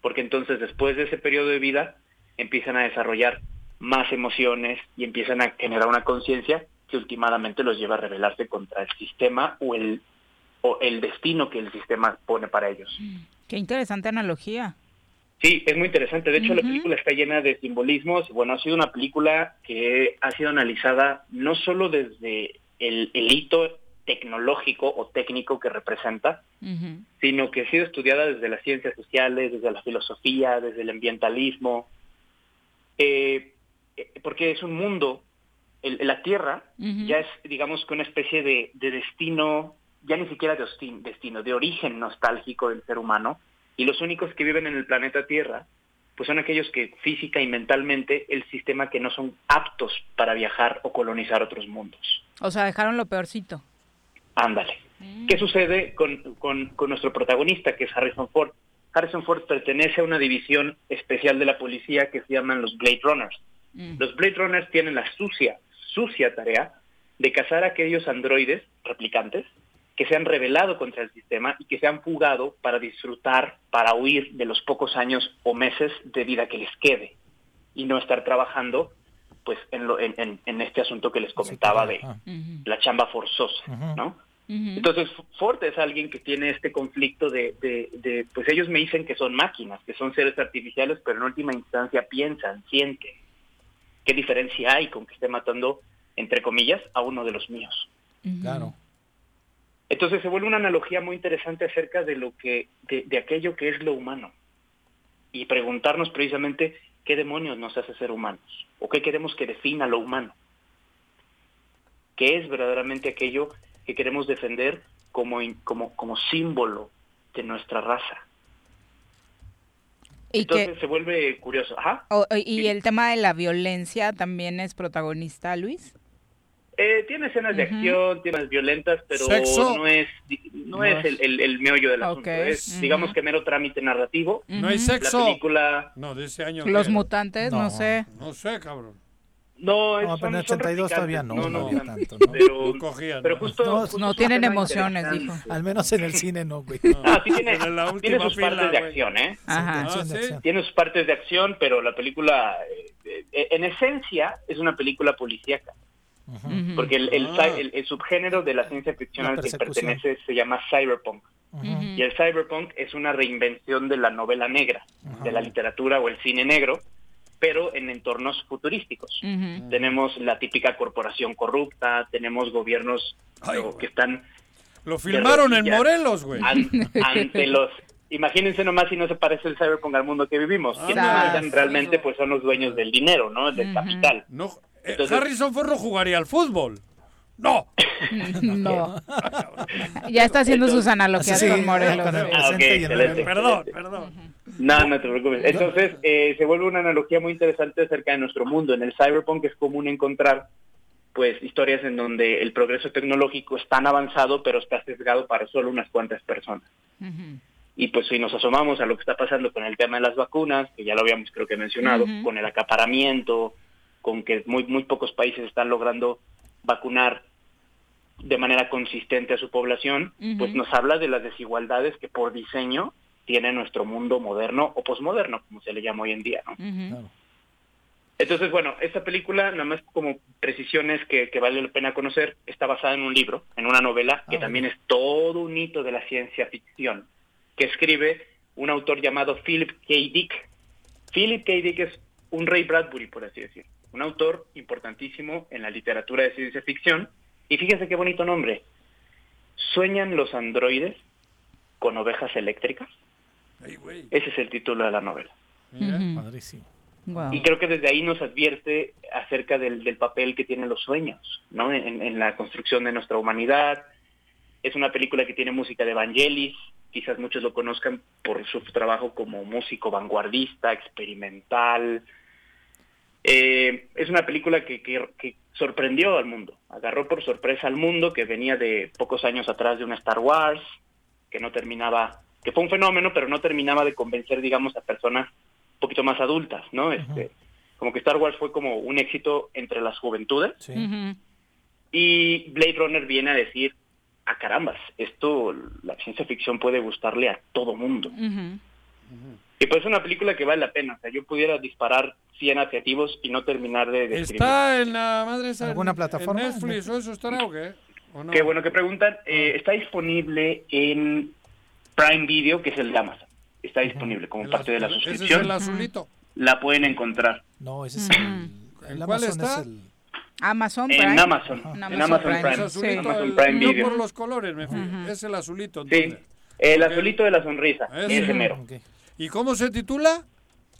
porque entonces después de ese periodo de vida empiezan a desarrollar más emociones y empiezan a generar una conciencia que últimamente los lleva a rebelarse contra el sistema o el, o el destino que el sistema pone para ellos. Qué interesante analogía. Sí, es muy interesante. De hecho, la película está llena de simbolismos. Bueno, ha sido una película que ha sido analizada no solo desde el, el hito tecnológico o técnico que representa, sino que ha sido estudiada desde las ciencias sociales, desde la filosofía, desde el ambientalismo, eh, porque es un mundo, el- la Tierra ya es, digamos, que una especie de, de destino, ya ni siquiera de hostin- destino, de origen nostálgico del ser humano, y los únicos que viven en el planeta Tierra, pues son aquellos que física y mentalmente el sistema que no son aptos para viajar o colonizar otros mundos. O sea, dejaron lo peorcito. Ándale. ¿Qué sucede con, con- con nuestro protagonista, que es Harrison Ford? Harrison Ford pertenece a una división especial de la policía que se llaman los Blade Runners. Los Blade Runners tienen la sucia, sucia tarea de cazar a aquellos androides replicantes que se han rebelado contra el sistema y que se han fugado para disfrutar, para huir de los pocos años o meses de vida que les quede y no estar trabajando pues en, lo, en, en- en este asunto que les comentaba de la chamba forzosa, ¿no? Entonces Ford es alguien que tiene este conflicto de, de, de, pues ellos me dicen que son máquinas, que son seres artificiales, pero en última instancia piensan, sienten. ¿Qué diferencia hay con que esté matando, entre comillas, a uno de los míos? Claro. Entonces se vuelve una analogía muy interesante acerca de lo que, de, de aquello que es lo humano. Y preguntarnos precisamente qué demonios nos hace ser humanos, o qué queremos que defina lo humano. ¿Qué es verdaderamente aquello que queremos defender como, como, como símbolo de nuestra raza? Y, Entonces que, se vuelve curioso. Ajá. y el tema de la violencia también es protagonista, Luis. Eh, tiene escenas de acción, tiene escenas violentas, pero ¿Sexo? no es no, No es es. el, el, el meollo del asunto. Es, ujú. digamos que mero trámite narrativo. No hay sexo. La película No, de ese año. Los ¿qué? mutantes, no, sé. No sé, cabrón. No, es, No, pero en son- el son 82 todavía no, no no, había tanto, ¿no? Pero, No cogían, pero ¿no? justo, No, justo No tienen emociones, dijo. Al menos en el cine no, güey. Ah, sí tiene, tiene sus fila, partes de güey. acción, ¿eh? Ajá. Ah, de ¿sí? acción. Tiene sus partes de acción, pero la película, eh, eh, en esencia, es una película policíaca. Porque el, el, Ah. el- el subgénero de la ciencia ficción al que pertenece se llama cyberpunk. Y el cyberpunk es una reinvención de la novela negra, de la literatura o el cine negro, pero en entornos futurísticos. Tenemos la típica corporación corrupta, tenemos gobiernos Ay, que están Lo filmaron en. Morelos, güey. an- ante los... Imagínense nomás si no se parece el cyberpunk al mundo que vivimos. Quienes Ah, mandan sí, realmente pues son los dueños del dinero, ¿no? Del capital. No, Entonces- Harrison Ford no jugaría al fútbol. No. No. Ya está haciendo sus analogías Sí, con Morelos. con el sí. Ah, excelente. Perdón, perdón. No, no te preocupes. Entonces, eh, se vuelve una analogía muy interesante acerca de nuestro mundo. En el cyberpunk es común encontrar pues historias en donde el progreso tecnológico es tan avanzado, pero está sesgado para solo unas cuantas personas. Y pues si nos asomamos a lo que está pasando con el tema de las vacunas, que ya lo habíamos creo que mencionado, con el acaparamiento, con que muy, muy pocos países están logrando vacunar de manera consistente a su población, pues nos habla de las desigualdades que por diseño tiene nuestro mundo moderno o posmoderno, como se le llama hoy en día. ¿no? Claro. Entonces, bueno, esta película, nada más como precisiones que, que vale la pena conocer, está basada en un libro, en una novela, que Ah, también es todo un hito de la ciencia ficción, que escribe un autor llamado Philip K. Dick. Philip K. Dick es un Ray Bradbury, por así decir, un autor importantísimo en la literatura de ciencia ficción. Y fíjense qué bonito nombre. ¿Sueñan los androides con ovejas eléctricas? Ay, güey. Ese es el título de la novela. Mira. Padrísimo. Y creo que desde ahí nos advierte acerca del, del papel que tienen los sueños, ¿no? En, en la construcción de nuestra humanidad. Es una película que tiene música de Vangelis, quizás muchos lo conozcan por su trabajo como músico vanguardista, experimental. Eh, es una película que, que- que sorprendió al mundo, agarró por sorpresa al mundo que venía de pocos años atrás de una Star Wars, que no terminaba, que fue un fenómeno, pero no terminaba de convencer, digamos, a personas un poquito más adultas, ¿no? Este, como que Star Wars fue como un éxito entre las juventudes. Y Blade Runner viene a decir, a ah, carambas, esto, la ciencia ficción puede gustarle a todo mundo. Y pues es una película que vale la pena. O sea, yo pudiera disparar 100 adjetivos y no terminar de describir. ¿Está en la madre esa, ¿Alguna plataforma? ¿En Netflix o eso estará o qué? Qué bueno que preguntan. Eh, está disponible en Prime Video, que es el de Amazon. Está disponible como parte de la suscripción. ¿Ese es el azulito? La pueden encontrar. No, ese es el... ¿En cuál está? Amazon Prime. En Amazon. En Amazon, Prime. sí. Amazon Prime Video. No por los colores, me fui. Es el azulito. Sí. El azulito de la sonrisa. Ese mero. ¿Y cómo se titula?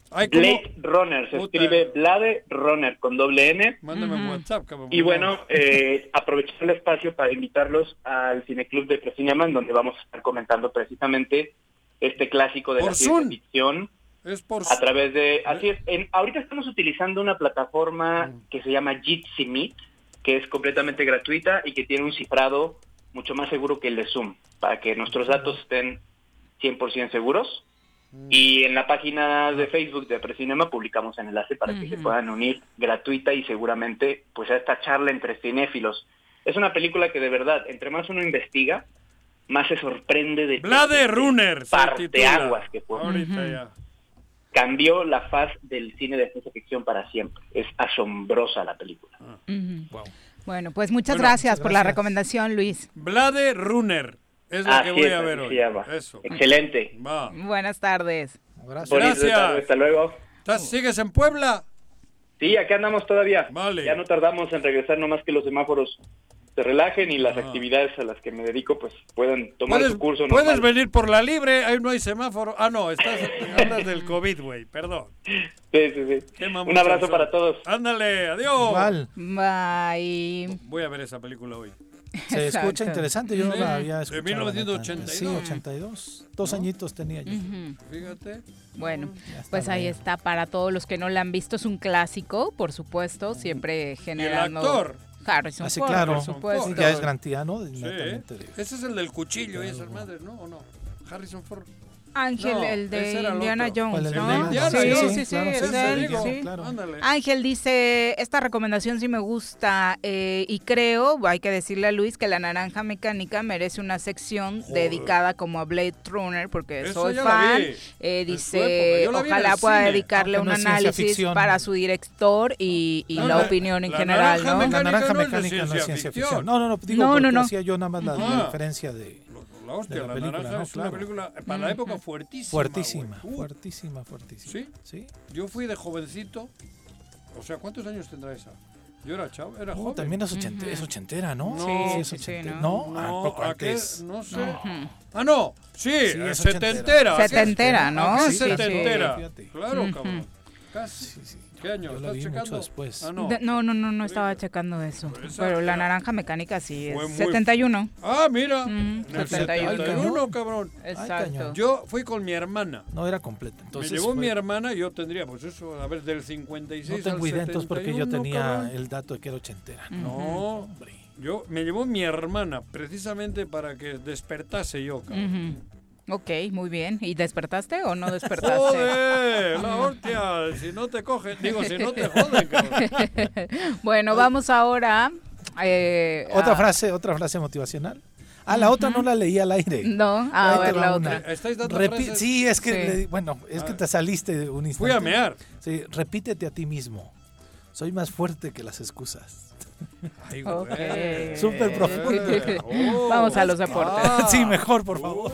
Blade Runner, se escribe Blade Runner con doble N. Mándame un WhatsApp, cabrón. Y bueno, eh, aprovechar el espacio para invitarlos al Cineclub de Presiñaman, donde vamos a estar comentando precisamente este clásico de la ciencia ficción. Es por a través de así es en, ahorita estamos utilizando una plataforma mm. que se llama Jitsi Meet que es completamente gratuita y que tiene un cifrado mucho más seguro que el de Zoom para que nuestros datos estén 100% seguros. Y en la página de Facebook de Precinema publicamos el enlace para que se puedan unir gratuita y seguramente pues a esta charla entre cinéfilos. Es una película que de verdad, entre más uno investiga, más se sorprende de Blade Runner parte aguas que fue. Cambió la faz del cine de ciencia ficción para siempre. Es asombrosa la película. Ah. Bueno, pues muchas gracias por la recomendación, Luis. Blade Runner. Es lo que voy a ver hoy. Excelente. Buenas tardes. Gracias. Hasta luego. ¿Sigues en Puebla? Sí, aquí andamos todavía. Vale. Ya no tardamos en regresar, nomás que los semáforos se relajen y las ah. actividades a las que me dedico pues puedan tomar su curso Puedes venir por la libre, ahí no hay semáforo. Ah, no, estás hablas del COVID, güey, perdón. Sí, sí, sí. Un abrazo para todos. Ándale, adiós. Bye. Voy a ver esa película hoy. Se escucha interesante, yo no la había escuchado. De 1982. Sí, 82. Dos añitos tenía yo. Fíjate. Bueno, pues ahí está para todos los que no la han visto. Es un clásico, por supuesto, siempre generando... ¿Y el actor? Harrison Así, Ford, claro. por supuesto. Ya es garantía, ¿no? Sí. Ese es el del cuchillo y esas madres, ¿no? ¿O no? Harrison Ford. Ángel, el de Indiana Jones, ¿no? sí, sí, sí, Ángel dice, esta recomendación sí me gusta eh, y creo, hay que decirle a Luis que la naranja mecánica merece una sección dedicada como a Blade Runner porque soy fan. Eh, dice, ojalá pueda dedicarle un análisis para su director y, la, opinión en general, ¿no? La naranja mecánica no es ciencia ficción. No, no, no, digo no, no, no. hacía yo nada más la diferencia de la hostia, la, naranja es una película para la época fuertísima. Fuertísima, fuertísima, fuertísima. ¿Sí? Sí. Yo fui de jovencito. O sea, ¿cuántos años tendrá esa? Yo era chavo, era joven. También es, es, ochentera, ¿no? No, sí, es ochentera. ¿No? no, poco antes. No sé. Ah, no. Sí, es setentera. Setentera, ¿no? Sí, setentera. Claro, cabrón. Casi. ¿Qué año? Yo ¿Estás checando? después. Ah, no. no. no, no, no, estaba checando eso. Pero la naranja mecánica sí es 71. Ah, mira. 71, cabrón. Exacto. Yo fui con mi hermana. No era completa. Entonces Me llevó mi hermana y yo tendría, pues eso, a ver, del 56 no tengo idea, entonces porque yo tenía el dato de que era ochentera. No, hombre. Yo, me llevó mi hermana precisamente para que despertase yo, cabrón. Ok, muy bien. ¿Y despertaste o no despertaste? ¡Joder! La hostia, si no te cogen, digo, si no te joden, cabrón. bueno, vamos ahora. Eh, otra frase, otra frase motivacional. Ah, la otra no la leí al aire. No, a ver la otra. ¿Estáis dando Sí, es que, bueno, es que ah. te saliste de un instante. Fui a mear. Sí, repítete a ti mismo. Soy más fuerte que las excusas. Ay, okay. Súper profundo. Vamos a los deportes. Ah. Sí, mejor, por favor.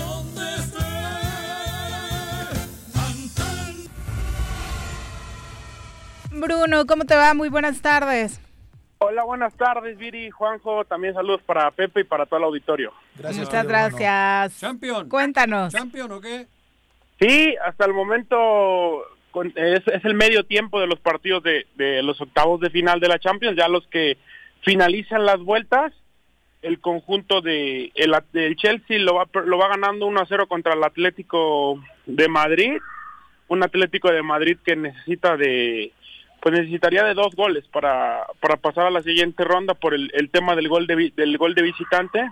Bruno, ¿cómo te va? Muy buenas tardes. Hola, buenas tardes, Viri, Juanjo. También saludos para Pepe y para todo el auditorio. Gracias. Muchas gracias. Champion. Cuéntanos. ¿Champion o qué? Sí, hasta el momento es, el medio tiempo de los partidos de, los octavos de final de la Champions, ya los que finalizan las vueltas. el conjunto de el, del Chelsea lo va, lo va ganando 1 a 0 contra el Atlético de Madrid. Un Atlético de Madrid que necesita de pues necesitaría de dos goles para, para pasar a la siguiente ronda por el, el tema del gol de del gol de visitante,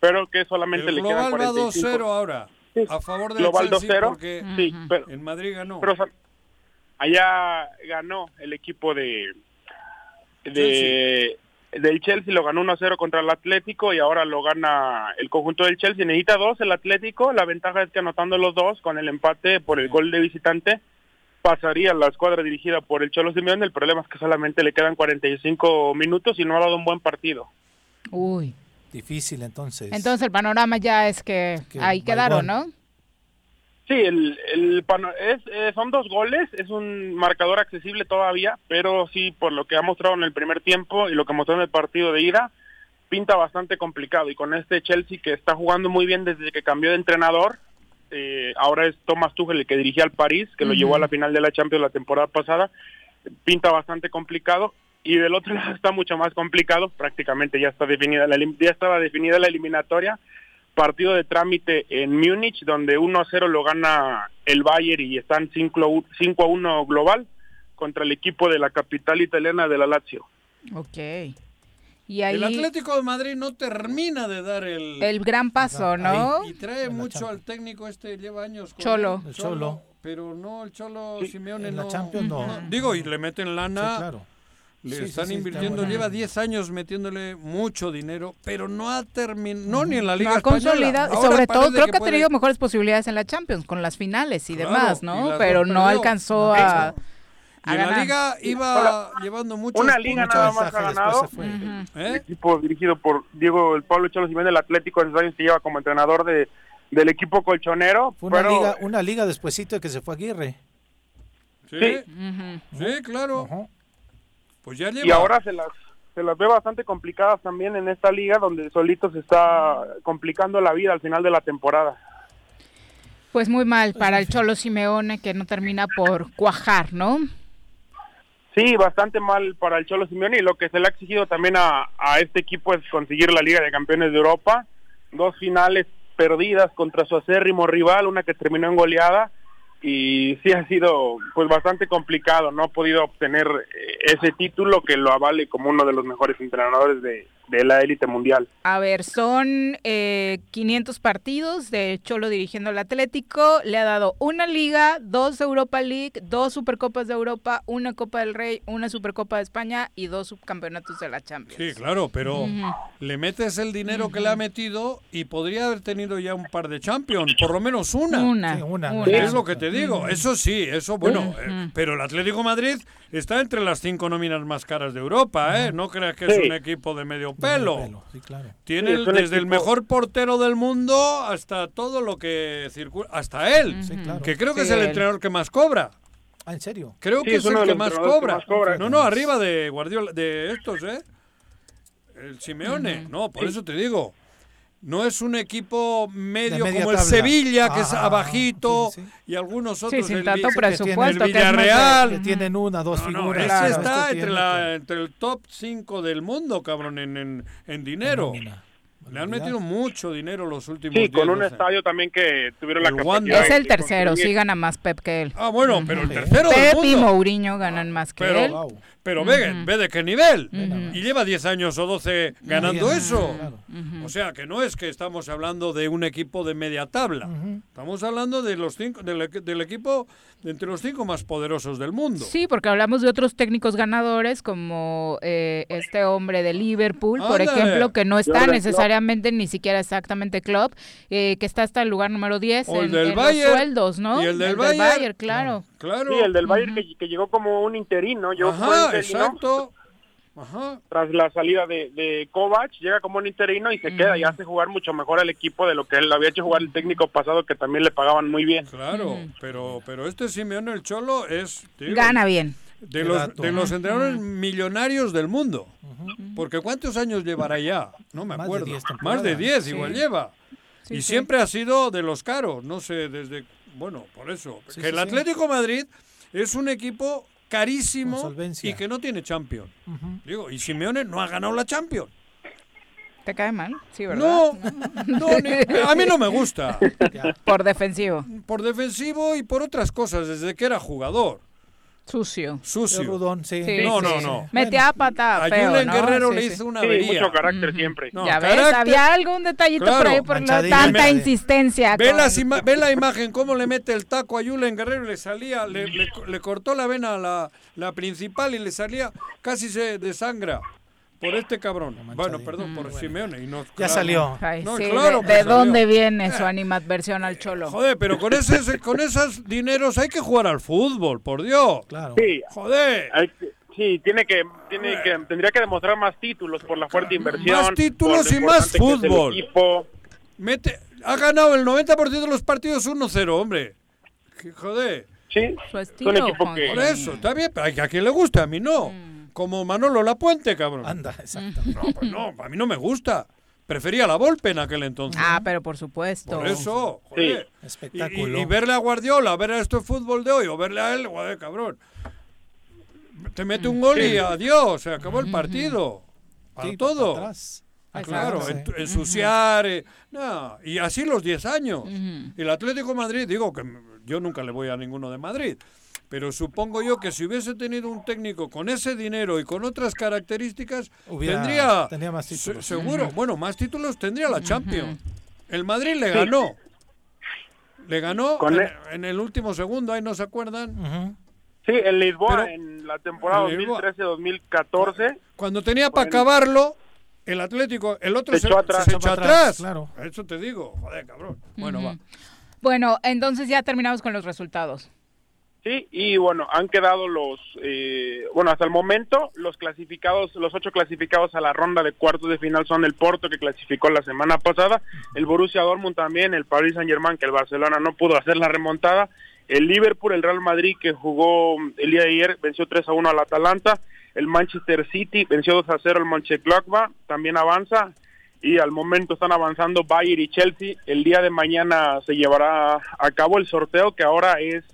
pero que solamente el le quedan 45. 2-0 ahora. A favor del Global Chelsea 2-0. porque Sí, pero, en Madrid ganó. pero, o sea, allá ganó el equipo de de del Chelsea lo ganó 1-0 contra el Atlético y ahora lo gana el conjunto del Chelsea. Necesita dos el Atlético. La ventaja es que anotando los dos con el empate por el gol de visitante pasaría la escuadra dirigida por el Cholo Simeone. El problema es que solamente le quedan 45 minutos y no ha dado un buen partido. Uy. Difícil entonces. Entonces el panorama ya es que ahí quedaron, ¿no? Sí, el, el pano- es, eh, son dos goles, es un marcador accesible todavía, pero sí, por lo que ha mostrado en el primer tiempo y lo que mostró en el partido de ida, pinta bastante complicado. Y con este Chelsea que está jugando muy bien desde que cambió de entrenador, eh, ahora es Thomas Tuchel el que dirigía al París, que lo llevó a la final de la Champions la temporada pasada, pinta bastante complicado. Y del otro lado está mucho más complicado, prácticamente ya está definida la, ya estaba definida la eliminatoria, partido de trámite en Múnich, donde 1 a 0 lo gana el Bayern y están 5 a 1 global contra el equipo de la capital italiana de la Lazio. Ok. Y ahí El Atlético de Madrid no termina de dar el... el gran paso, ¿no? Y trae mucho al técnico este, lleva años con Cholo. El Cholo. Pero no, el Cholo Simeone en la no. Champions no. Digo, y le meten lana. Sí, claro. Le Sí, sí, están sí, está invirtiendo, lleva 10 años metiéndole mucho dinero, pero no ha terminado, no ni en la Liga No ha Española. consolidado, Ahora sobre todo creo que, ha puede- tenido mejores posibilidades en la Champions con las finales y Claro, demás, ¿no? Pero no alcanzó No, a, a en la. Liga iba llevando muchos Una liga nada más ha ganado. El equipo dirigido por Diego el Pablo Cholo Simeone del Atlético en esos años que lleva como entrenador de del equipo colchonero. Fue una pero- liga, una liga despuesito de que se fue Aguirre. Sí, Sí. sí, claro. Pues ya lleva. y ahora se las se las ve bastante complicadas también en esta liga donde solito se está complicando la vida al final de la temporada. Pues muy mal para el Cholo Simeone que no termina por cuajar, ¿no? Sí, bastante mal para el Cholo Simeone y lo que se le ha exigido también a, a este equipo es conseguir la Liga de Campeones de Europa. Dos finales perdidas contra su acérrimo rival, una que terminó en goleada y sí ha sido pues bastante complicado, no ha podido obtener eh, ese título que lo avale como uno de los mejores entrenadores de, de la élite mundial. A ver, son eh, 500 partidos de Cholo dirigiendo al Atlético. Le ha dado una liga, dos Europa League, dos Supercopas de Europa, una Copa del Rey, una Supercopa de España y dos subcampeonatos de la Champions. Sí, claro, pero Ujú. le metes el dinero que le ha metido y podría haber tenido ya un par de Champions, por lo menos una. Una, Sí, una, una. Es lo que te digo, eso sí, eso bueno, eh, pero el Atlético Madrid está entre las cinco nóminas más caras de Europa, ¿eh? No creas que es un equipo de medio pelo. Sí, claro. Tiene Sí, el- desde el mejor portero del mundo hasta todo lo que circula, hasta él, Sí, claro. que creo que Sí, es el él. entrenador que más cobra. Ah, ¿en serio? Creo Sí, que es es, el que más cobra. No, no, arriba de Guardiola, de estos, ¿eh? El Simeone. No, por eso te digo. No es un equipo medio como el tabla. Sevilla, que es Ajá, abajito, y algunos otros. sin el tanto presupuesto, El que es Villarreal. Que tienen una, dos No, no, figuras. ese Claro, está entre, tiene la, entre el top 5 del mundo, cabrón, en, en, en dinero. Le han metido mucho dinero los últimos Sí, con 10, un 12. estadio también que tuvieron la El capacidad Wanda. Es el tercero, sí gana más Pep que él. Ah, bueno, pero el tercero del Pep y mundo. Mourinho ganan más que él. Pero, pero ve, ve de qué nivel. Y lleva 10 años o 12 ganando Bien, eso. claro. O sea, que no es que estamos hablando de un equipo de media tabla. Estamos hablando de los cinco, del, equ- del equipo de entre los cinco más poderosos del mundo. Sí, porque hablamos de otros técnicos ganadores como eh, este hombre de Liverpool, por Ándale. ejemplo, que no está Jürgen Klopp. Necesariamente ni siquiera exactamente club, eh, que está hasta el lugar número 10 O el en, del en los Bayern. sueldos, ¿no? Y el del Bayern. claro. Claro. Sí, el del Bayern que, que llegó como un interino, llegó como un Ajá, interino. exacto. Ajá. Tras la salida de, de Kovac, llega como un interino y se queda y hace jugar mucho mejor al equipo de lo que él había hecho jugar el técnico pasado que también le pagaban muy bien. Claro, pero, pero este Simeone el Cholo es... digo, Gana bien. De los, dato. de los entrenadores millonarios del mundo. Porque ¿cuántos años llevará ya? No me Más de acuerdo. 10 Más de temporadas. 10 Sí. igual lleva. Sí, y sí. siempre ha sido de los caros. No sé, desde... Bueno, por eso. Sí, que sí, el. Atlético Madrid es un equipo carísimo y que no tiene Champions. Ujú. Digo, y Simeone no ha ganado la Champions. ¿Te cae mal? Sí, ¿verdad? No, no a mí no me gusta. Por defensivo. Por defensivo y por otras cosas, desde que era jugador. Sucio. Sucio. Rudón, sí. no, no, no. Metía a pata A feo, Julen ¿no? Guerrero Sí, le sí. hizo una Sí, avería. mucho carácter siempre. No, ya ves, había algún detallito por ahí por la- tanta Ve- insistencia. Ve, con- las ima- ve la imagen, cómo le mete el taco a Julen Guerrero le salía, le, le- le cortó la vena a la, la principal y le salía, casi se desangra. Por este cabrón. Bueno, perdón, por Simeone. Y no, claro. salió. Ay, No, sí, claro ¿De, de salió. dónde viene su animadversión al cholo? Joder, pero con ese, con esos dineros hay que jugar al fútbol, por Dios. Claro. Sí. Joder. Hay que- sí, tiene que, tiene que, tendría que demostrar más títulos por la fuerte inversión. Más títulos y más fútbol. equipo. Mete, ha ganado el 90% de los partidos 1-0, hombre. Joder. Sí, Su es un equipo que... Por eso, está bien, pero a quien le gusta, a mí no. Como Manolo Lapuente, cabrón. Anda, exacto. No, pues no, a mí no me gusta. Prefería la Volpe en aquel entonces. Ah, pero por supuesto. Por eso, joder. Y- Espectáculo. Y, y verle a Guardiola, ver a este fútbol de hoy, o verle a él, joder, cabrón. Te mete un gol y adiós, se acabó el partido. Para Sí, todo. para atrás. Ah, Exacto, claro, ensuciar. eh, no, y así los 10 años. Y el Atlético de Madrid, digo que yo nunca le voy a ninguno de Madrid. Pero supongo yo que si hubiese tenido un técnico con ese dinero y con otras características, Hubiera- tendría, tendría más se- títulos. seguro, Ujú. bueno, más títulos tendría la Champions. El Madrid le Sí. ganó. Le ganó Con en, el- en el último segundo, ahí no se acuerdan. Sí, en Lisboa, Pero- en la temporada en Lisboa. 2013-2014. Cuando tenía para acabarlo, el Atlético, el otro Se echó atrás. se echó atrás. atrás, claro. Eso te digo, joder, cabrón. Bueno, va. Bueno, entonces ya terminamos con los resultados. Sí, y bueno, han quedado los, eh, bueno, hasta el momento los clasificados, los ocho clasificados a la ronda de cuartos de final son el Porto que clasificó la semana pasada, el Borussia Dortmund también, el Paris Saint Germain que el Barcelona no pudo hacer la remontada, el Liverpool, el Real Madrid que jugó el día de ayer venció 3 a 1 al Atalanta, el Manchester City venció 2 a 0 al Mönchengladbach, también avanza y al momento están avanzando Bayern y Chelsea. El día de mañana se llevará a cabo el sorteo que ahora es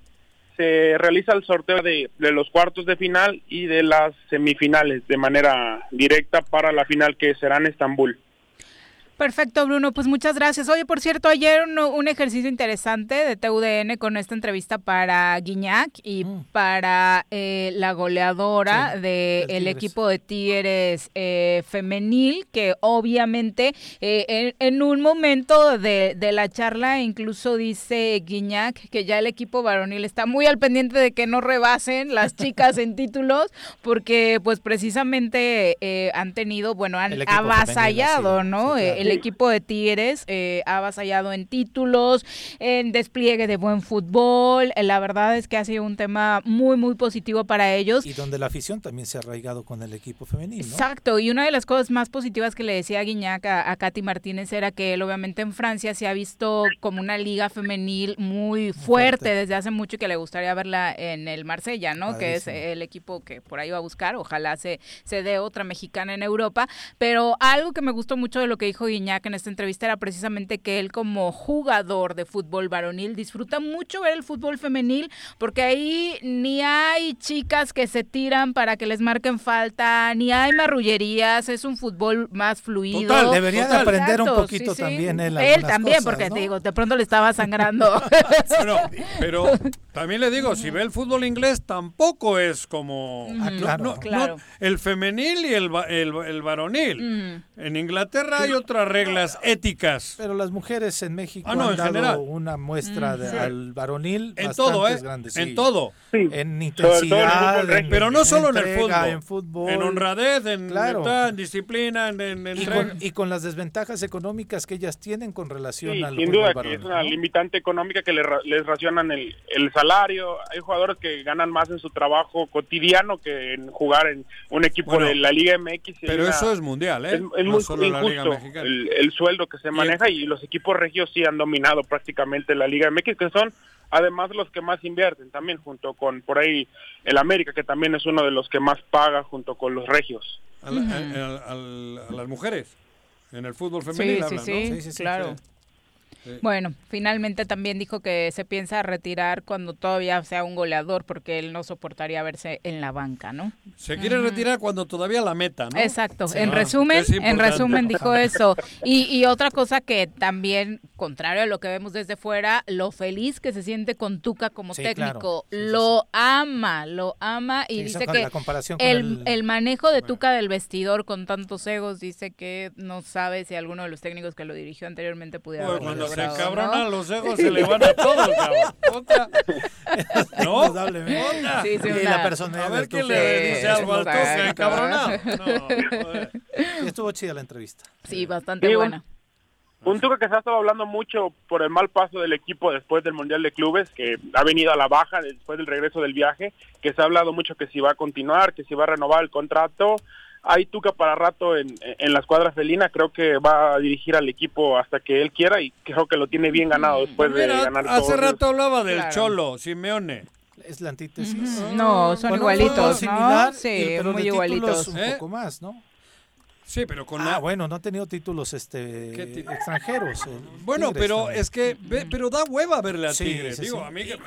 se realiza el sorteo de, de los cuartos de final y de las semifinales de manera directa para la final que será en Estambul. Perfecto, Bruno. Pues muchas gracias. Oye, por cierto, ayer un, un ejercicio interesante de TUDN con esta entrevista para Guiñac y para eh, la goleadora Sí, del equipo de Tigres eh, femenil, que obviamente eh, en, en un momento de, de la charla incluso dice Guiñac que ya el equipo varonil está muy al pendiente de que no rebasen las chicas en títulos, porque pues precisamente eh, han tenido, bueno, han femenil, avasallado, ¿no? sí, Eh, claro. El equipo de Tigres eh, ha avasallado en títulos, en despliegue de buen fútbol. Eh, La verdad es que ha sido un tema muy, muy positivo para ellos. Y donde la afición también se ha arraigado con el equipo femenino. Exacto, y una de las cosas más positivas que le decía Guiñac a, a Katy Martínez era que él obviamente en Francia se ha visto como una liga femenil muy fuerte, desde hace mucho y que le gustaría verla en el Marsella, ¿no? Que es el equipo que por ahí va a buscar, ojalá se, se dé otra mexicana en Europa, pero algo que me gustó mucho de lo que dijo Guiñac en esta entrevista era precisamente que él como jugador de fútbol varonil disfruta mucho ver el fútbol femenil porque ahí ni hay chicas que se tiran para que les marquen falta, ni hay marrullerías, es un fútbol más fluido. Total, debería de aprender un poquito sí, sí. también él Él también, cosas, porque ¿no? te digo, de pronto le estaba sangrando. Bueno, pero también le digo, si ve el fútbol inglés, tampoco es como... Ah, no- claro. no- no, Claro. el femenil y el, el, el varonil. En Inglaterra hay otras reglas éticas. Pero las mujeres en México Ah, no, han en dado general. una muestra Mm, de- sí. al varonil En todo, ¿eh? grande, En sí. todo. En todo en el intensidad, en- pero no en solo en el fútbol. en fútbol. En honradez, en Claro. lealtad, en disciplina, en, en y, con, y con las desventajas económicas que ellas tienen con relación Sí, al sin duda que varonil, es una limitante económica que les racionan el, el salario. Hay jugadores que ganan más en su trabajo cotidiano que en jugar en un equipo Bueno, de la Liga MX. pero una- eso es mundial, ¿eh? Es, es No muy solo la Liga injusto Mexicana. El, el sueldo que se maneja y los equipos regios sí han dominado prácticamente la Liga MX, que son además los que más invierten también, junto con por ahí el América, que también es uno de los que más paga junto con los regios. A, la- a- a- a- a las mujeres. En el fútbol femenil Sí, sí, hablan, sí, ¿no? claro. Bueno, finalmente también dijo que se piensa retirar cuando todavía sea un goleador porque él no soportaría verse en la banca, ¿no? Se quiere retirar cuando todavía la meta, ¿no? Exacto. En resumen, en resumen dijo eso. Y, y otra cosa que también, contrario a lo que vemos desde fuera, lo feliz que se siente con Tuca como técnico. lo ama, lo ama y dice que el, el... manejo de Tuca del vestidor con tantos egos dice que no sabe si alguno de los técnicos que lo dirigió anteriormente pudiera se cabrona los egos se le van a todos, cabrón. ¿No? Sí, sí, y la personalidad A ver quién le dice algo al cabronado. No, estuvo chida la entrevista. Sí, bastante buena. Un Tuca que se ha estado hablando mucho por el mal paso del equipo después del Mundial de Clubes, que ha venido a la baja después del regreso del viaje, que se ha hablado mucho que si va a continuar, que si va a renovar el contrato. Hay Tuca para rato en, en la escuadra felina, creo que va a dirigir al equipo hasta que él quiera y creo que lo tiene bien ganado después de ganar Hace rato hablaba del Cholo, Simeone. Es la antítesis. No, son igualitos, ¿no? sí, muy igualitos. Un poco más, ¿no? Sí, pero con ah, bueno, no ha tenido títulos este extranjeros. Bueno, pero es que pero da hueva verle al Tigre, digo, a mí que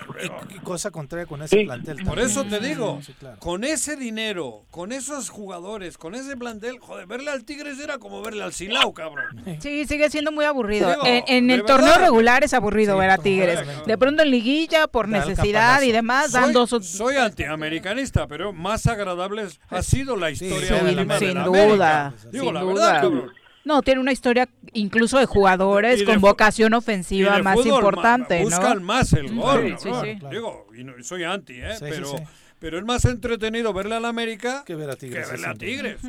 y, cosa contraria con ese plantel. Por eso te digo, con ese dinero, con esos jugadores, con ese plantel, joder, verle al Tigre era como verle al Silao, cabrón. Sí, sigue siendo muy aburrido. en, el torneo regular es aburrido ver a Tigres. De pronto en liguilla por necesidad y demás soy, dando soy antiamericanista, pero más agradable ha sido la historia de la sin duda. Digo, la verdad, No, tiene una historia incluso de jugadores con vocación ofensiva más importante, Buscan más el gol. Sí, sí, Digo, y soy anti, ¿eh? pero, pero es más entretenido verle al América que ver a Tigres. Que verle a Tigres.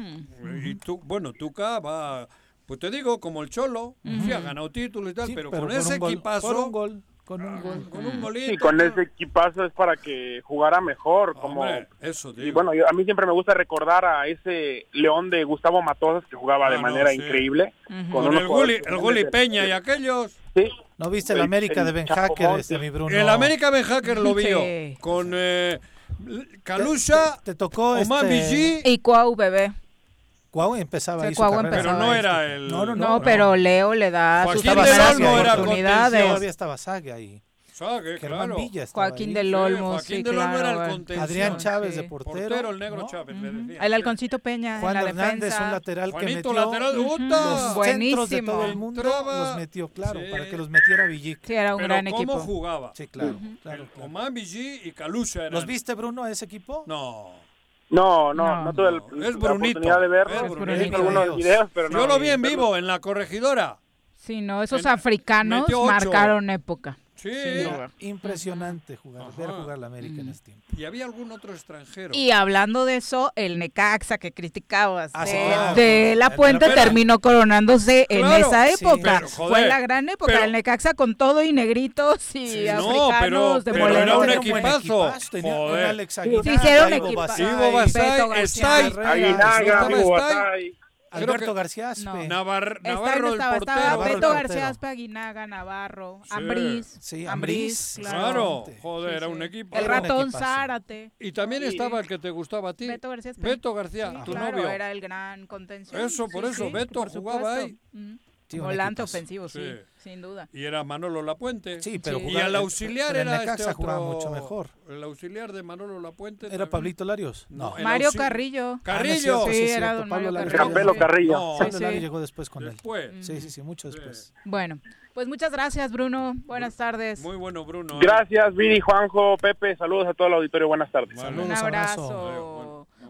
Y tú, bueno, Tuca va, pues te digo, como el Cholo, sí ha ganado títulos y tal, pero, con ese equipazo... un gol con un gol. Con un golito. Y con ese equipazo es para que jugara mejor. como eso, Y bueno, a mí siempre me gusta recordar a ese León de Gustavo Matosas que jugaba de ah, manera increíble. Con, el Guli, el Guli Peña y aquellos. Sí. ¿No viste el, América de Ben Hacker, este, mi Bruno? El América Ben Hacker lo vio. Con eh, Calusha, te, tocó Oman este... Y Cuau Bebé. Cuau empezaba ahí Pero no era el... No, no, no, pero Leo le da sus oportunidades. Todavía estaba Sague ahí. Sague, claro. Villa Joaquín del Olmo, Joaquín sí, del Olmo claro, era el bueno. contención. Adrián Chávez Sí. de portero. Portero, el negro ¿no? Chávez, le decía. El Alconcito Peña Juan en la Hernández, defensa. un lateral que Juanito, metió lateral de los Utah. centros de todo el Buenísimo. mundo Entraba. los metió, claro, Sí. para que los metiera Villic. Sí, era un Pero gran ¿cómo equipo. jugaba? Sí, claro, claro, Vigi y Calusha eran. ¿Los viste, Bruno, a ese equipo? No. No, no, No. no, tuve el- Es la Brunito. oportunidad de verlo. Es Brunito. visto algunos videos, pero no. Yo lo vi en vivo en la corregidora. Sí, no, esos En- africanos marcaron época. Sí. Impresionante jugar, ver jugar la América en ese tiempo. Y había algún otro extranjero. Y hablando de eso, el Necaxa que criticabas Ah, de, sí, claro. de La Puente Pero- terminó coronándose en Claro, esa sí, época. pero, joder, Fue la gran época pero- del Necaxa con todo y negritos y Sí, no, africanos pero- de pero era un equipazo. Tenía un Joder. Alex Aguilar, Sí, hicieron Ivo equipa- Basay, Ivo Stay, Aguinaga, Basay. Alberto que- García Aspe. No. Navar- Navarro, no el estaba, portero. estaba Beto. García Aspe, Aguinaga, Navarro, Sí. Ambriz. Sí, Ambriz, Claro, Sí, joder, Sí, era un equipo. El ratón. Zárate. Y también Sí. estaba el que te gustaba a ti. Beto García Aspe. Beto García, Sí, tu claro, novio. era el gran contención. Eso, por Sí, eso, sí, Beto por jugaba ahí. Mm. Sí, Volante ofensivo, sí, Sí. sin duda. Y era Manolo Lapuente. Sí, pero Sí. Y jugaba- el auxiliar pero en era Necaxa este otro... jugaba mucho mejor. El auxiliar de Manolo Lapuente. ¿Era también. Pablito Larios? No, el Mario Carrillo. Carrillo. Ah, no es Sí, era don Pablo Mario. Carrillo. Campelo Carrillo. No, Pablo Larios llegó después con él. Después. Sí, sí, sí, mucho Sí. después. Bueno, pues muchas gracias, Bruno. Buenas tardes. Muy bueno, Bruno. ¿eh? Gracias, Viri, Juanjo, Pepe. Saludos a todo el auditorio. Buenas tardes. Bueno, Un abrazo.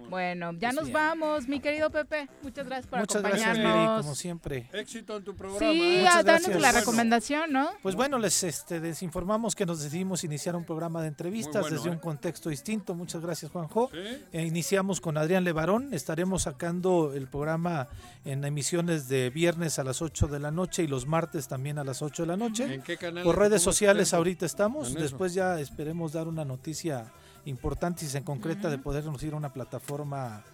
Bueno, ya Pues nos bien. vamos, mi querido Pepe. Muchas gracias por Muchas gracias, Miri, acompañarnos. como siempre. Éxito en tu programa. sí, ¿eh? Danos la recomendación, ¿no? Pues bueno, les este, desinformamos que nos decidimos iniciar un programa de entrevistas bueno, desde ¿eh? un contexto distinto. Muchas gracias, Juanjo. Sí. Eh, iniciamos con Adrián Levarón. Estaremos sacando el programa en emisiones de viernes a las 8 de la noche y los martes también a las 8 de la noche. ¿En qué canal? Por redes ¿Cómo sociales ahorita estamos. Después ya esperemos dar una noticia importante y se concreta de podernos ir a una plataforma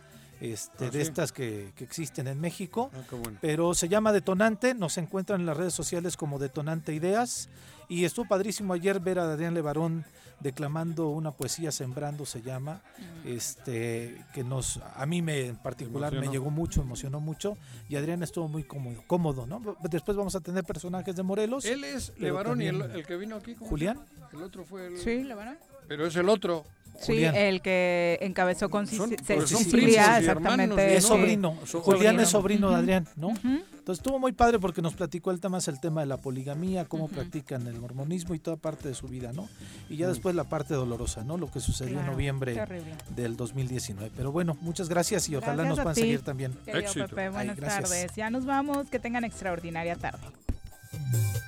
este, ¿Ah, de sí? estas que, que existen en México. Ah, qué bueno. Pero se llama Detonante, nos encuentran en las redes sociales como Detonante Ideas. Y estuvo padrísimo ayer ver a Adrián Levarón declamando una poesía Sembrando se llama, este que nos a mí me en particular me llegó mucho, emocionó mucho y Adrián estuvo muy cómodo, cómodo, ¿no? Después vamos a tener personajes de Morelos. Él es Levarón y el, que vino aquí. ¿cómo se Julián. El otro fue el. Sí, Levarón. Pero es el otro. Sí, Julián. el que encabezó con Son- son hermanos, exactamente. Es sobrino, Julián es sobrino. de. Adrián, ¿no? Entonces estuvo muy padre porque nos platicó él más el tema de la poligamía, cómo practican el mormonismo y toda parte de su vida, ¿no? Y ya Mm. después la parte dolorosa, ¿no? Lo que sucedió en noviembre terrible. del 2019. Pero bueno, muchas gracias y ojalá Gracias nos puedan ti, seguir también. querido Éxito. Pepe, buenas gracias. tardes. Ya nos vamos. Que tengan extraordinaria tarde.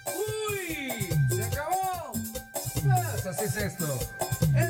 ¡Uy! ¡Se acabó! Pues así es esto.